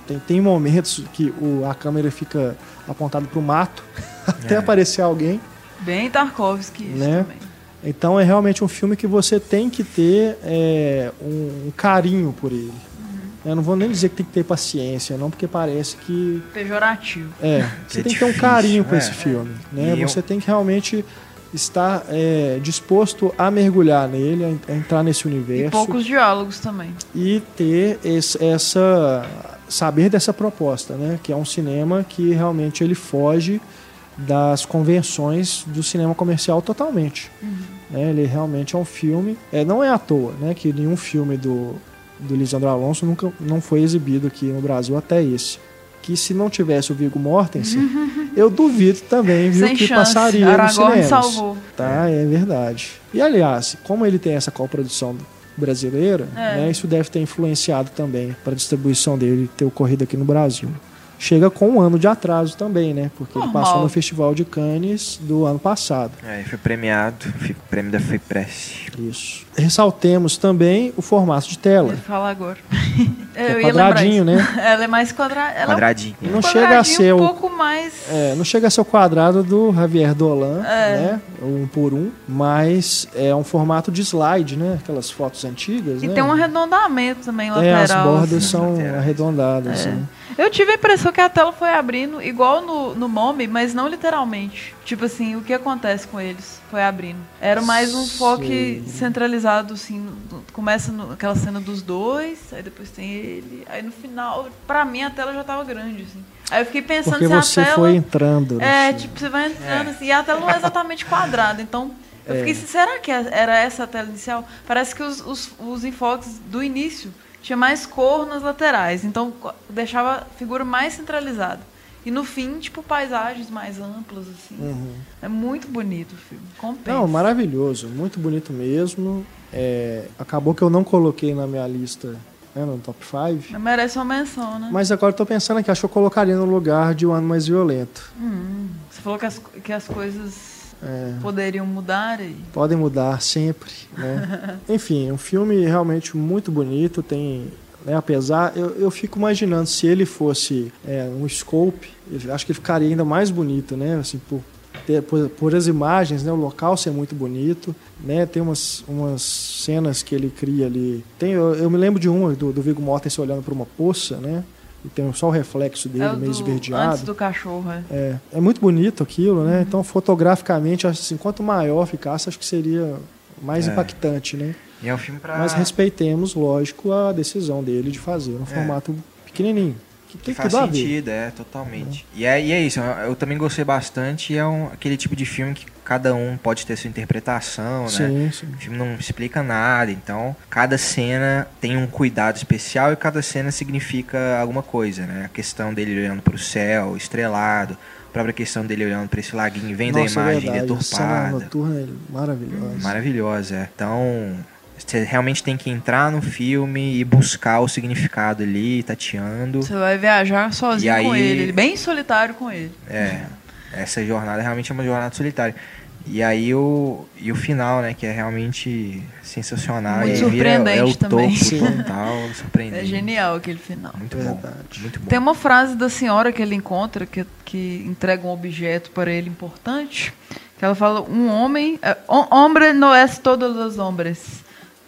S1: Tem, tem momentos que o, a câmera fica apontada para o mato até é. aparecer alguém.
S2: Bem Tarkovsky isso né? também.
S1: Então é realmente um filme que você tem que ter é, um, um, carinho por ele. Uhum. Eu não vou nem dizer que tem que ter paciência, não, porque parece que.
S2: Pejorativo.
S1: É, você é tem difícil, que ter um carinho com é, esse filme. Né? Você eu... tem que realmente estar é, disposto a mergulhar nele, a entrar nesse universo. E
S2: poucos diálogos também.
S1: E ter esse, essa. Saber dessa proposta, né? Que é um cinema que realmente ele foge das convenções do cinema comercial totalmente. Uhum. Né? Ele realmente é um filme. É, não é à toa né, que nenhum filme do, do Lisandro Alonso nunca não foi exibido aqui no Brasil até esse. Que se não tivesse o Viggo Mortensen, uhum. eu duvido também, viu, Sem que chance. passaria Aragorn nos cinemas. salvou. Tá, é verdade. E aliás, como ele tem essa coprodução brasileira, é. né, isso deve ter influenciado também para a distribuição dele ter ocorrido aqui no Brasil chega com um ano de atraso também, né? Porque Normal. ele passou no Festival de Cannes do ano passado.
S4: É, foi premiado, prêmio da FIPRESS.
S1: Isso. Ressaltemos também o formato de tela.
S2: Ele fala agora.
S1: é quadradinho, né?
S2: Ela é mais quadra...
S4: quadradinho.
S1: É um não chega a ser
S2: um pouco mais.
S1: É, não chega a ser o quadrado do Javier Dolan, é. né? Um por um, mas é um formato de slide, né? Aquelas fotos antigas.
S2: E
S1: né?
S2: tem um arredondamento também lateral.
S1: É, as bordas assim. são arredondadas. É. Né?
S2: Eu tive a impressão que a tela foi abrindo igual no, no Mommy, mas não literalmente. Tipo assim, o que acontece com eles? Foi abrindo. Era mais um foco centralizado, assim. Começa naquela cena dos dois, aí depois tem ele. Aí no final, pra mim, a tela já tava grande, assim. Aí eu fiquei pensando
S1: Porque
S2: se
S1: você
S2: a tela.
S1: foi entrando.
S2: É, filme. tipo, você vai entrando é. assim. E a tela não é exatamente quadrada. Então, eu é. fiquei assim, será que era essa a tela inicial? Parece que os, os, os enfoques do início tinha mais cor nas laterais, então deixava a figura mais centralizada. E no fim, tipo, paisagens mais amplas, assim. Uhum. É muito bonito o filme. Compensa.
S1: Não, maravilhoso. Muito bonito mesmo. É, acabou que eu não coloquei na minha lista né, no top 5.
S2: Merece uma menção, né?
S1: Mas agora eu tô pensando aqui, acho que eu colocaria no lugar de O Ano Mais Violento.
S2: Hum, você falou que as, que as coisas é, poderiam mudar e...
S1: Podem mudar sempre, né? Enfim, um filme realmente muito bonito, tem... Né, apesar, eu, eu fico imaginando se ele fosse é, um scope, acho que ele ficaria ainda mais bonito, né? Assim, por, ter- por, por as imagens, né? O local ser muito bonito, né? Tem umas, umas cenas que ele cria ali. Tem, eu, eu me lembro de uma do, do Viggo Mortensen olhando para uma poça, né? E tem só o reflexo dele
S2: É o
S1: meio
S2: do,
S1: esverdeado.
S2: antes do cachorro, é.
S1: É, é muito bonito aquilo, né? Então, fotograficamente, acho assim, quanto maior ficasse, acho que seria mais
S4: É.
S1: impactante, né?
S4: E é um filme pra.
S1: Mas respeitemos, lógico, a decisão dele de fazer um formato pequenininho. Que
S4: que faz sentido, é, totalmente. E, é, e é isso, eu, também gostei bastante. É um, aquele tipo de filme que cada um pode ter sua interpretação, né?
S1: Sim, sim.
S4: O filme não explica nada, então cada cena tem um cuidado especial e cada cena significa alguma coisa, né? A questão dele olhando para o céu, estrelado, a própria questão dele olhando para esse laguinho, vendo
S1: Nossa,
S4: a
S1: é
S4: imagem
S1: verdade. A cena
S4: deturpada.
S1: noturna é maravilhosa.
S4: Maravilhosa, é. Então, você realmente tem que entrar no filme e buscar o significado ali, tateando.
S2: Você vai viajar sozinho
S4: aí-
S2: com ele, bem solitário com ele.
S4: É, essa jornada realmente é uma jornada solitária. E aí o, e o final, né, que é realmente sensacional.
S2: Muito
S4: e vira-
S2: surpreendente
S4: é o
S2: também.
S4: topo
S1: Sim.
S4: total, surpreendente.
S2: É genial aquele final.
S4: Muito
S1: Verdade.
S4: bom, muito bom.
S2: Tem uma frase da senhora que ele encontra, que, que entrega um objeto para ele importante, que ela fala, um homem, é, hom- hombre não é todos os hombres.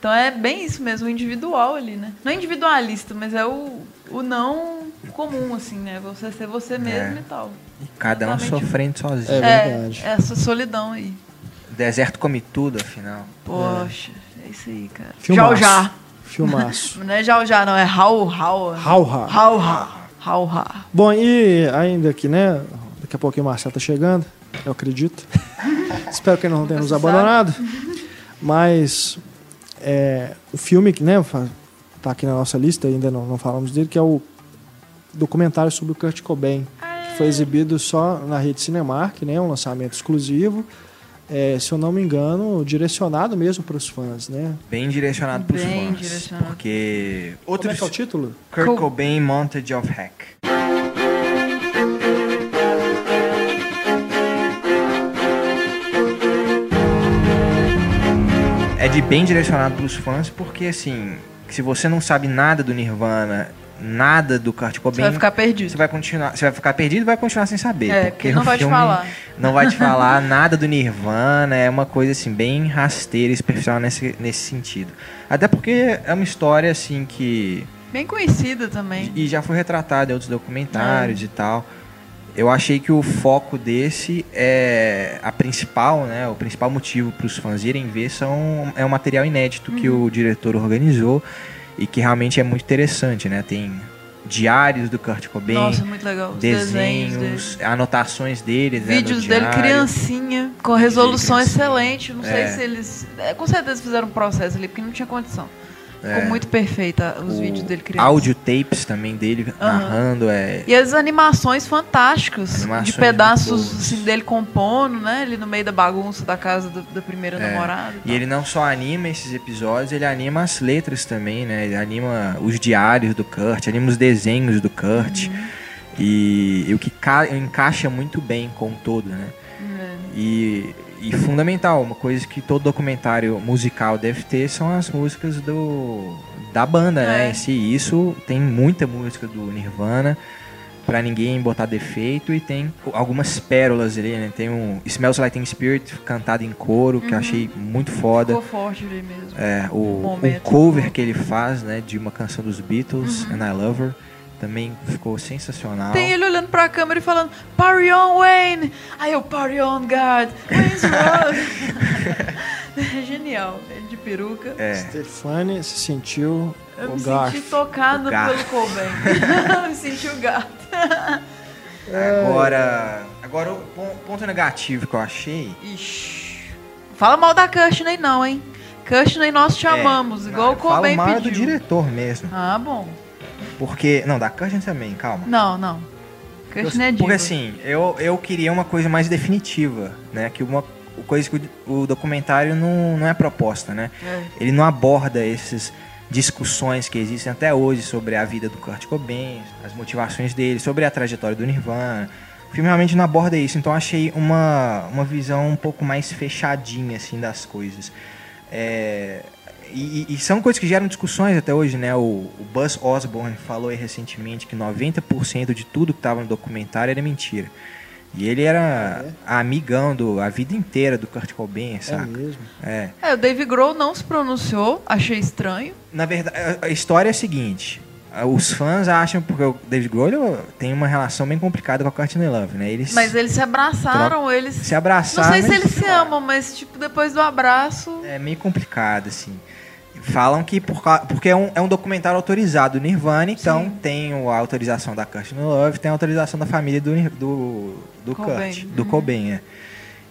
S2: Então é bem isso mesmo, o individual ali, né? Não é individualista, mas é o, o não comum, assim, né? Você ser você mesmo
S4: É.
S2: e tal.
S4: E cada um
S2: Exatamente.
S4: sofrendo sozinho.
S1: É verdade.
S2: É, essa solidão aí.
S4: O deserto come tudo, afinal.
S2: Poxa, é, isso aí, cara.
S1: Filmaço.
S2: Já já.
S1: Filmaço.
S2: Não é já já, não, é Hau.
S1: Hau-ha.
S2: Hau Ha. Hau Ha.
S1: Bom, e ainda aqui, né? Daqui a pouquinho o Marcelo tá chegando, eu acredito. Espero que ele não tenha nos abandonado. Mas é, o filme que né, tá aqui na nossa lista, ainda não, não falamos dele, que é o documentário sobre o Kurt Cobain. Que foi exibido só na rede Cinemark, né? Um lançamento exclusivo. É, se eu não me engano, direcionado mesmo para os fãs, né?
S4: Bem direcionado pros
S2: Bem
S4: fãs.
S2: direcionado.
S4: Porque.
S1: Como
S4: Outro
S1: é que é o título?
S4: Kurt
S2: Co-
S4: Cobain Montage of Hack. É de bem direcionado para os fãs, porque assim, se você não sabe nada do Nirvana, nada do Kurt Cobain,
S2: Você vai ficar perdido.
S4: você vai continuar, você vai ficar perdido e vai continuar sem saber,
S2: É,
S4: porque
S2: não vai te falar.
S4: não vai te falar nada do Nirvana, é uma coisa assim bem rasteira e superficial nesse nesse sentido. Até porque é uma história assim que
S2: Bem conhecida também.
S4: e já foi retratado em outros documentários e tal. Eu achei que o foco desse é a principal, né? O principal motivo para os fãs irem ver são é um material inédito que
S2: Uhum.
S4: o diretor organizou e que realmente é muito interessante, né? Tem diários do Kurt Cobain,
S2: Nossa, muito legal. Os desenhos dele.
S4: desenhos, anotações dele, né, no
S2: Vídeos dele
S4: diário.
S2: criancinha, com resolução excelente. Não sei
S4: É.
S2: se eles. é, com certeza fizeram um processo ali, porque não tinha condição. Ficou
S4: É.
S2: muito perfeita os
S4: O
S2: vídeos dele criança.
S4: Áudio tapes também dele
S2: Aham.
S4: narrando é
S2: E as animações fantásticas,
S4: Animações
S2: de pedaços assim, dele compondo, né? Ali no meio da bagunça da casa do- da primeira
S4: É.
S2: namorada.
S4: E ele não só anima esses episódios, ele anima as letras também, né? Ele anima os diários do Kurt, anima os desenhos do Kurt.
S2: Uhum.
S4: E, e o que ca- encaixa muito bem com o todo, né?
S2: É.
S4: E, e fundamental, uma coisa que todo documentário musical deve ter são as músicas do da banda, né?
S2: É.
S4: Em si, isso tem muita música do Nirvana pra ninguém botar defeito e tem algumas pérolas ali, né? Tem um Smells Like Teen Spirit cantado em coro que eu achei muito foda.
S2: Ficou forte ali mesmo.
S4: É, o, o cover que ele faz, né, de uma canção dos Beatles,
S2: Uhum.
S4: And I Love Her, também ficou sensacional.
S2: Tem ele olhando pra câmera e falando, Party on, Wayne! Aí eu, Party on, God! Wayne's Road! é genial. Ele de peruca.
S4: É,
S1: Stefani se sentiu
S2: Eu
S1: o
S2: me
S1: Garth.
S2: senti tocado pelo Cobain. me senti o gato.
S4: agora, agora o pon- ponto negativo que eu achei
S2: Ixi. Fala mal da Kirstney não, hein? Kirstney nós te
S4: é,
S2: amamos,
S4: não,
S2: igual o Cobain
S4: mal é
S2: pediu.
S4: do diretor mesmo,
S2: Ah, bom.
S4: Porque não, da Kirsten também, calma.
S2: Não, não. Kirstney é diva.
S4: Porque assim, eu, eu queria uma coisa mais definitiva, né, que uma coisa que o, o documentário não, não é proposta, né?
S2: É.
S4: Ele não aborda essas discussões que existem até hoje sobre a vida do Kurt Cobain, as motivações dele, sobre a trajetória do Nirvana. O filme realmente não aborda isso, então eu achei uma, uma visão um pouco mais fechadinha assim das coisas. É, e, e são coisas que geram discussões até hoje, né? O, o Buzz Osborne falou aí recentemente que 90% de tudo que estava no documentário era mentira. E ele era amigão do, a vida inteira do Kurt Cobain,
S1: É
S4: saca?
S1: mesmo.
S4: É.
S2: É, o Dave Grohl não se pronunciou, achei estranho.
S4: Na verdade, a- história é a seguinte. Os fãs acham, porque o David Grohl tem uma relação bem complicada com a Courtney Love, né? Eles
S2: Mas eles se abraçaram, eles.
S4: se
S2: Não
S4: abraçaram.
S2: sei se eles se amam, mas tipo, depois do abraço.
S4: É meio complicado, assim. Falam que por, porque é um, é um documentário autorizado do Nirvana, então tem o- a autorização da Courtney Love, tem a autorização da família do, do, do
S2: Cobain.
S4: Kurt, do Cobain, é.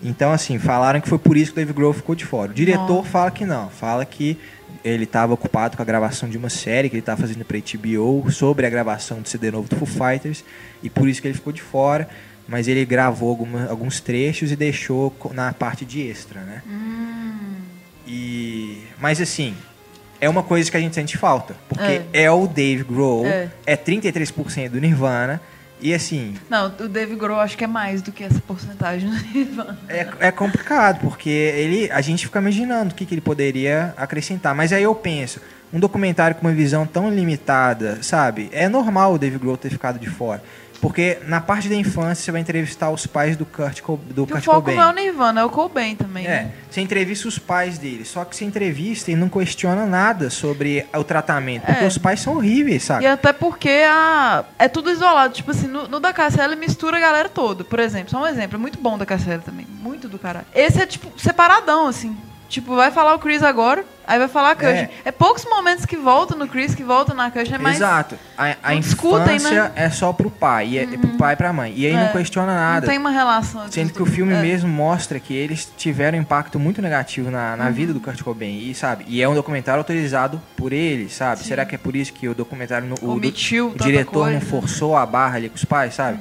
S4: Então, assim, falaram que foi por isso que o Dave Grohl ficou de fora. O diretor fala que não, fala que ele estava ocupado com a gravação de uma série que ele estava fazendo para HBO sobre a gravação do CD novo do Foo Fighters e por isso que ele ficou de fora. Mas ele gravou alguma- alguns trechos e deixou na parte de extra, né? E mas assim, é uma coisa que a gente sente falta, porque é, o Dave Grohl,
S2: É.
S4: é, 33% do Nirvana e assim,
S2: Não, o Dave Grohl acho que é mais do que essa porcentagem do Nirvana.
S4: é, é complicado, porque ele a gente fica imaginando o que, que ele poderia acrescentar, mas aí eu penso, um documentário com uma visão tão limitada, sabe? É normal o Dave Grohl ter ficado de fora. Porque na parte da infância você vai entrevistar os pais do Kurt, Co- do
S2: Que o
S4: Kurt
S2: foco
S4: Cobain.
S2: não é o Nirvana, é o Cobain também.
S4: É,
S2: né?
S4: você entrevista os pais dele, só que você entrevista e não questiona nada sobre o tratamento, porque
S2: É.
S4: os pais são horríveis,
S2: E
S4: sabe?
S2: até porque a... é tudo isolado. Tipo assim, no, no da ele mistura a galera toda. Por exemplo, só um exemplo. É muito bom da Cassiela também. Muito do caralho. Esse é, tipo, separadão, assim. Tipo, vai falar o Chris agora, aí vai falar a Kush.
S4: É.
S2: É. poucos momentos que volta no Chris, que volta na Kush. É mais...
S4: Exato. A, a
S2: não discutem,
S4: infância
S2: né?
S4: é só pro pai, e é, é pro pai e pra mãe. E aí
S2: É.
S4: não questiona
S2: Não
S4: nada.
S2: tem uma relação.
S4: Sendo que o filme
S2: É.
S4: mesmo mostra que eles tiveram um impacto muito negativo na,
S2: Uhum.
S4: na vida do Kurt Cobain, e sabe? E é um documentário autorizado por ele, sabe? Será que é por isso que o documentário o,
S2: Omitiu
S4: o
S2: tanta
S4: diretor não
S2: coisa.
S4: forçou a barra ali com os pais, sabe?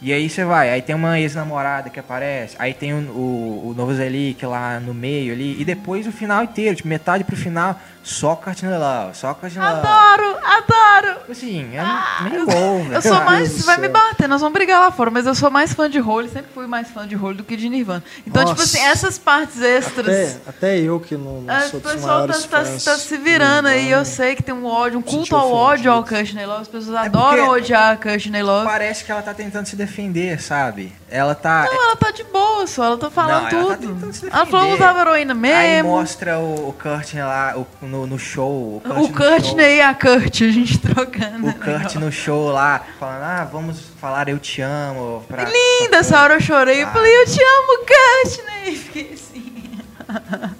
S4: E aí você vai, aí tem uma ex-namorada que aparece, aí tem o, o, o Novo Zelic lá no meio ali, e depois o final inteiro, tipo, metade pro final, só Love, só Love.
S2: Adoro, adoro.
S4: Tipo assim, é meio bom, velho.
S2: Eu sou mais.
S1: Deus
S2: Vai me bater, nós vamos brigar lá fora, mas eu sou mais fã de Hole, sempre fui mais fã de Hole do que de Nirvana. Então, tipo
S1: Nossa.
S2: assim, essas partes extras.
S1: Até, até eu que não, não
S2: É,
S1: sou
S2: o
S1: dos
S2: pessoal tá,
S1: maiores
S2: tá-
S1: fãs
S2: tá se virando
S1: do
S2: aí, eu sei que tem um ódio, um culto ao ódio ao. Courtney Love. As pessoas
S4: É
S2: adoram odiar a Courtney Love.
S4: Parece que ela tá tentando se defender, sabe? Ela tá.
S2: Não, ela tá de boa só, ela tá falando
S4: Não, ela tá
S2: tudo.
S4: tentando se
S2: ela falou que usava heroína
S4: Aí
S2: mesmo.
S4: mostra o, o Courtney lá o- no, no show. O Kurt,
S2: o
S4: no
S2: e a Kurt, a gente trocando.
S4: o Kurt no show lá, falando, ah, vamos falar eu te amo. Pra,
S2: Linda,
S4: pra-
S2: essa hora eu chorei. Eu
S4: Ah.
S2: falei, eu te amo, Courtney. Fiquei assim.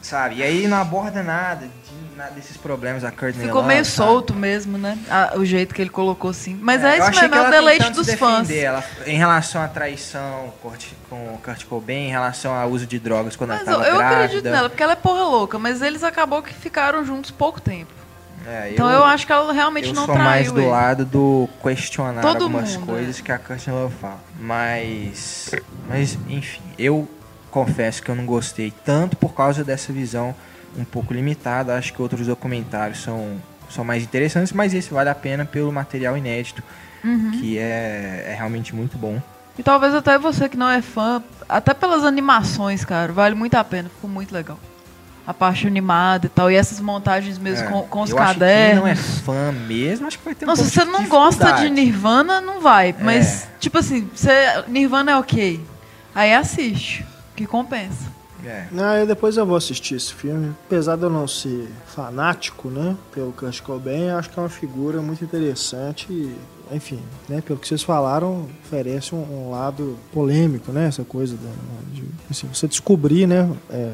S4: Sabe? E aí não aborda nada nada desses problemas a Courtney
S2: Ficou
S4: Love,
S2: meio
S4: sabe?
S2: solto mesmo, né? Ah, o jeito que ele colocou assim. Mas é,
S4: eu
S2: isso mesmo,
S4: que
S2: é o deleite dos fãs.
S4: Ela, em relação à traição Kurt- com o Kurt Cobain, em relação ao uso de drogas quando
S2: Mas
S4: ela
S2: eu,
S4: tava
S2: eu
S4: grávida.
S2: acredito nela, porque ela é porra louca, mas eles acabou que ficaram juntos pouco tempo.
S4: É,
S2: Então eu, acho que ela realmente
S4: eu
S2: não
S4: sou
S2: traiu
S4: mais do
S2: ele.
S4: lado do questionar
S2: Todo
S4: algumas
S2: mundo,
S4: coisas
S2: é.
S4: que a Courtney Love fala. Mas, mas, enfim, eu confesso que eu não gostei tanto por causa dessa visão um pouco limitada. Acho que outros documentários são, são mais interessantes, mas esse vale a pena pelo material inédito,
S2: Uhum.
S4: que é, é realmente muito bom.
S2: E talvez até você que não é fã, até pelas animações, cara, vale muito a pena, ficou muito legal. A parte animada e tal, e essas montagens mesmo
S4: É,
S2: com, com os
S4: eu acho que quem
S2: cadernos.
S4: não é fã mesmo, acho que vai ter um
S2: Não, se você não gosta de. Nirvana, não vai. Mas,
S4: É.
S2: tipo assim, você, Nirvana é ok. Aí assiste, que compensa.
S4: É.
S1: Não, eu depois eu vou assistir esse filme. Apesar de eu não ser fanático, né, pelo Kurt Cobain, acho que é uma figura muito interessante e, enfim, né, pelo que vocês falaram, oferece um, um lado polêmico, né, essa coisa de, assim, você descobrir, né, é,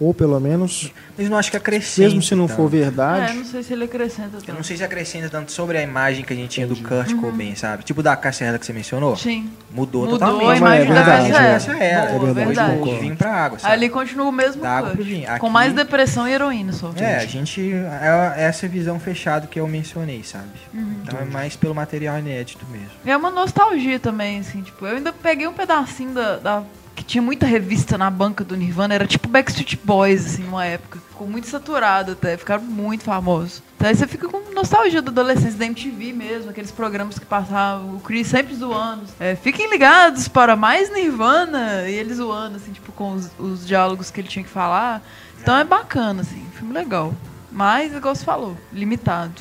S1: ou pelo menos,
S4: Mas não acho que acrescenta.
S1: mesmo se não for verdade,
S2: É, não sei se ele acrescenta
S4: Eu
S2: tanto.
S4: não sei se acrescenta tanto sobre a imagem que a gente tinha do Kurt Cobain, sabe? Tipo da Cassia que você mencionou.
S2: Sim.
S4: Mudou,
S2: Mudou
S4: totalmente.
S2: a imagem
S1: da
S4: imagem
S1: Cassia
S4: Cassia Eller.
S2: Boa,
S1: É verdade,
S2: verdade.
S1: concordo.
S4: De vinho pra água, sabe?
S2: Ali continua o mesmo
S4: Da água pro vinho.
S2: Com
S4: Aqui-
S2: mais depressão e heroína só.
S4: É, a gente. É essa visão fechada que eu mencionei, sabe?
S2: Uhum.
S4: Então é mais pelo material inédito mesmo.
S2: E é uma nostalgia também, assim, tipo, eu ainda peguei um pedacinho da, da- que tinha muita revista na banca do Nirvana, era tipo Backstreet Boys, assim, numa época. Ficou muito saturado até, ficaram muito famosos. Então aí você fica com nostalgia da adolescência, da MTV mesmo, aqueles programas que passavam, o Chris sempre zoando. É, fiquem ligados para mais Nirvana, e ele zoando, assim, tipo, com os, os diálogos que ele tinha que falar. Então é bacana, assim, filme legal. Mas, igual você falou, limitado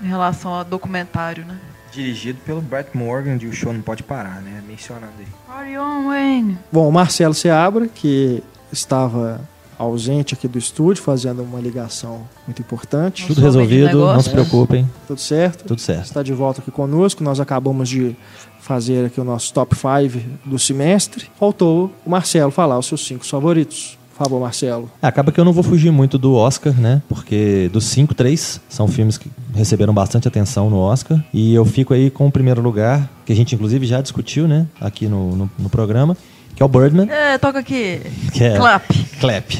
S2: em relação a documentário, né?
S4: Dirigido pelo Brett Morgan, de O Show Não Pode Parar, né? Mencionando aí.
S2: Party on, Wayne.
S1: Bom, o Marcelo Seabra, que estava ausente aqui do estúdio, fazendo uma ligação muito importante.
S3: Tudo resolvido, não se preocupem.
S1: Tudo certo?
S3: Tudo certo.
S1: Está de volta aqui conosco. Nós acabamos de fazer aqui o nosso top 5 do semestre. Faltou o Marcelo falar os seus cinco favoritos. Favor, Marcelo.
S3: É, Acaba que eu não vou fugir muito do Oscar, né? Porque dos cinco, três são filmes que receberam bastante atenção no Oscar. E eu fico aí com o primeiro lugar, que a gente inclusive já discutiu, né? Aqui no, no, no programa, que é o Birdman.
S2: É, toca aqui.
S3: Que é
S2: Clap.
S3: Clap.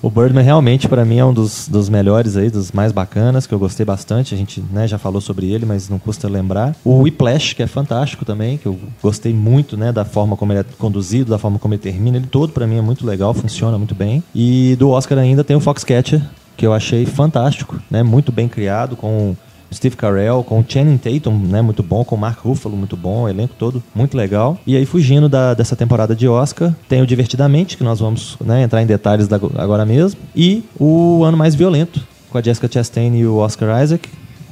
S3: o Birdman realmente para mim é um dos, dos melhores aí, dos mais bacanas, que eu gostei bastante. A gente né, já falou sobre ele, mas não custa lembrar. O Whiplash, que é fantástico também, que eu gostei muito, né, da forma como ele é conduzido, da forma como ele termina. Ele todo para mim é muito legal, funciona muito bem. E do Oscar ainda tem o Foxcatcher, que eu achei fantástico, né, muito bem criado com Steve Carell, com Channing Tatum, né, muito bom, com Mark Ruffalo, muito bom, elenco todo muito legal. E aí, fugindo da, dessa temporada de Oscar, tem o Divertidamente, que nós vamos né, entrar em detalhes da- agora mesmo, e o Ano Mais Violento, com a Jessica Chastain e o Oscar Isaac,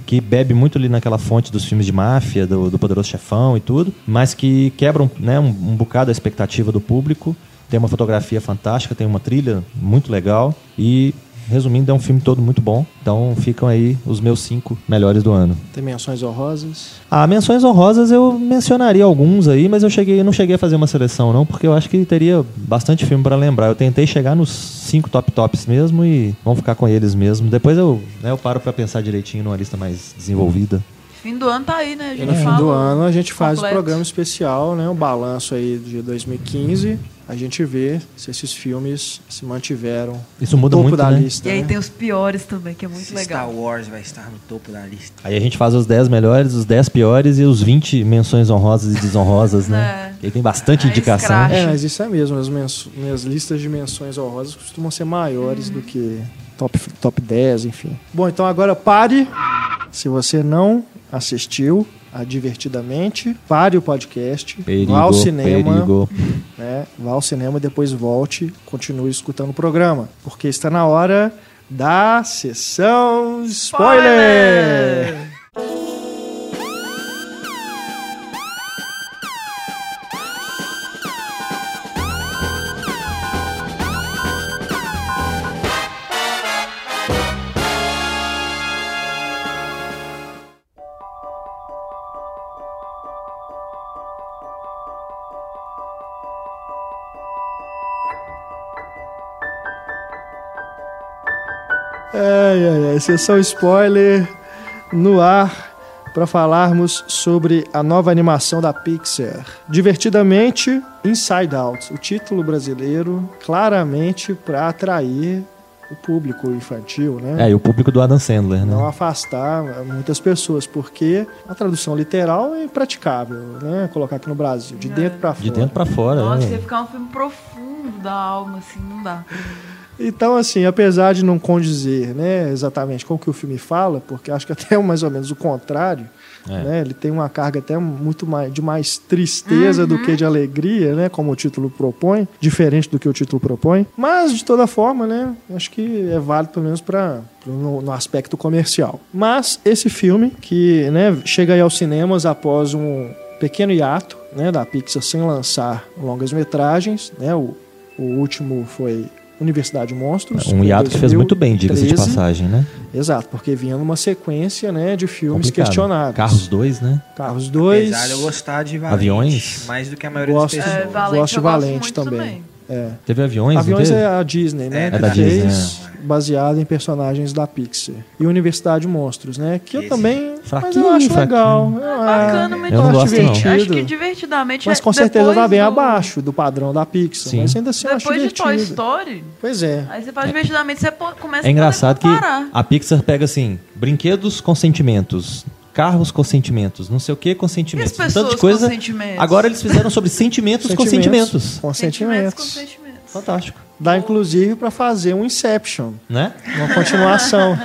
S3: que bebe muito ali naquela fonte dos filmes de máfia, do, do Poderoso Chefão e tudo, mas que quebram né, um, um bocado a expectativa do público. Tem uma fotografia fantástica, tem uma trilha muito legal e, resumindo, é um filme todo muito bom. Então ficam aí os meus cinco melhores do ano.
S1: Tem menções honrosas.
S3: Ah, menções honrosas eu mencionaria alguns aí, mas eu cheguei, eu não cheguei a fazer uma seleção não, porque eu acho que teria bastante filme para lembrar. Eu tentei chegar nos cinco top tops mesmo e vamos ficar com eles mesmo. Depois eu, né, eu paro para pensar direitinho numa lista mais desenvolvida.
S2: Fim do ano tá aí, né?
S1: E no fim
S2: fala
S1: do ano a gente faz o programa especial, né? O balanço aí de 2015. A gente vê se esses filmes se mantiveram
S3: Isso
S1: no
S3: muda
S1: topo
S3: muito,
S1: da
S3: né?
S1: lista.
S2: E aí
S1: né?
S2: tem os piores também, que é muito
S4: Se
S2: legal.
S4: Star Wars vai estar no topo da lista.
S3: Aí a gente faz os 10 melhores, os 10 piores e os 20 menções honrosas e desonrosas, né?
S2: É.
S3: E aí tem bastante
S2: Aí
S3: indicação.
S2: escracha.
S1: É, mas isso é mesmo. As minhas listas de menções honrosas costumam ser maiores do que top, top 10, enfim. Bom, então agora pare. Se você não assistiu a Divertidamente, pare o podcast,
S3: Perigo,
S1: vá ao cinema,
S3: perigo.
S1: né? Vá ao cinema e depois volte, continue escutando o programa, porque está na hora da sessão spoiler. Ai, sessão spoiler no ar para falarmos sobre a nova animação da Pixar. Divertidamente, Inside Out, o título brasileiro, claramente para atrair o público infantil, né?
S3: É, e o público do Adam Sandler, né?
S1: Não afastar muitas pessoas, porque a tradução literal é impraticável, né? Colocar aqui no Brasil, de dentro para fora.
S3: De dentro pra fora,
S2: Nossa,
S3: né?
S2: ia ficar um filme profundo da alma, assim, não dá.
S1: Então, assim, apesar de não condizer né, exatamente com o que o filme fala, porque acho que até é mais ou menos o contrário,
S3: É.
S1: né, ele tem uma carga até muito mais de mais tristeza do que de alegria, né, como o título propõe, diferente do que o título propõe. Mas, de toda forma, né, acho que é válido pelo menos para no, no aspecto comercial. Mas esse filme, que né, chega aí aos cinemas após um pequeno hiato né, da Pixar sem lançar longas metragens, né, o, o último foi Universidade Monstros.
S3: Um
S1: em
S3: hiato que fez muito bem, diga-se de
S1: 2013.
S3: passagem, né?
S1: Exato, porque vinha numa sequência né, de filmes
S3: Complicado.
S1: questionáveis.
S3: Carros 2, né?
S1: Carros 2.
S4: Apesar de eu gostar de Valente.
S3: Aviões?
S4: Mais do que a maioria
S1: Gosto,
S4: das
S2: É,
S4: pessoas.
S2: Valente,
S1: gosto de
S2: gosto
S1: Valente
S2: muito
S1: também.
S2: também.
S1: É.
S3: Teve aviões, não
S1: Aviões
S3: teve?
S1: é a Disney, né?
S4: É,
S1: que
S3: da Disney,
S1: fez baseado em personagens da Pixar. E Universidade Monstros, né? Que eu
S4: Esse
S1: também. mas
S3: fraquinho,
S1: eu acho
S3: fraquinho.
S1: legal.
S2: É bacana, mas
S3: Eu não
S1: acho
S3: gosto, não.
S1: divertido.
S2: Acho que divertidamente
S1: Mas
S2: é
S1: com certeza
S2: depois
S1: tá bem
S2: do-
S1: abaixo do padrão da Pixar.
S3: Sim.
S1: Mas ainda assim eu acho
S2: Depois de Toy
S1: divertido.
S2: Story,
S1: Pois é.
S2: aí você faz divertidamente, você começa
S3: É engraçado
S2: a
S3: que a Pixar pega assim, brinquedos com sentimentos, carros com sentimentos, não sei o que com
S2: E
S3: sentimentos.
S2: as
S3: um
S2: pessoas
S3: tanto de coisa.
S2: com sentimentos?
S3: Agora eles fizeram sobre sentimentos, com sentimentos.
S1: Com
S2: Sentimentos com
S1: sentimentos.
S2: sentimentos.
S3: Fantástico,
S1: Dá inclusive pra fazer um Inception.
S3: né?
S1: Uma continuação.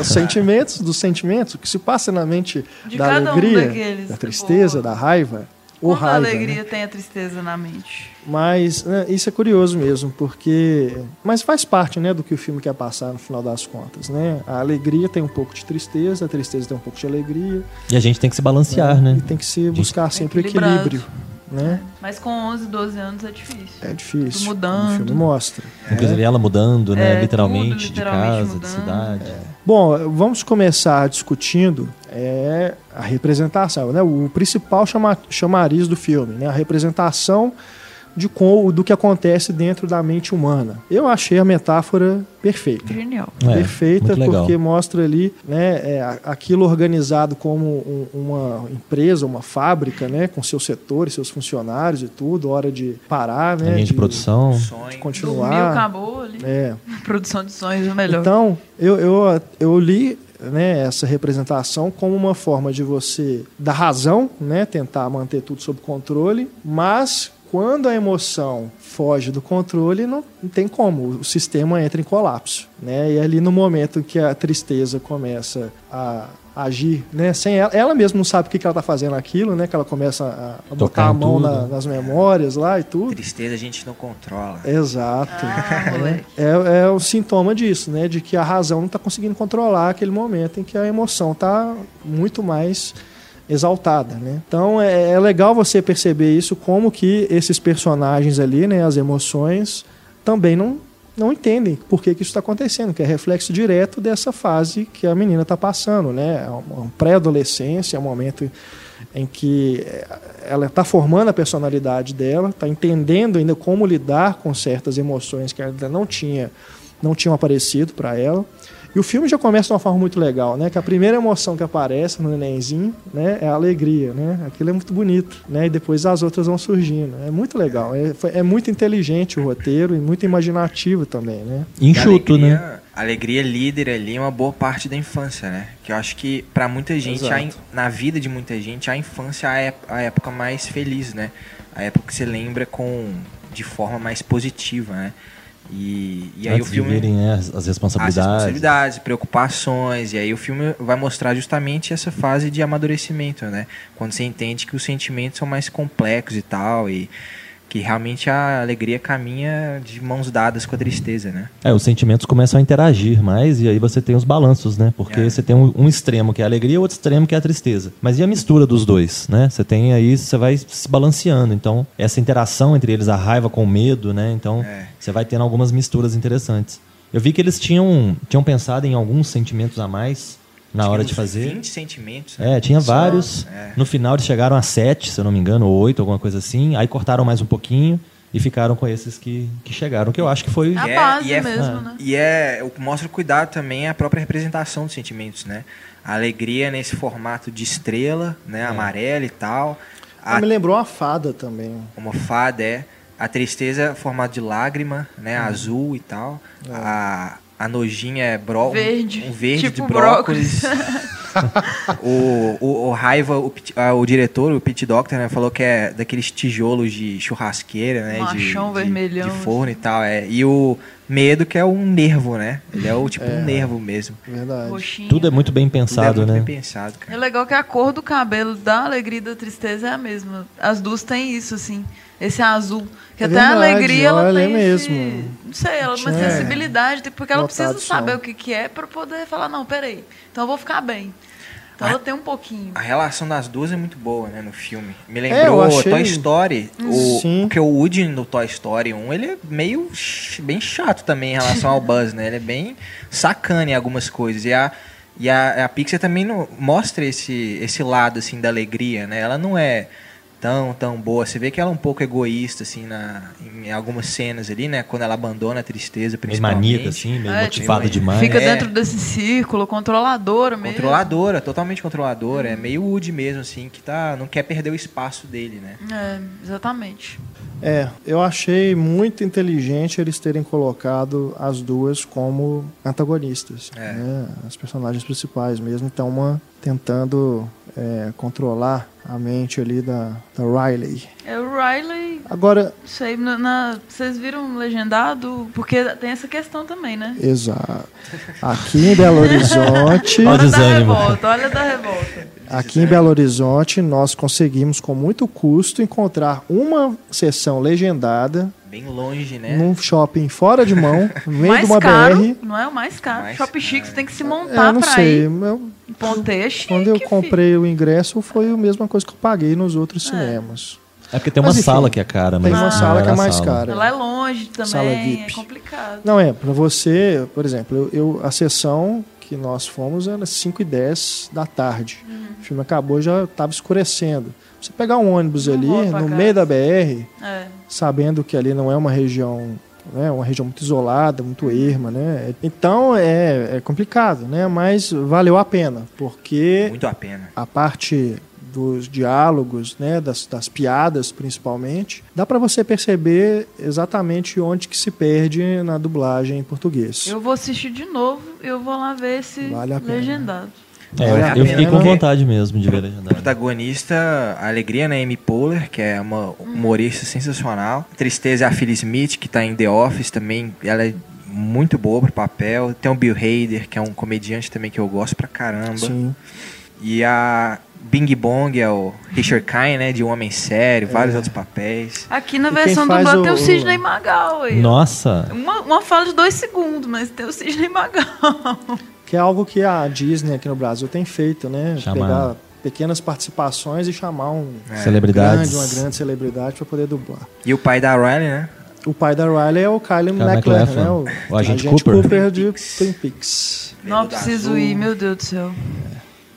S1: Os sentimentos dos sentimentos, o que se passa na mente
S2: De
S1: da
S2: um
S1: alegria,
S2: daqueles.
S1: da tristeza,
S2: Boa.
S1: da raiva. Ou
S2: Quando a
S1: raiva.
S2: alegria
S1: né?
S2: tem a tristeza na mente.
S1: Mas né, isso é curioso mesmo, porque. Mas faz parte né, do que o filme quer passar no final das contas. Né? A alegria tem um pouco de tristeza, a tristeza tem um pouco de alegria.
S3: E a gente tem que se balancear, né?
S1: E tem que se buscar sempre o
S2: Equilibrado.
S1: equilíbrio. Né?
S2: Mas com 11, 12 anos é difícil.
S1: É difícil.
S2: Tudo mudando.
S1: O filme mostra.
S3: Inclusive ela mudando, né?
S2: É,
S3: literalmente,
S2: tudo
S3: de
S2: literalmente
S3: casa, de
S2: mudando.
S3: cidade.
S1: Bom, vamos começar discutindo é, a representação, né? O principal chama, chamariz do filme, né? A representação de com, do que acontece dentro da mente humana. Eu achei a metáfora perfeita.
S2: Genial.
S3: É,
S1: perfeita porque mostra ali né, é, aquilo organizado como um- uma empresa, uma fábrica, né, com seus setores, seus funcionários e tudo, hora de parar,
S3: A
S1: né,
S3: linha de produção.
S1: de
S4: Sonho.
S2: Dormiu,
S1: continuar.
S2: acabou ali.
S1: É,
S2: Produção de sonhos é o melhor.
S1: então, eu, eu, eu li né, essa representação como uma forma de você dar razão, né, tentar manter tudo sob controle, mas quando a emoção foge do controle, não, não tem como, o sistema entra em colapso. Né? E ali no momento que a tristeza começa a agir, né, sem ela, ela mesma não sabe o que que ela está fazendo aquilo, né, que ela começa a, a botar a mão na- nas memórias lá e tudo.
S4: Tristeza a gente não controla.
S1: Exato.
S2: Ah.
S1: É, é o sintoma disso, né? De que a razão não está conseguindo controlar aquele momento em que a emoção está muito mais exaltada, né? Então é, é legal você perceber isso como que esses personagens ali, né? As emoções também não não entendem por que, que isso está acontecendo, que é reflexo direto dessa fase que a menina está passando, né? É uma uma pré-adolescência, é um momento em que eh, ela está formando a personalidade dela, está entendendo ainda como lidar com certas emoções que ainda não tinha, não tinham aparecido para ela. E o filme já começa de uma forma muito legal, né? Que a primeira emoção que aparece no nenenzinho, né, é a alegria, né? Aquilo é muito bonito, né? E depois as outras vão surgindo. É muito legal. É, foi- é muito inteligente o roteiro e muito imaginativo também, né?
S3: Enxuto,
S4: alegria,
S3: né?
S4: Alegria líder ali é uma boa parte da infância, né? Que eu acho que pra muita gente, a na vida de muita gente, a infância é a época mais feliz, né? A época que você lembra com de forma mais positiva, né? E, e aí
S3: Antes
S4: o filme
S3: virem né, as, as
S4: as
S3: responsabilidades.
S4: responsabilidades, preocupações, e aí o filme vai mostrar justamente essa fase de amadurecimento, né? Quando você entende que os sentimentos são mais complexos e tal, e que realmente a alegria caminha de mãos dadas com a tristeza, né?
S3: É, os sentimentos começam a interagir mais e aí você tem os balanços, né? Porque
S4: É.
S3: você tem um, um extremo que é a alegria e outro extremo que é a tristeza. Mas e a mistura dos dois, né? Você tem aí, você vai se balanceando. Então, essa interação entre eles, a raiva com o medo, né? Então,
S4: É.
S3: você vai tendo algumas misturas interessantes. Eu vi que eles tinham, tinham pensado em alguns sentimentos a mais na hora de fazer.
S4: 20 sentimentos. né?
S3: É, tinha vários.
S4: É.
S3: No final eles chegaram a sete, se eu não me engano, ou oito, alguma coisa assim. Aí cortaram mais um pouquinho e ficaram com esses que, que chegaram, que eu acho que foi.
S2: A
S4: E é-
S2: base
S4: e é-
S2: mesmo, né?
S4: E é, o que mostra o cuidado também é a própria representação dos sentimentos, né? A alegria nesse formato de estrela, né?
S3: É.
S4: Amarela e tal.
S1: Ah,
S4: A,
S1: me lembrou uma fada também.
S4: como fada é. A tristeza é formato de lágrima, né?
S2: Uhum.
S4: Azul e tal.
S1: É.
S4: A, a nojinha é
S2: Verde,
S4: um verde
S2: tipo
S4: de brócolis. o, o, o Raiva, o, ah, o diretor, o Pete Doctor, né, falou que é daqueles tijolos de churrasqueira, né? de-
S2: Machão
S4: de,
S2: vermelhão.
S4: De forno e tal, é. E o Medo, que é um nervo, né? Ele é o tipo um nervo mesmo.
S1: Verdade.
S2: Roxinho.
S3: Tudo é muito bem pensado,
S4: Tudo é muito
S3: né?
S4: bem pensado,
S2: É
S4: cara.
S2: legal que a cor do cabelo da alegria e da tristeza é a mesma. As duas têm isso, assim. Esse azul. Que
S1: É
S2: até a
S1: verdade,
S2: alegria ela
S1: olha,
S2: tem
S1: é
S2: esse-
S1: mesmo.
S2: Não sei, ela uma
S1: Tinha
S2: sensibilidade, tipo, porque ela
S1: notado
S2: precisa saber o que, que é pra poder falar, não, peraí, então eu vou ficar bem. Então
S4: Ah.
S2: ela tem um pouquinho.
S4: A relação das duas é muito boa, né, no filme. Me
S1: É,
S4: lembrou
S1: achei-
S4: Toy Story. O,
S1: Sim.
S4: porque o Woody no Toy Story 1, ele é meio bem chato também em relação ao Buzz, né? Ele é bem sacana em algumas coisas. E a, e a, a Pixar também não, mostra esse, esse lado, assim, da alegria, né? Ela não é tão, tão boa. Você vê que ela é um pouco egoísta, assim, na, em algumas cenas ali, né? Quando ela abandona a tristeza,
S3: Meio
S4: principalmente.
S3: maníaca, assim, meio
S2: É,
S3: motivada
S4: tipo,
S3: demais.
S2: Fica
S4: É.
S2: dentro desse círculo, controladora mesmo.
S4: Controladora, totalmente controladora. É meio Woody mesmo, assim, que tá, não quer perder o espaço dele, né?
S2: É, exatamente.
S1: É, eu achei muito inteligente eles terem colocado as duas como antagonistas,
S4: É.
S1: né? as personagens principais mesmo. Então, uma tentando é, controlar a mente ali da, da Riley.
S2: É o Riley.
S1: Agora,
S2: Não sei, na, na- vocês viram legendado? Porque tem essa questão também, né?
S1: exato. Aqui em Belo Horizonte,
S3: Olha o
S2: da revolta, olha da revolta.
S1: aqui em Belo Horizonte, nós conseguimos com muito custo encontrar uma sessão legendada
S4: Bem longe, né?
S1: num shopping fora de mão, no meio de
S2: mais
S1: uma
S2: caro,
S1: BR.
S2: não é o mais caro.
S4: Mais
S2: Shopping
S4: caro.
S2: chique, você tem que se
S1: É,
S2: montar
S1: não
S2: pra
S1: sei.
S2: ir.
S1: eu-
S2: Ponteia é chique,
S1: quando eu
S2: filho.
S1: comprei o ingresso, foi a mesma coisa que eu paguei nos outros cinemas.
S3: É porque tem uma
S1: Mas, enfim,
S3: sala que é cara, mas
S1: Tem uma sala que é
S3: era a
S1: mais
S3: sala.
S1: cara.
S2: Ela é longe
S1: Sala
S2: também, é
S1: VIP.
S2: complicado.
S1: Não, é, pra você, por exemplo, eu, eu- a sessão que nós fomos era 5 e 10 da tarde.
S2: Uhum.
S1: O filme acabou já estava escurecendo. Você pegar um ônibus
S2: Não
S1: ali,
S2: volta pra
S1: no
S2: casa.
S1: meio da BR,
S2: É.
S1: sabendo que ali não é uma região, né, uma região muito isolada, muito erma, né? Então é, é complicado, né? Mas valeu a pena, porque
S4: Muito a pena.
S1: a parte dos diálogos, né, das, das piadas principalmente, dá para você perceber exatamente onde que se perde na dublagem em português.
S2: Eu vou assistir de novo e eu vou lá ver esse
S1: Vale a pena.
S2: legendado.
S3: É,
S1: Vale a
S3: eu, eu fiquei com vontade mesmo de ver
S4: O
S3: legendado.
S4: protagonista, a alegria, né? Amy Poehler, que é uma humorista sensacional. Tristeza é a Phyllis Smith, que tá em The Office também. Ela é muito boa pro papel. Tem o Bill Hader, que é um comediante também que eu gosto pra caramba.
S1: Sim.
S4: E a Bing Bong é o Richard Kine, né? De Um Homem Sério, vários
S1: É.
S4: outros papéis.
S2: Aqui na
S1: E
S2: versão
S1: faz
S2: dublada tem o
S1: o-
S2: Sidney Magal aí.
S3: Nossa,
S2: Uma, uma fala de dois segundos, mas tem o Sidney Magal.
S1: Que é algo que a Disney aqui no Brasil tem feito, né?
S3: Chamar-
S1: Pegar pequenas participações e chamar um
S3: celebridades.
S1: grande, uma grande celebridade para poder dublar.
S4: E o pai da Riley, né?
S1: O pai da Riley é o Kyle MacLachlan, né? O,
S3: o agente Cooper.
S1: de
S4: Twin Peaks.
S2: Não preciso ir, meu Deus do céu.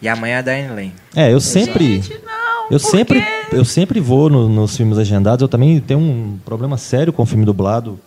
S4: E a mãe é a Diane Lane.
S3: É, eu sempre.
S2: Gente, não.
S3: Eu
S2: por
S3: sempre,
S2: quê?
S3: eu sempre vou no- nos filmes legendados. Eu também tenho um problema sério com o filme dublado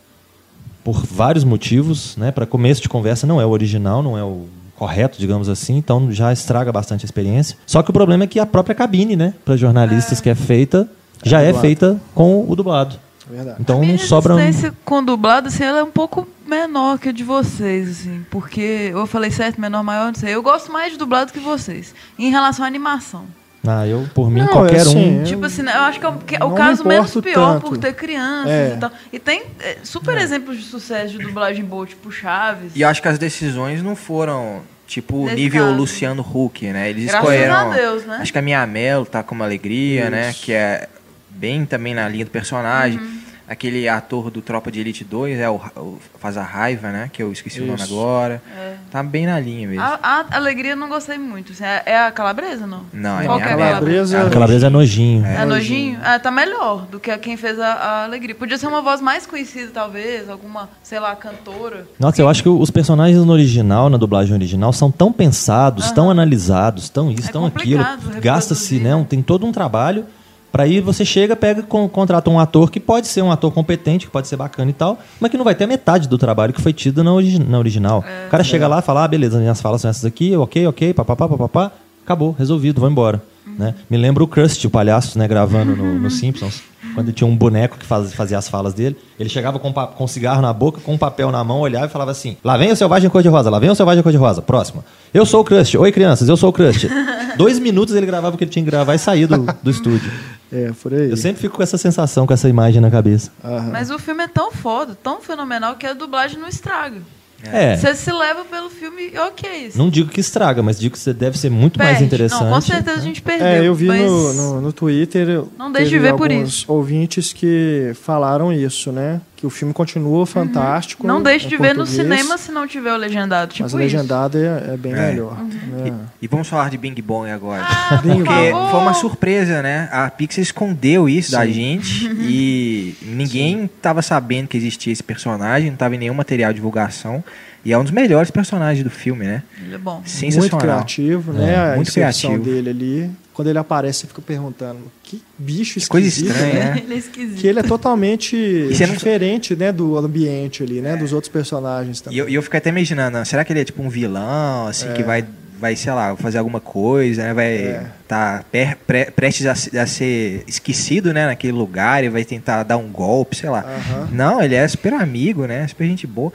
S3: por vários motivos, né? Para começo de conversa, não é o original, não é o correto, digamos assim. Então já estraga bastante a experiência. Só que o problema é que a própria cabine, né? Para jornalistas que é feita, já é,
S1: dublado.
S3: feita com o dublado.
S1: Verdade.
S3: Então
S2: Minha
S3: não sobra. um-
S2: com dublado, assim, ela é um pouco menor que a de vocês, assim. Porque eu falei certo, menor, maior, não sei. Eu gosto mais de dublado que vocês. Em relação à animação.
S3: Ah, eu por mim
S1: Não,
S3: qualquer
S1: assim,
S3: um.
S1: Eu
S2: tipo assim, né, eu acho que é o, que é
S1: não
S2: o
S1: me
S2: caso menos pior
S1: tanto.
S2: por ter crianças
S1: É.
S2: e tal. E tem é, super exemplos de sucesso de dublagem boa, tipo Chaves.
S4: E eu acho que as decisões não foram, tipo,
S2: Nesse
S4: nível
S2: caso.
S4: Luciano Huck, né? Eles
S2: Graças
S4: escolheram.
S2: a Deus, né?
S4: Acho que a Minha Melo tá com uma alegria, né?
S1: Isso.
S4: Que é bem também na linha do personagem.
S2: Uhum.
S4: Aquele ator do Tropa de Elite 2 é o, o- faz a raiva, né? Que eu esqueci o nome
S1: Isso.
S4: agora.
S2: É.
S4: Tá bem na linha mesmo.
S2: A, a alegria eu não gostei muito. assim, é, é a calabresa, não?
S4: Não, é
S2: Qual
S4: minha
S2: é a.
S1: Calabresa-
S3: A calabresa é nojinho.
S2: É nojinho? Ah, tá melhor do que a quem fez a, a alegria. Podia ser uma voz mais conhecida, talvez, alguma, sei lá, cantora.
S3: Nossa, eu acho que os personagens no original, na dublagem original, são tão pensados, tão analisados, tão isso,
S2: É
S3: tão aquilo. Gasta-se, né?
S2: né?
S3: um- Tem todo um trabalho. Pra aí você chega, pega, con contrata um ator que pode ser um ator competente, que pode ser bacana e tal, mas que não vai ter a metade do trabalho que foi tido na, origi- na original.
S2: É.
S3: o cara chega lá e fala, ah, beleza, minhas falas são essas aqui, ok, ok, papapá, papapá, acabou, resolvido, vou embora.
S2: Uhum.
S3: Né? Me lembra o Krusty, o palhaço, né, gravando no, no Simpsons, quando tinha um boneco que faz- fazia as falas dele. Ele chegava com, com um cigarro na boca, com um papel na mão, olhava e falava assim: Lá vem o selvagem cor-de-rosa, lá vem o selvagem cor-de-rosa. Próximo. Eu sou o Krusty. Oi, crianças, eu sou o Krusty. Dois minutos ele gravava o que ele tinha que gravar e saía do, do estúdio.
S1: É, por aí.
S3: Eu sempre fico com essa sensação, com essa imagem na cabeça.
S1: Aham.
S2: Mas o filme é tão foda, tão fenomenal, que a dublagem não estraga.
S3: É.
S2: Você se leva pelo filme, ok. isso.
S3: Não digo que estraga, mas digo que você deve ser muito mais
S2: Perde.
S3: interessante.
S2: Não, com certeza a gente perdeu.
S1: É, eu vi
S2: mas...
S1: no, no, no Twitter.
S2: Não deixe de ver por
S1: alguns
S2: isso.
S1: ouvintes que falaram isso, né? Que o filme continua fantástico.
S2: Não deixe
S1: em
S2: de ver no cinema se não tiver o legendado. Tipo
S1: Mas
S2: isso.
S1: o legendado é, é bem
S4: É.
S1: melhor. né?
S4: E vamos falar de Bing Bong agora.
S2: Ah, por
S4: Porque
S2: favor.
S4: foi uma surpresa, né? A Pixar escondeu isso da gente e ninguém tava sabendo que existia esse personagem, não tava em nenhum material de divulgação. E é um dos melhores personagens do filme, né?
S2: Ele é bom.
S1: Muito
S4: Sensacional.
S1: criativo, né?
S3: É,
S1: a
S4: muito
S1: inserção
S4: criativo.
S1: dele ali. Quando ele aparece, você fica perguntando: que bicho
S4: Que coisa
S1: esquisito,
S4: estranha,
S1: né?
S4: né?
S2: Ele é esquisito.
S1: Que ele é totalmente
S4: não-
S1: diferente, né, do ambiente ali, né, dos outros personagens
S4: E
S1: também.
S4: eu, e eu fiquei até imaginando, ah, será que ele é tipo um vilão, assim,
S1: É.
S4: que vai, vai, sei lá, fazer alguma coisa, né? Vai
S1: É.
S4: tá pre- prestes a, a ser esquecido, né, naquele lugar e vai tentar dar um golpe, sei lá.
S1: Aham.
S4: Não, ele é super amigo, né? Super gente boa.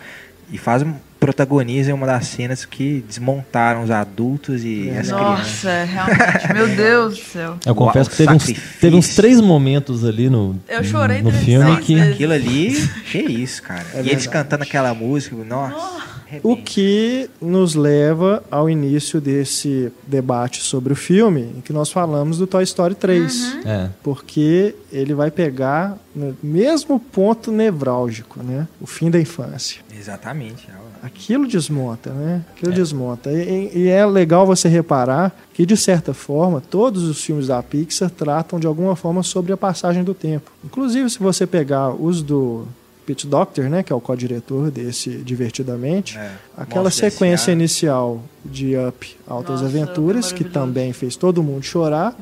S4: E faz um- protagoniza uma das cenas que desmontaram os adultos e as crianças.
S2: Nossa, é, realmente. Meu Deus do céu.
S3: Eu confesso
S4: Uau,
S3: que teve uns, teve uns três momentos ali no,
S2: Eu chorei
S3: no filme que.
S4: Aquilo ali, que isso, cara.
S1: É
S4: e eles
S1: verdade.
S4: cantando aquela música, nossa.
S1: O
S4: arrebenta.
S1: que nos leva ao início desse debate sobre o filme, em que nós falamos do Toy Story 3.
S3: É.
S1: Porque ele vai pegar no mesmo ponto nevrálgico, né? O fim da infância.
S4: Exatamente.
S1: Aquilo desmonta, né? Aquilo desmonta. E, e- é legal você reparar que, de certa forma, todos os filmes da Pixar tratam de alguma forma sobre a passagem do tempo. Inclusive, se você pegar os do Pete Doctor, né? Que é o co-diretor desse Divertidamente,
S4: É,
S1: aquela
S4: Monstros
S1: sequência inicial de Up, Altas
S2: Nossa,
S1: Aventuras, que
S2: maravilhoso.
S1: também fez todo mundo chorar,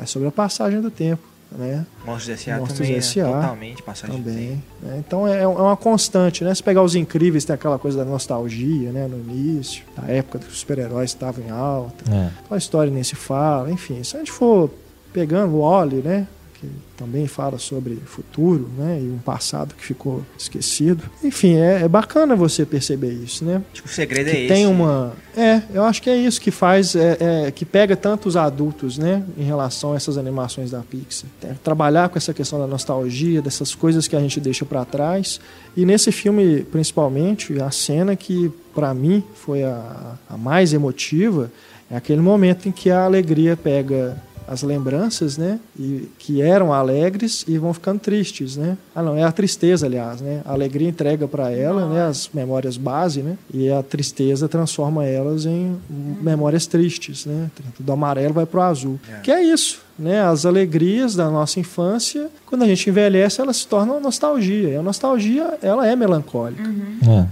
S1: é sobre a passagem do tempo, né?
S4: Monstros S.A. Também, né?
S1: S.A.
S4: totalmente passagem
S1: também. né? Então é, é uma constante, né? Se pegar os incríveis, tem aquela coisa da nostalgia, né? No início, da época que os super-heróis estavam em alta.
S3: É.
S1: A história nem se fala, enfim. Se a gente for pegando o Oli, né? Que também fala sobre futuro, né? E um passado que ficou esquecido. Enfim, é, é bacana você perceber isso, né?
S4: Acho que o segredo
S1: que
S4: é esse.
S1: tem uma é eu acho que é isso que faz é, é, que pega tanto os adultos né em relação a essas animações da Pixar É, trabalhar com essa questão da nostalgia dessas coisas que a gente deixa para trás e nesse filme principalmente a cena que para mim foi a, a mais emotiva é aquele momento em que a alegria pega as lembranças, né? E que eram alegres e vão ficando tristes, né? Ah, não, é a tristeza, aliás, né? A alegria entrega para ela, né? As memórias base, né? E a tristeza transforma elas em memórias tristes, né? Do amarelo vai pro azul.
S4: É.
S1: Que é isso, né? As alegrias da nossa infância, quando a gente envelhece, elas se tornam nostalgia. E a nostalgia, ela é melancólica.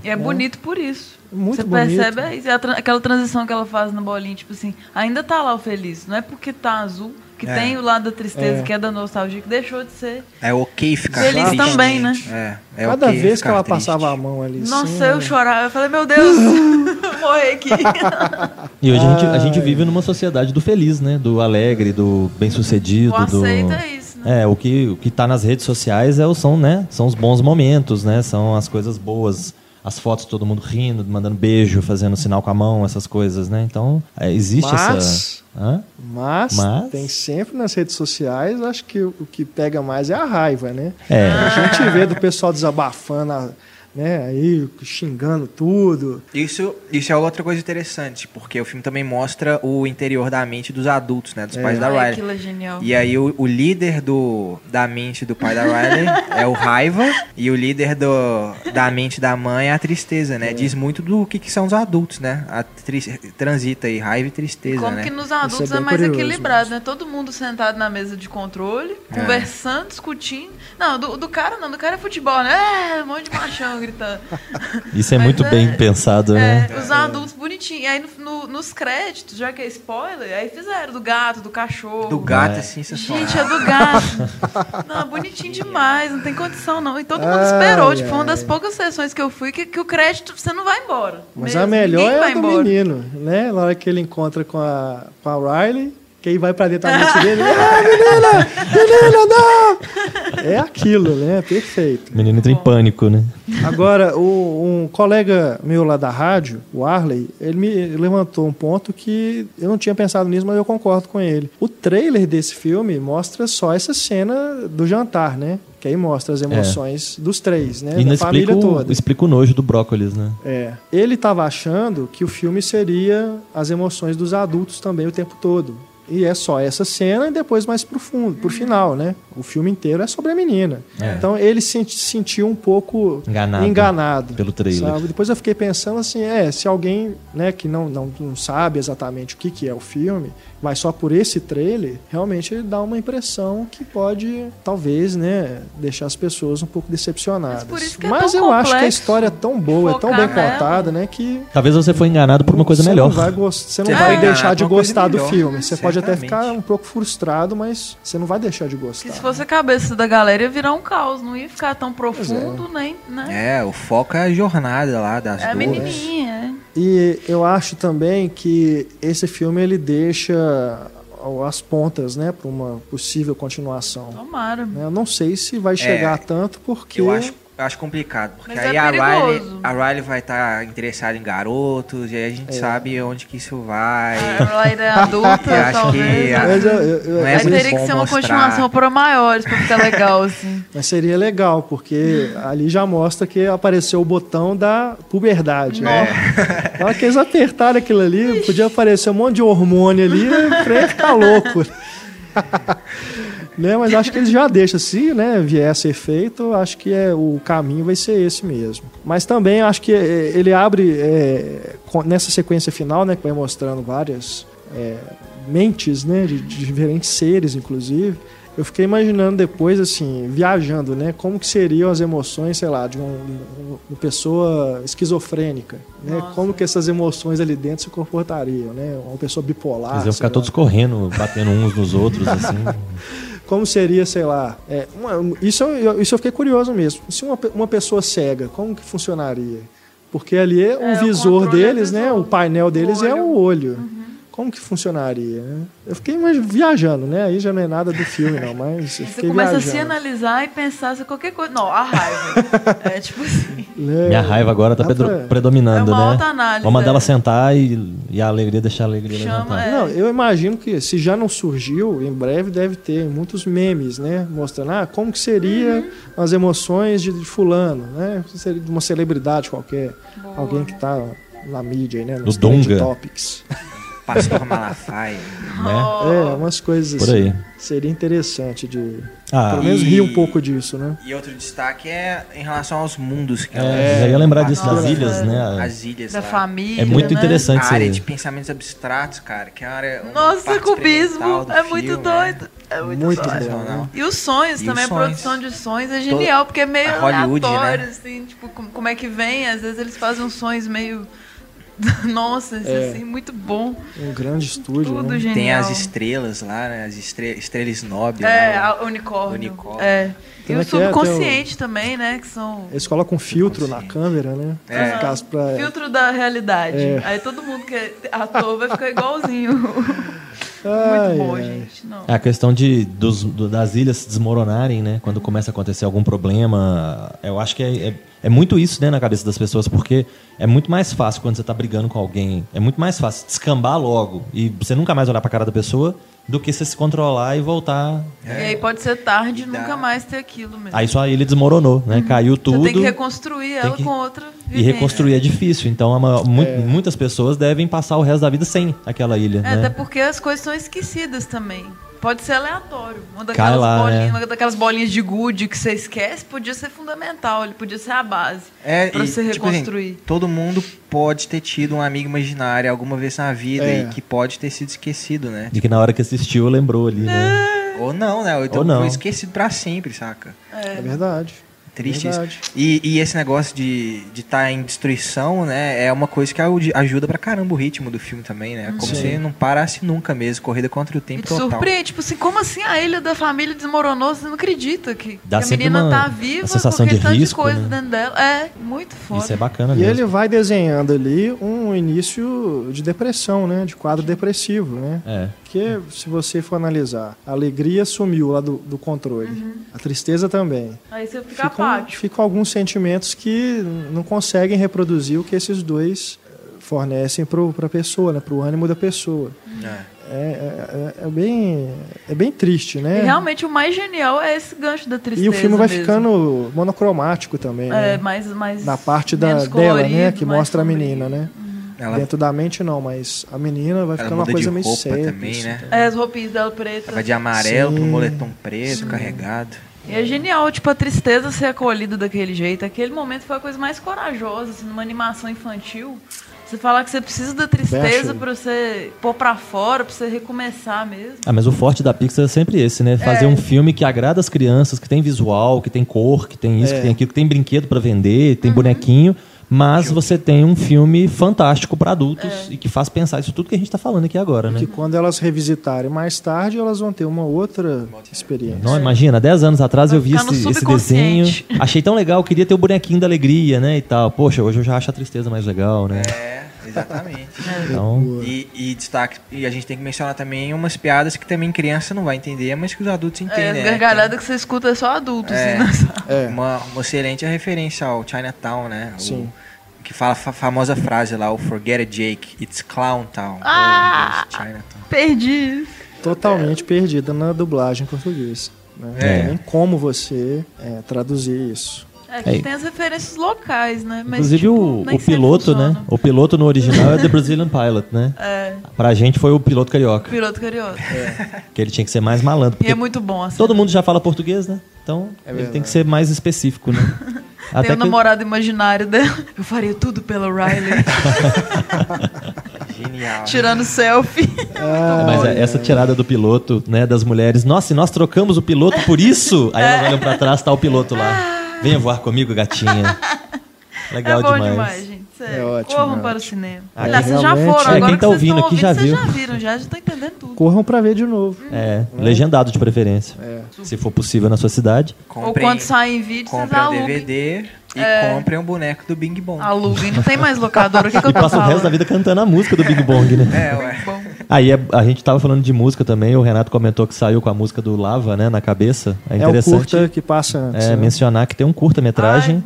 S3: É.
S2: E é bonito por isso.
S1: Muito
S2: Você
S1: bonito.
S2: percebe é tra- aquela transição que ela faz na bolinha, tipo assim, ainda tá lá o feliz. Não é porque tá azul, que
S4: É.
S2: tem o lado da tristeza,
S1: É.
S2: que é da nostalgia, que deixou de ser.
S4: É ok ficar
S2: Feliz
S4: triste.
S2: também, né?
S4: É, é
S1: Cada
S4: ok
S1: vez que ela
S4: triste.
S1: passava a mão ali.
S2: Nossa,
S1: assim,
S2: eu chorava. Eu falei, meu Deus, vou morrer aqui.
S3: E hoje a gente, a gente vive numa sociedade do feliz, né? Do alegre, do bem-sucedido.
S2: O
S3: do...
S2: é isso, né?
S3: É, o que, o que tá nas redes sociais é, o- são, né, são os bons momentos, né? São as coisas boas. As fotos, todo mundo rindo, mandando beijo, fazendo sinal com a mão, essas coisas, né? Então, é, existe
S1: Mas-
S3: essa.
S1: Mas,
S3: Mas-
S1: tem sempre nas redes sociais, acho que o o que pega mais é a raiva, né?
S3: É.
S1: A gente vê do pessoal desabafando, a- né? Aí xingando tudo.
S4: Isso, isso é outra coisa interessante, porque o filme também mostra o interior da mente dos adultos, né? Dos
S1: É.
S4: pais da
S2: Ai,
S4: Riley.
S2: aquilo é genial.
S4: E aí o, o líder do, da mente do pai da Riley é o raiva e o líder do, da mente da mãe é a tristeza, né? Diz muito do que, que são os adultos, né? A tri- transita aí, raiva e tristeza,
S2: Como
S4: né?
S2: que nos adultos
S1: Isso é
S2: é, mais
S1: curioso
S2: equilibrado, né? Todo mundo sentado na mesa de controle,
S4: É.
S2: conversando, discutindo. Não, do, do cara não, do cara é futebol, né? É, um monte de machão gritando.
S3: Isso é
S2: Mas
S3: muito
S2: é-
S3: bem pensado, né?
S2: É, os adultos bonitinhos. E aí no- no- nos créditos, já que é spoiler, aí fizeram do gato, do cachorro.
S4: Do gato é,
S3: É.
S4: sensacional.
S2: Gente, é do gato. Não, bonitinho demais, não tem condição não. E todo mundo
S1: Ai,
S2: esperou. Tipo, foi uma
S1: ai.
S2: das poucas sessões que eu fui que, que o crédito você não vai embora.
S1: Mas
S2: Mesmo.
S1: a melhor
S2: Ninguém
S1: é
S2: vai
S1: a do
S2: embora.
S1: menino, né? Na hora que ele encontra com a, com a Riley, que aí vai pra dentro da mente dele. Ah, menina! Menina, não! É aquilo, né? Perfeito.
S3: O menino entra em pânico, né?
S1: Agora, o- um colega meu lá da rádio, o Arley, ele me levantou um ponto que eu não tinha pensado nisso, mas eu concordo com ele. O trailer desse filme mostra só essa cena do jantar, né? Que aí mostra as emoções dos três, né?
S3: E não
S1: da família
S3: explica o,
S1: toda.
S3: explica o nojo do brócolis, né?
S1: É. Ele estava achando que o filme seria as emoções dos adultos também o tempo todo. E é só essa cena e depois mais pro fundo, pro final, né? O filme inteiro é sobre a menina.
S3: É.
S1: Então ele se senti- sentiu um pouco
S3: Enganado.
S1: enganado
S3: Pelo trailer.
S1: sabe? Depois eu fiquei pensando assim, é, se alguém, né, que não, não, não sabe exatamente o que, que é o filme, vai só por esse trailer, realmente ele dá uma impressão que pode, talvez, né, deixar as pessoas um pouco decepcionadas.
S2: Mas por isso que é
S1: Mas
S2: tão
S1: eu acho que a história é tão boa, é tão bem
S2: nela.
S1: contada, né, que
S3: Talvez você foi enganado por uma coisa
S1: você
S3: melhor.
S1: Não vai você não
S4: Você
S1: vai deixar de gostar do filme. Você pode até
S4: certamente.
S1: ficar um pouco frustrado, mas você não vai deixar de
S2: Que
S1: gostar.
S2: se fosse a cabeça da galera ia virar um caos, não ia ficar tão
S1: é.
S2: profundo, nem, né?
S4: É, o foco é a jornada lá das
S2: É a
S4: duas.
S2: menininha,
S1: E eu acho também que esse filme ele deixa as pontas, né, para uma possível continuação.
S2: é. Tomara.
S1: né? Eu não sei se vai chegar a tanto porque
S4: Eu acho, acho complicado, porque
S2: Mas
S4: aí
S2: é
S4: a, Riley, a Riley vai estar interessada em garotos, e aí a gente sabe onde que isso vai.
S2: Ela ainda é adulta,
S4: Eu acho
S2: talvez.
S4: que
S2: né?
S4: a-
S1: Mas, eu- eu- eu-
S4: Não é
S2: teria que ser uma
S4: mostrar.
S2: continuação para maiores pra ficar legal, assim.
S1: mas seria legal, porque ali já mostra que apareceu o botão da puberdade. Né? Na hora que eles apertaram aquilo ali, podia aparecer um monte de hormônio ali, pra ele ficar louco. Né? Mas acho que eles já deixam, se né, vier a ser feito, acho que é, o caminho vai ser esse mesmo. Mas também acho que é, ele abre, é, nessa sequência final, né, que vai mostrando várias é, mentes né, de, de diferentes seres, inclusive, eu fiquei imaginando depois, assim, viajando, né? Como que seriam as emoções, sei lá, de um- um- uma pessoa esquizofrênica, né?
S2: Nossa.
S1: Como que essas emoções ali dentro se comportariam, né? Uma pessoa bipolar,
S3: Eles iam ficar
S1: lá.
S3: todos correndo, batendo uns nos outros, assim.
S1: Como seria, sei lá, é, uma- isso, eu, isso eu fiquei curioso mesmo. Se uma, uma pessoa cega, como que funcionaria? Porque ali é, o
S2: É, o
S1: visor
S2: é
S1: deles, né?
S2: visual.
S1: O painel deles é
S2: olho.
S1: o olho. Como que funcionaria? né? Eu fiquei mais viajando, né? Aí já não é nada do filme, não, mas eu
S2: Você começa
S1: viajando.
S2: a se analisar e pensar se qualquer coisa. Não, a raiva. é tipo assim.
S3: Minha raiva agora tá
S1: pra-
S3: predominando,
S2: É uma
S3: né?
S2: autoanálise,
S3: Vamos mandar
S2: é.
S3: ela sentar e, e a alegria deixar a alegria
S2: Chama,
S3: levantar.
S2: é.
S1: Não, eu imagino que se já não surgiu, em breve deve ter muitos memes, né? Mostrando ah, como que seria
S2: Uhum.
S1: as emoções de, de fulano, né? Seria de uma celebridade qualquer.
S2: Boa.
S1: Alguém que tá na mídia né?
S3: Do
S1: Nos
S3: Dunga.
S1: topics.
S4: Pastor Malafaia.
S3: Né?
S1: É, umas coisas
S3: Por
S1: assim.
S3: aí.
S1: Seria interessante de
S3: Ah,
S1: pelo menos
S4: E-
S1: rir um pouco disso, né?
S4: E outro destaque é em relação aos mundos que
S3: é, ia lembrar disso das ilhas, né?
S4: As ilhas
S2: Da
S4: lá.
S2: família.
S3: É muito
S2: né?
S3: interessante
S4: A área de pensamentos abstratos, cara, que é uma área. uma
S2: Nossa, cubismo. É muito
S4: filme,
S2: doido. É muito,
S1: Muito
S2: doido.
S1: bom.
S2: E os sonhos
S4: E
S2: também,
S4: os
S2: a
S4: sonhos.
S2: produção de sonhos é genial, porque é meio
S4: a Hollywood,
S2: aleatório,
S4: né?
S2: assim, tipo, como, como é que vem, às vezes eles fazem uns sonhos meio. Nossa,
S1: É.
S2: assim, muito bom.
S1: Um grande estúdio,
S2: Tudo
S1: né?
S2: genial.
S4: Tem as estrelas lá, né? As estre estrelas snob.
S2: É,
S4: né?
S2: a unicórnio.
S4: Unicórnio.
S2: É. E
S1: Como
S2: o
S1: é que é?
S2: subconsciente também, né? Que são.
S1: Eles colocam um filtro na câmera, né?
S4: É.
S1: Pra
S2: Filtro da realidade.
S1: É.
S2: Aí todo mundo que é ator vai ficar igualzinho.
S1: Ai,
S2: muito bom,
S1: ai.
S2: gente. Não.
S3: É a questão de, dos, do- das ilhas se desmoronarem, né? Quando começa a acontecer algum problema. Eu acho que é, é, é muito isso, né, na cabeça das pessoas, porque é muito mais fácil quando você tá brigando com alguém. É muito mais fácil descambar logo e você nunca mais olhar pra cara da pessoa do que você se controlar e voltar.
S2: E aí pode ser tarde e nunca mais ter aquilo mesmo.
S3: Aí só a ilha desmoronou, né? Caiu tudo.
S2: Você tem que reconstruir ela
S3: que-
S2: com outra
S3: E reconstruir é difícil. Então, a ma- mu- muitas pessoas devem passar o resto da vida sem aquela ilha,
S2: É,
S3: né?
S2: até porque as coisas são esquecidas também. Pode ser aleatório. Uma daquelas,
S3: lá,
S2: bolinhas,
S3: né?
S2: uma daquelas bolinhas de gude que você esquece podia ser fundamental, ele podia ser a base
S4: É,
S2: pra
S4: e,
S2: você
S4: tipo assim,
S2: reconstruir.
S4: todo mundo pode ter tido um amigo imaginário alguma vez na vida
S1: É.
S4: e que pode ter sido esquecido, né?
S3: De que na hora que assistiu, lembrou ali, né?
S4: Ou não, né? Ou então
S3: Ou não.
S4: foi esquecido pra sempre, saca?
S1: É verdade.
S4: Triste
S1: Verdade.
S4: isso. E, e esse negócio de estar de tá em destruição, né? É uma coisa que ajuda- pra caramba o ritmo do filme também, né? Como se não parasse nunca mesmo. Corrida contra o
S2: E
S4: tempo
S2: te
S4: total.
S2: surpreende, tipo assim, como assim a ilha da família desmoronou? Você não acredita que,
S3: Dá
S2: que a menina
S3: uma-
S2: tá viva
S3: sensação
S2: porque
S3: de
S2: tanto
S3: risco,
S2: de coisa
S3: né?
S2: dentro dela. É, muito foda.
S3: Isso é bacana
S1: E
S3: mesmo.
S1: ele vai desenhando ali um início de depressão, né? De quadro depressivo, né?
S3: É.
S1: Porque se você for analisar, a alegria sumiu lá do, do controle.
S2: Uhum.
S1: A tristeza também.
S2: Aí você fica
S1: Ficam,
S2: apático.
S1: ficam alguns sentimentos que não conseguem reproduzir o que esses dois eh, fornecem para a pessoa, né? para o ânimo da pessoa.
S4: É.
S1: É, é- é- é bem, é bem triste,
S2: E
S1: né?
S2: realmente o mais genial é esse gancho da tristeza.
S1: E o filme vai
S2: mesmo.
S1: ficando monocromático também,
S2: É,
S1: né?
S2: mais, mais.
S1: Na parte da, dela, né? Que mostra a menina, né?
S4: Ela,
S1: Dentro da mente não, mas a menina vai
S4: ela
S1: ficando uma coisa meio séria.
S4: também,
S1: assim,
S4: né?
S2: É, as roupinhas dela pretas.
S4: Tava de amarelo
S1: Sim.
S4: pro moletom preto, carregado.
S2: E é genial, tipo, a tristeza ser acolhida daquele jeito. Aquele momento foi a coisa mais corajosa, assim, numa animação infantil. Você falar que você precisa da tristeza pra você pôr pra fora, pra você recomeçar mesmo.
S3: Ah, mas o forte da Pixar é sempre esse, né? Fazer
S2: É.
S3: um filme que agrada as crianças, que tem visual, que tem cor, que tem isso,
S1: É.
S3: que tem aquilo, que tem brinquedo pra vender,
S2: Uhum.
S3: tem bonequinho, mas você tem um filme fantástico pra adultos
S2: É.
S3: e que faz pensar isso tudo que a gente tá falando aqui agora, né?
S1: Que quando elas revisitarem mais tarde, elas vão ter uma outra experiência.
S3: Não, imagina, 10 anos atrás
S2: Vai
S3: eu vi esse, esse desenho, achei tão legal, queria ter o bonequinho da alegria, né, e tal. Poxa, hoje eu já acho a tristeza mais legal, né?
S4: É, Exatamente.
S3: Então,
S4: E, e destaque, e a gente tem que mencionar também umas piadas que também criança não vai entender, mas que os adultos
S2: É,
S4: entendem.
S2: as
S4: né?
S2: gargalhadas que você escuta é só adulto,
S4: É.
S2: assim, nessa-
S1: É.
S4: Uma, uma excelente referência ao Chinatown, né? O-
S1: Sim.
S4: Que fala a fa- famosa frase lá, o Forget it, Jake, it's Clown Town.
S2: Ah!
S4: É, Chinatown.
S2: Perdi.
S1: Totalmente perdida na dublagem em português. Né?
S4: É.
S1: Não tem como você é, traduzir isso.
S2: É que
S3: É.
S2: tem as referências locais, né? Mas,
S3: inclusive
S2: tipo,
S3: o,
S2: nem
S3: o piloto, né? O piloto no original é The Brazilian Pilot, né?
S2: É,
S3: Pra gente foi o piloto carioca,
S2: piloto carioca.
S3: que ele tinha que ser mais malandro.
S2: E é muito bom, assim.
S3: todo mundo já fala português, né? Então ele
S1: verdade.
S3: tem que ser mais específico, né?
S2: Tem o
S3: que-
S2: namorado imaginário dela. Eu faria tudo pela Riley.
S4: Genial.
S2: tirando selfie.
S1: Ah,
S3: Mas é, essa tirada do piloto, né, das mulheres, nossa, e nós trocamos o piloto por isso? Aí elas olham pra trás, tá o piloto lá. Venha voar comigo, gatinha. Legal
S2: é bom
S3: demais.
S2: demais, gente. Sério.
S1: É ótimo,
S2: Corram
S1: é
S2: para o
S1: ótimo.
S2: cinema.
S3: Ah,
S2: Aliás, vocês já foram,
S1: É,
S2: agora
S3: quem
S2: que
S3: tá
S2: vocês
S3: ouvindo
S2: estão
S3: aqui já
S2: ouvindo,
S3: viu.
S2: Vocês já viram, já estão entendendo tudo.
S1: Corram pra ver de novo.
S3: É, legendado de preferência.
S1: É.
S3: Se for possível na sua cidade.
S2: Ou quando saem em vídeo, vocês
S4: o
S2: alugam.
S4: DVD e
S2: É.
S4: comprem um boneco do Bing Bong.
S2: Aluguem. Não tem mais locadora. O que, que eu
S3: E
S2: tô
S3: passa o resto da vida cantando a música do Big Bong, né?
S4: É, ué.
S2: Bom.
S3: Aí é- a gente tava falando de música também, o Renato comentou que saiu com a música do Lava, né, na cabeça. É
S1: É o
S3: interessante
S1: curta que passa antes.
S3: é,
S1: né?
S3: mencionar que tem um curta-metragem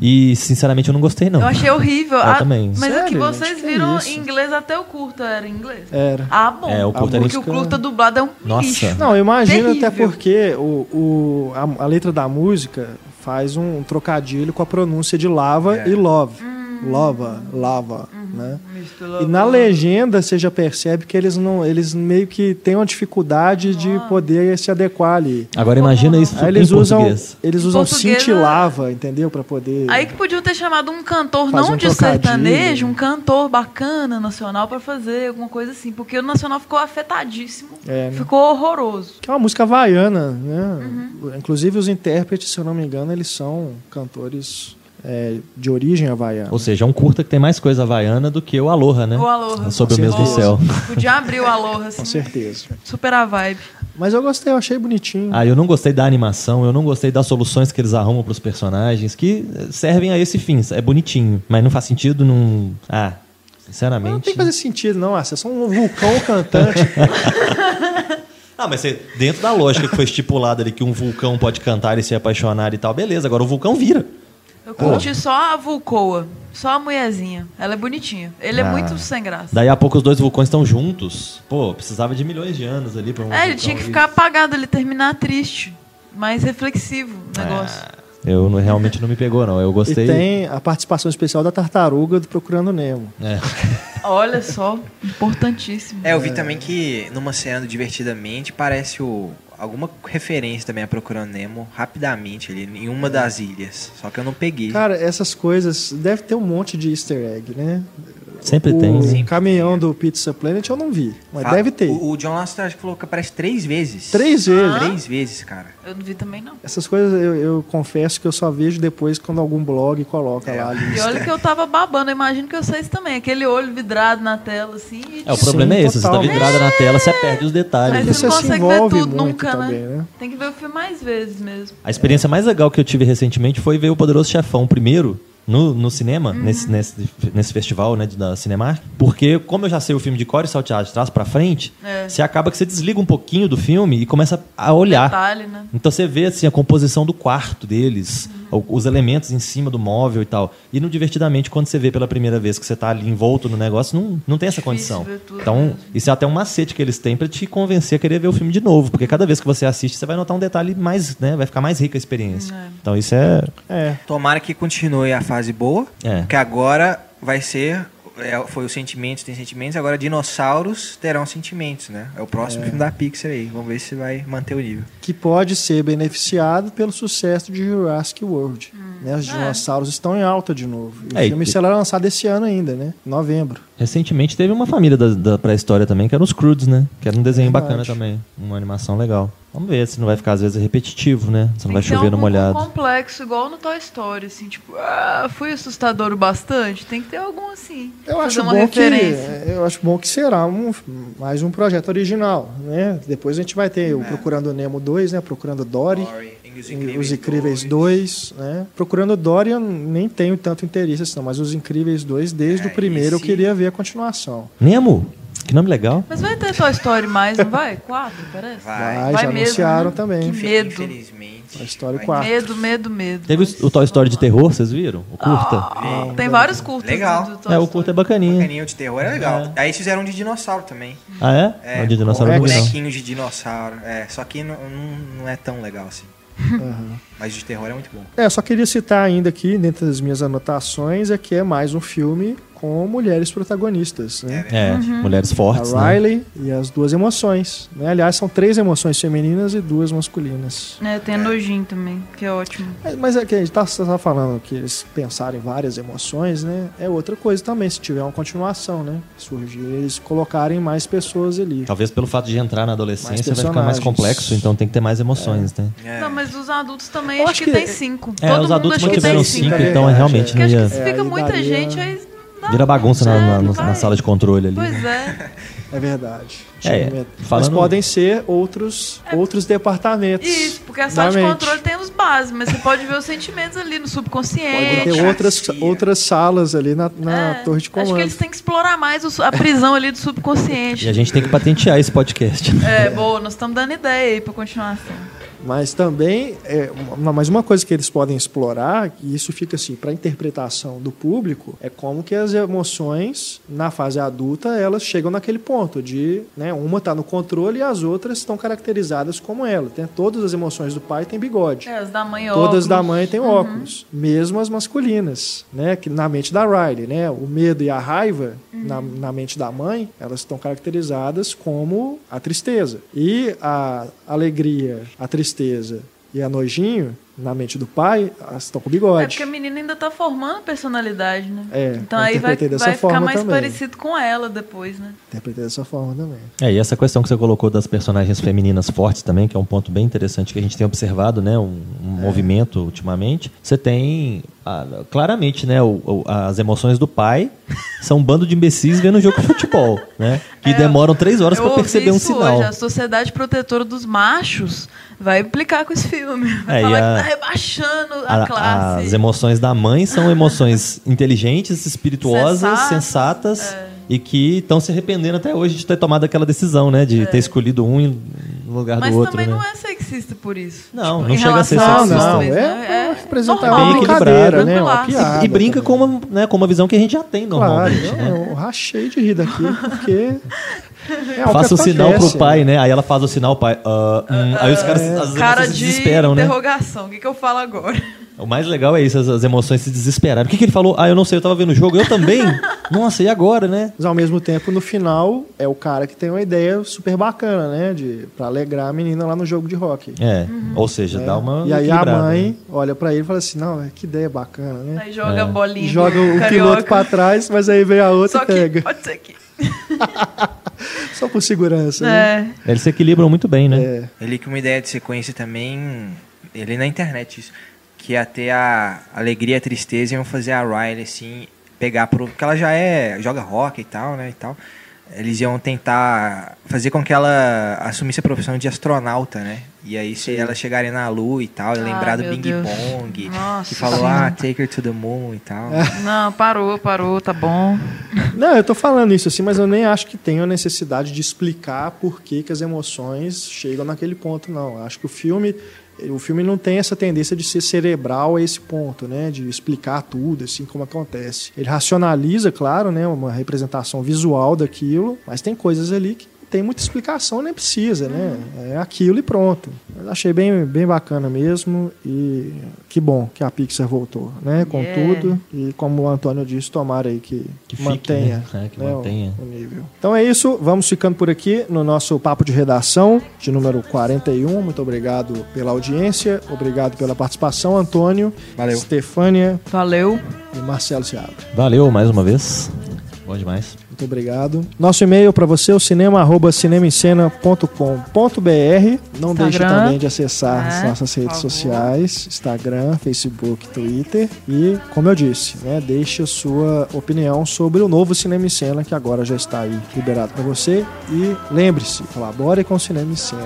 S3: e, sinceramente, eu não gostei, não.
S2: Eu achei horrível.
S3: Eu
S2: Ah,
S3: também.
S2: Mas é que
S1: Sério,
S2: vocês
S1: gente? Que
S2: viram
S1: isso?
S2: em inglês até o curta era em inglês.
S1: Era.
S2: Ah, bom.
S3: É, o curta
S2: Porque
S1: música-
S2: o curta dublado é um
S3: Nossa.
S2: lixo.
S1: Não, eu imagino até porque o, o, a, a letra da música faz um trocadilho com a pronúncia de lava
S4: É.
S1: e love. Lava, lava, né?
S2: Mr.
S1: E na legenda você já percebe que eles não, eles meio que têm uma dificuldade de poder se adequar ali.
S3: Agora imagina isso
S1: Aí
S3: em
S1: eles usam,
S3: português.
S1: eles usam
S2: português,
S1: cintilava, entendeu, Pra poder.
S2: Aí que podiam ter chamado um cantor, não
S1: um
S2: de
S1: trocadilho.
S2: sertanejo, um cantor bacana nacional pra fazer alguma coisa assim. Porque o nacional ficou afetadíssimo.
S1: É, né?
S2: Ficou horroroso.
S1: Que é uma música havaiana, né?
S2: Uhum.
S1: Inclusive os intérpretes, se eu não me engano, eles são cantores é, de origem havaiana.
S3: Ou seja, é um curta que tem mais coisa havaiana do que o Aloha, né?
S2: O Aloha.
S3: Sob o mesmo céu.
S2: Podia abrir o Aloha, assim.
S1: Com certeza.
S2: Super a vibe.
S1: Mas eu gostei, eu achei bonitinho.
S3: Ah, eu não gostei da animação, eu não gostei das soluções que eles arrumam pros personagens, que servem a esse fim. É bonitinho, mas não faz sentido, não. Ah,
S1: Não
S3: sinceramente.
S1: tem que fazer sentido, não. Ah, vocês são um vulcão cantante.
S3: Ah, mas você, dentro da lógica que foi estipulada ali que um vulcão pode cantar e se apaixonar e tal, beleza. Agora o vulcão vira.
S2: Eu curti só a Vulcoa. Só a mulherzinha. Ela é bonitinha. Ele é
S3: Ah.
S2: muito sem graça.
S3: Daí a pouco os dois vulcões estão juntos. Pô, precisava de milhões de anos ali pra um.
S2: É, ele tinha que
S3: ir.
S2: ficar apagado, ele terminar triste. Mais reflexivo o negócio.
S3: Eu não- realmente não me pegou, não. Eu
S1: e
S3: gostei.
S1: tem a participação especial da tartaruga do Procurando Nemo.
S3: É.
S2: Olha só, importantíssimo.
S4: É, eu vi também que numa cena do Divertidamente parece o, alguma referência também a Procurando Nemo rapidamente ali em uma das ilhas. Só que eu não peguei.
S1: Cara, essas coisas. Deve ter um monte de easter egg, né?
S3: Sempre
S1: o
S3: tem. né?
S1: caminhão do Pizza Planet eu não vi, mas
S4: Fa-
S1: deve ter.
S4: O, o John Lasseter acho que falou que aparece três vezes.
S1: Três vezes.
S4: Três vezes, cara.
S2: Eu não vi também, não.
S1: Essas coisas eu, eu confesso que eu só vejo depois quando algum blog coloca
S4: É.
S1: lá a
S2: E
S1: lista.
S2: olha que eu tava babando, eu imagino que vocês também. Aquele olho vidrado na tela, assim. e,
S3: É, o
S2: tipo,
S3: problema
S1: Sim,
S3: é esse. Você tá
S1: total.
S3: vidrada na tela, você perde os detalhes.
S2: Mas
S3: né?
S2: você não consegue ver tudo
S1: muito
S2: nunca,
S1: também,
S2: né?
S1: né?
S2: Tem que ver o filme mais vezes mesmo.
S3: A experiência mais legal que eu tive recentemente foi ver o Poderoso Chefão primeiro no, no cinema,
S2: Uhum.
S3: nesse, nesse, nesse festival né, da Cinemark. Porque, como eu já sei o filme de cor e salteado de trás pra frente,
S2: É.
S3: você acaba que você desliga um pouquinho do filme e começa a olhar.
S2: Detalhe, né?
S3: Então você vê assim, a composição do quarto deles, o- os elementos em cima do móvel e tal. E no Divertidamente, quando você vê pela primeira vez que você tá ali envolto no negócio, não, não tem essa
S2: Difícil
S3: condição. Então, isso é até um macete que eles têm pra te convencer a querer ver o filme de novo. Porque cada vez que você assiste, você vai notar um detalhe mais, né? Vai ficar mais rica a experiência.
S2: É.
S3: Então isso é.
S1: É,
S4: Tomara que continue a fase boa.
S3: É.
S4: Que agora vai ser. É, foi os sentimentos, tem sentimentos, agora dinossauros terão sentimentos, né? É o próximo filme da Pixar aí. Vamos ver se vai manter o nível.
S1: que pode ser beneficiado pelo sucesso de Jurassic World.
S2: Hum.
S1: Né? Os
S2: É.
S1: dinossauros estão em alta de novo. E o
S3: É, e-
S1: filme será lançado esse ano ainda, né? Novembro.
S3: Recentemente teve uma família da, da pré-história também, que era os Croods, né? Que era um desenho bacana também. Uma animação legal. Vamos ver se não vai ficar, às vezes, repetitivo, né? Se não
S2: Tem
S3: vai
S2: que
S3: chover no molhado.
S2: complexo, igual no Toy Story, assim, tipo, ah, foi assustador o bastante. Tem que ter algum assim.
S1: Eu acho,
S2: uma
S1: bom que,
S2: referência.
S1: eu acho bom que será um, mais um projeto original, né? Depois a gente vai ter o
S4: É.
S1: Procurando Nemo 2, né? Procurando Dory.
S4: Dory. Os Incríveis
S1: Os Incríveis 2, né? Procurando Dory eu nem tenho tanto interesse assim, não, mas Os Incríveis 2, desde
S4: É,
S1: o primeiro, eu queria ver a continuação.
S3: Nemo? Que nome legal.
S2: Mas vai ter Toy Story mais, não vai? Quatro, parece?
S4: Vai.
S1: Vai,
S2: Vai
S1: já
S2: mesmo,
S1: anunciaram
S2: né?
S1: também.
S2: Que medo.
S4: Infelizmente.
S1: A história
S4: vai.
S1: 4.
S2: Medo, medo, medo.
S3: Teve o, o Toy Story de terror, vocês viram? O curta?
S2: Ah, Tem vários curtas.
S4: Legal.
S2: do Toy
S3: é, o
S2: Story.
S3: curta é bacaninha.
S4: Caninho de terror é legal. Aí eles fizeram um de dinossauro também.
S3: Ah, é?
S4: É,
S3: o de dinossauro vi, não.
S4: bonequinhos de dinossauro. É, só que não, não, não é tão legal assim. Mas de terror é muito bom.
S1: É, eu só queria citar ainda aqui, dentro das minhas anotações, é que é mais um filme com mulheres protagonistas, né?
S3: É,
S2: Uhum.
S3: mulheres fortes,
S1: a
S3: né?
S1: Riley e as duas emoções. Né? Aliás, são três emoções femininas e duas masculinas.
S2: É, tem a Nojin também, que é ótimo.
S1: Mas- Mas é que a gente tá, tá falando que eles pensaram em várias emoções, né? É outra coisa também, se tiver uma continuação, né? Surgir, eles colocarem mais pessoas ali.
S3: Talvez pelo fato de entrar na adolescência vai ficar mais complexo, então tem que ter mais emoções, né?
S4: É.
S2: Não, mas os adultos também acho
S1: acho
S2: que,
S1: que-
S2: tem cinco.
S3: É,
S2: Todo
S3: os
S2: mundo
S3: adultos
S2: acho que
S3: mantiveram
S2: tem
S3: cinco,
S1: é
S3: então
S1: verdade,
S3: realmente
S2: Porque
S3: não
S2: acho que se
S1: É,
S2: fica muita
S1: daria-
S2: gente, aí
S3: Vira bagunça na,
S2: É,
S3: na- na sala de controle ali.
S2: Pois é.
S1: É verdade.
S3: É,
S1: Antigamente. Mas
S3: falando-
S1: podem ser outros, outros departamentos.
S2: Isso, porque a sala de
S1: mente.
S2: controle tem os básicos, mas você pode ver os sentimentos ali no
S1: Pode
S2: subconsciente.
S1: ter outras, outras salas ali na, na
S2: É,
S1: torre de comando.
S2: Acho que eles têm que explorar mais o a prisão ali do
S3: E
S2: subconsciente.
S3: a gente tem que patentear esse podcast.
S2: É, boa, nós estamos dando ideia aí pra continuação.
S1: Mas também, é, uma, mas uma coisa que eles podem explorar, e isso fica assim, para interpretação do público, é como que as emoções, na fase adulta, elas chegam naquele ponto de, né, uma está no controle e as outras estão caracterizadas como ela. Tem, todas as emoções do pai têm bigode.
S2: É, as da mãe
S1: Todas
S2: óculos.
S1: da mãe têm óculos, mesmo as masculinas, né? Que na mente da Riley, né? O medo e a raiva na, na mente da mãe, elas estão caracterizadas como a tristeza. E a alegria, a tristeza e a nojinho na mente do pai, elas estão com
S2: É
S1: bigode.
S2: porque a menina ainda tá formando personalidade, né?
S1: É,
S2: então aí vai, vai ficar mais
S1: também.
S2: parecido com ela depois, né?
S1: Interpretei dessa forma também.
S3: É, e essa questão que você colocou das personagens femininas fortes também, que é um ponto bem interessante que a gente tem observado, né? Um, um
S1: É.
S3: movimento ultimamente. Você tem, ah, claramente, né? o- o- as emoções do pai são um bando de imbecis vendo um jogo de futebol, né? Que
S2: É,
S3: demoram três horas para
S2: ouvi
S3: perceber um sinal.
S2: Hoje. A Sociedade Protetora dos Machos vai implicar com esse filme. Vai
S3: É,
S2: falar
S3: a-
S2: que tá rebaixando a,
S3: A-
S2: classe.
S3: as emoções da mãe são emoções inteligentes, espirituosas,
S2: Sensatas,
S3: sensatas,
S2: é.
S3: e que estão se arrependendo até hoje de ter tomado aquela decisão, né? De ter escolhido um no lugar
S2: Mas
S3: do outro,
S2: também
S3: né?
S2: não é sexista por isso.
S3: Não,
S2: Tipo,
S3: não chega a ser sexista.
S1: Não,
S2: homens,
S1: é
S2: né?
S1: uma representar
S2: normal.
S3: bem
S1: brincadeira,
S3: equilibrado.
S1: né? Uma piada
S3: E brinca
S1: também.
S3: com uma, né, com uma visão que a gente já tem
S1: Claro,
S3: normalmente.
S1: eu,
S3: né?
S1: eu rachei de rir daqui, porque. É
S3: Faça o sinal pro pai,
S1: né?
S3: né? Aí ela faz o sinal, pai. ah, hum. aí os caras às vezes
S2: Cara
S3: se
S2: de
S3: desesperam, né?
S2: interrogação. O que, que eu falo agora?
S3: O mais legal é isso, as, as emoções se desesperaram. O que, que ele falou? Ah, eu não sei, eu tava vendo o jogo. Eu também? Nossa, e agora, né?
S1: Mas ao mesmo tempo, no final, é o cara que tem uma ideia super bacana, né? De, pra alegrar a menina lá no jogo de rock.
S3: É, ou seja,
S1: né?
S3: dá uma.
S1: E aí a mãe
S3: né?
S1: olha pra ele e fala assim: Não, que ideia bacana, né?
S2: Aí joga
S3: É.
S2: a bolinha.
S1: Joga o
S2: carioca.
S1: piloto pra trás, mas aí vem a outra
S2: Só
S1: e
S2: que
S1: pega.
S2: pode ser que.
S1: Só por segurança, né?
S2: É.
S3: Eles se equilibram muito bem, né?
S1: É.
S4: Ele com uma ideia de sequência também, ele na internet isso, que ia ter a alegria e a tristeza e iam fazer a Riley assim, pegar pro, porque ela já é, joga rock e tal, né, e tal. Eles iam tentar fazer com que ela assumisse a profissão de astronauta, né? E aí se ela chegaria na lua e tal, e
S2: Ah,
S4: lembrar do Bing
S2: Deus.
S4: Bong,
S2: Nossa
S4: que falou,
S2: Senhora.
S4: ah, take her to the moon e tal.
S2: Não, parou, parou, tá bom.
S1: Não, eu tô falando isso assim, mas eu nem acho que tenha a necessidade de explicar por que, que as emoções chegam naquele ponto, não. Eu acho que o filme. O filme não tem essa tendência de ser cerebral a esse ponto, né? De explicar tudo, assim como acontece. Ele racionaliza, claro, né? Uma representação visual daquilo, mas tem coisas ali que tem muita explicação, nem precisa, né? É aquilo e pronto. Eu achei bem, bem bacana mesmo e que bom que a Pixar voltou, né? Com
S2: Yeah.
S1: tudo e como o Antônio disse, tomara aí que,
S3: Que fique,
S1: mantenha,
S3: né? É, que
S1: né, o-
S3: mantenha.
S1: O, nível. Então é isso, vamos ficando por aqui no nosso papo de redação de número 41. Muito obrigado pela audiência, obrigado pela participação, Antônio,
S4: Valeu.
S1: Stefânia
S2: Valeu.
S1: e Marcelo Seabra.
S3: Valeu mais uma vez. Bom demais.
S1: Muito obrigado. Nosso e-mail para você é o cinema@cinemascena.com.br. Não deixe
S2: Instagram.
S1: também de acessar as
S2: É,
S1: nossas
S2: por
S1: redes sociais, Instagram, Facebook, Twitter e, como eu disse, né, deixe a sua opinião sobre o novo Cinema em Cena que agora já está aí liberado para você e lembre-se, colabore com o Cinema em Cena,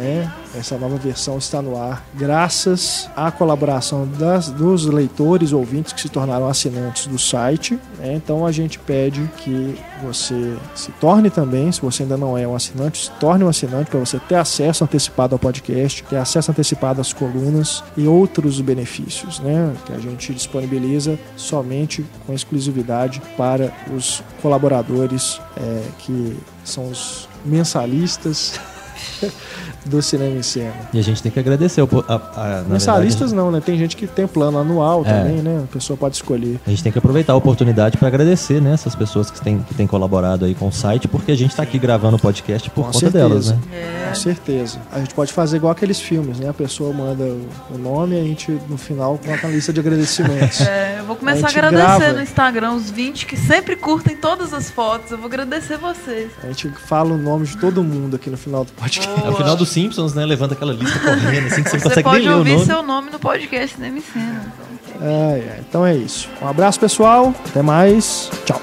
S1: né? Essa nova versão está no ar graças à colaboração das, dos leitores ouvintes que se tornaram assinantes do site. Né? Então a gente pede que você se torne também, se você ainda não é um assinante, se torne um assinante para você ter acesso antecipado ao podcast, ter acesso antecipado às colunas e outros benefícios né? que a gente disponibiliza somente com exclusividade para os colaboradores é, que são os mensalistas do cinema em cena.
S3: E a gente tem que agradecer. A,
S1: a, Mensalistas verdade, não, né? Tem gente que tem plano anual é. também, né? A pessoa pode escolher.
S3: A gente tem que aproveitar a oportunidade para agradecer, né? Essas pessoas que têm, que têm colaborado aí com o site, porque a gente está aqui gravando o podcast por com conta certeza. delas, né?
S1: É. Com certeza. A gente pode fazer igual aqueles filmes, né? A pessoa manda o nome e a gente, no final, coloca a lista de agradecimentos.
S2: É, eu vou começar a, a agradecer grava... no Instagram os 20 que sempre curtem todas as fotos. Eu vou agradecer vocês.
S1: A gente fala o nome de todo mundo aqui no final do podcast.
S3: No final dos Simpsons, né? Levanta aquela lista correndo, assim, que você,
S2: você
S3: consegue
S2: pode
S3: nem
S2: ouvir
S3: o nome.
S2: seu nome no podcast e Cena.
S1: Então, é, é, então é isso. Um abraço, pessoal. Até mais. Tchau.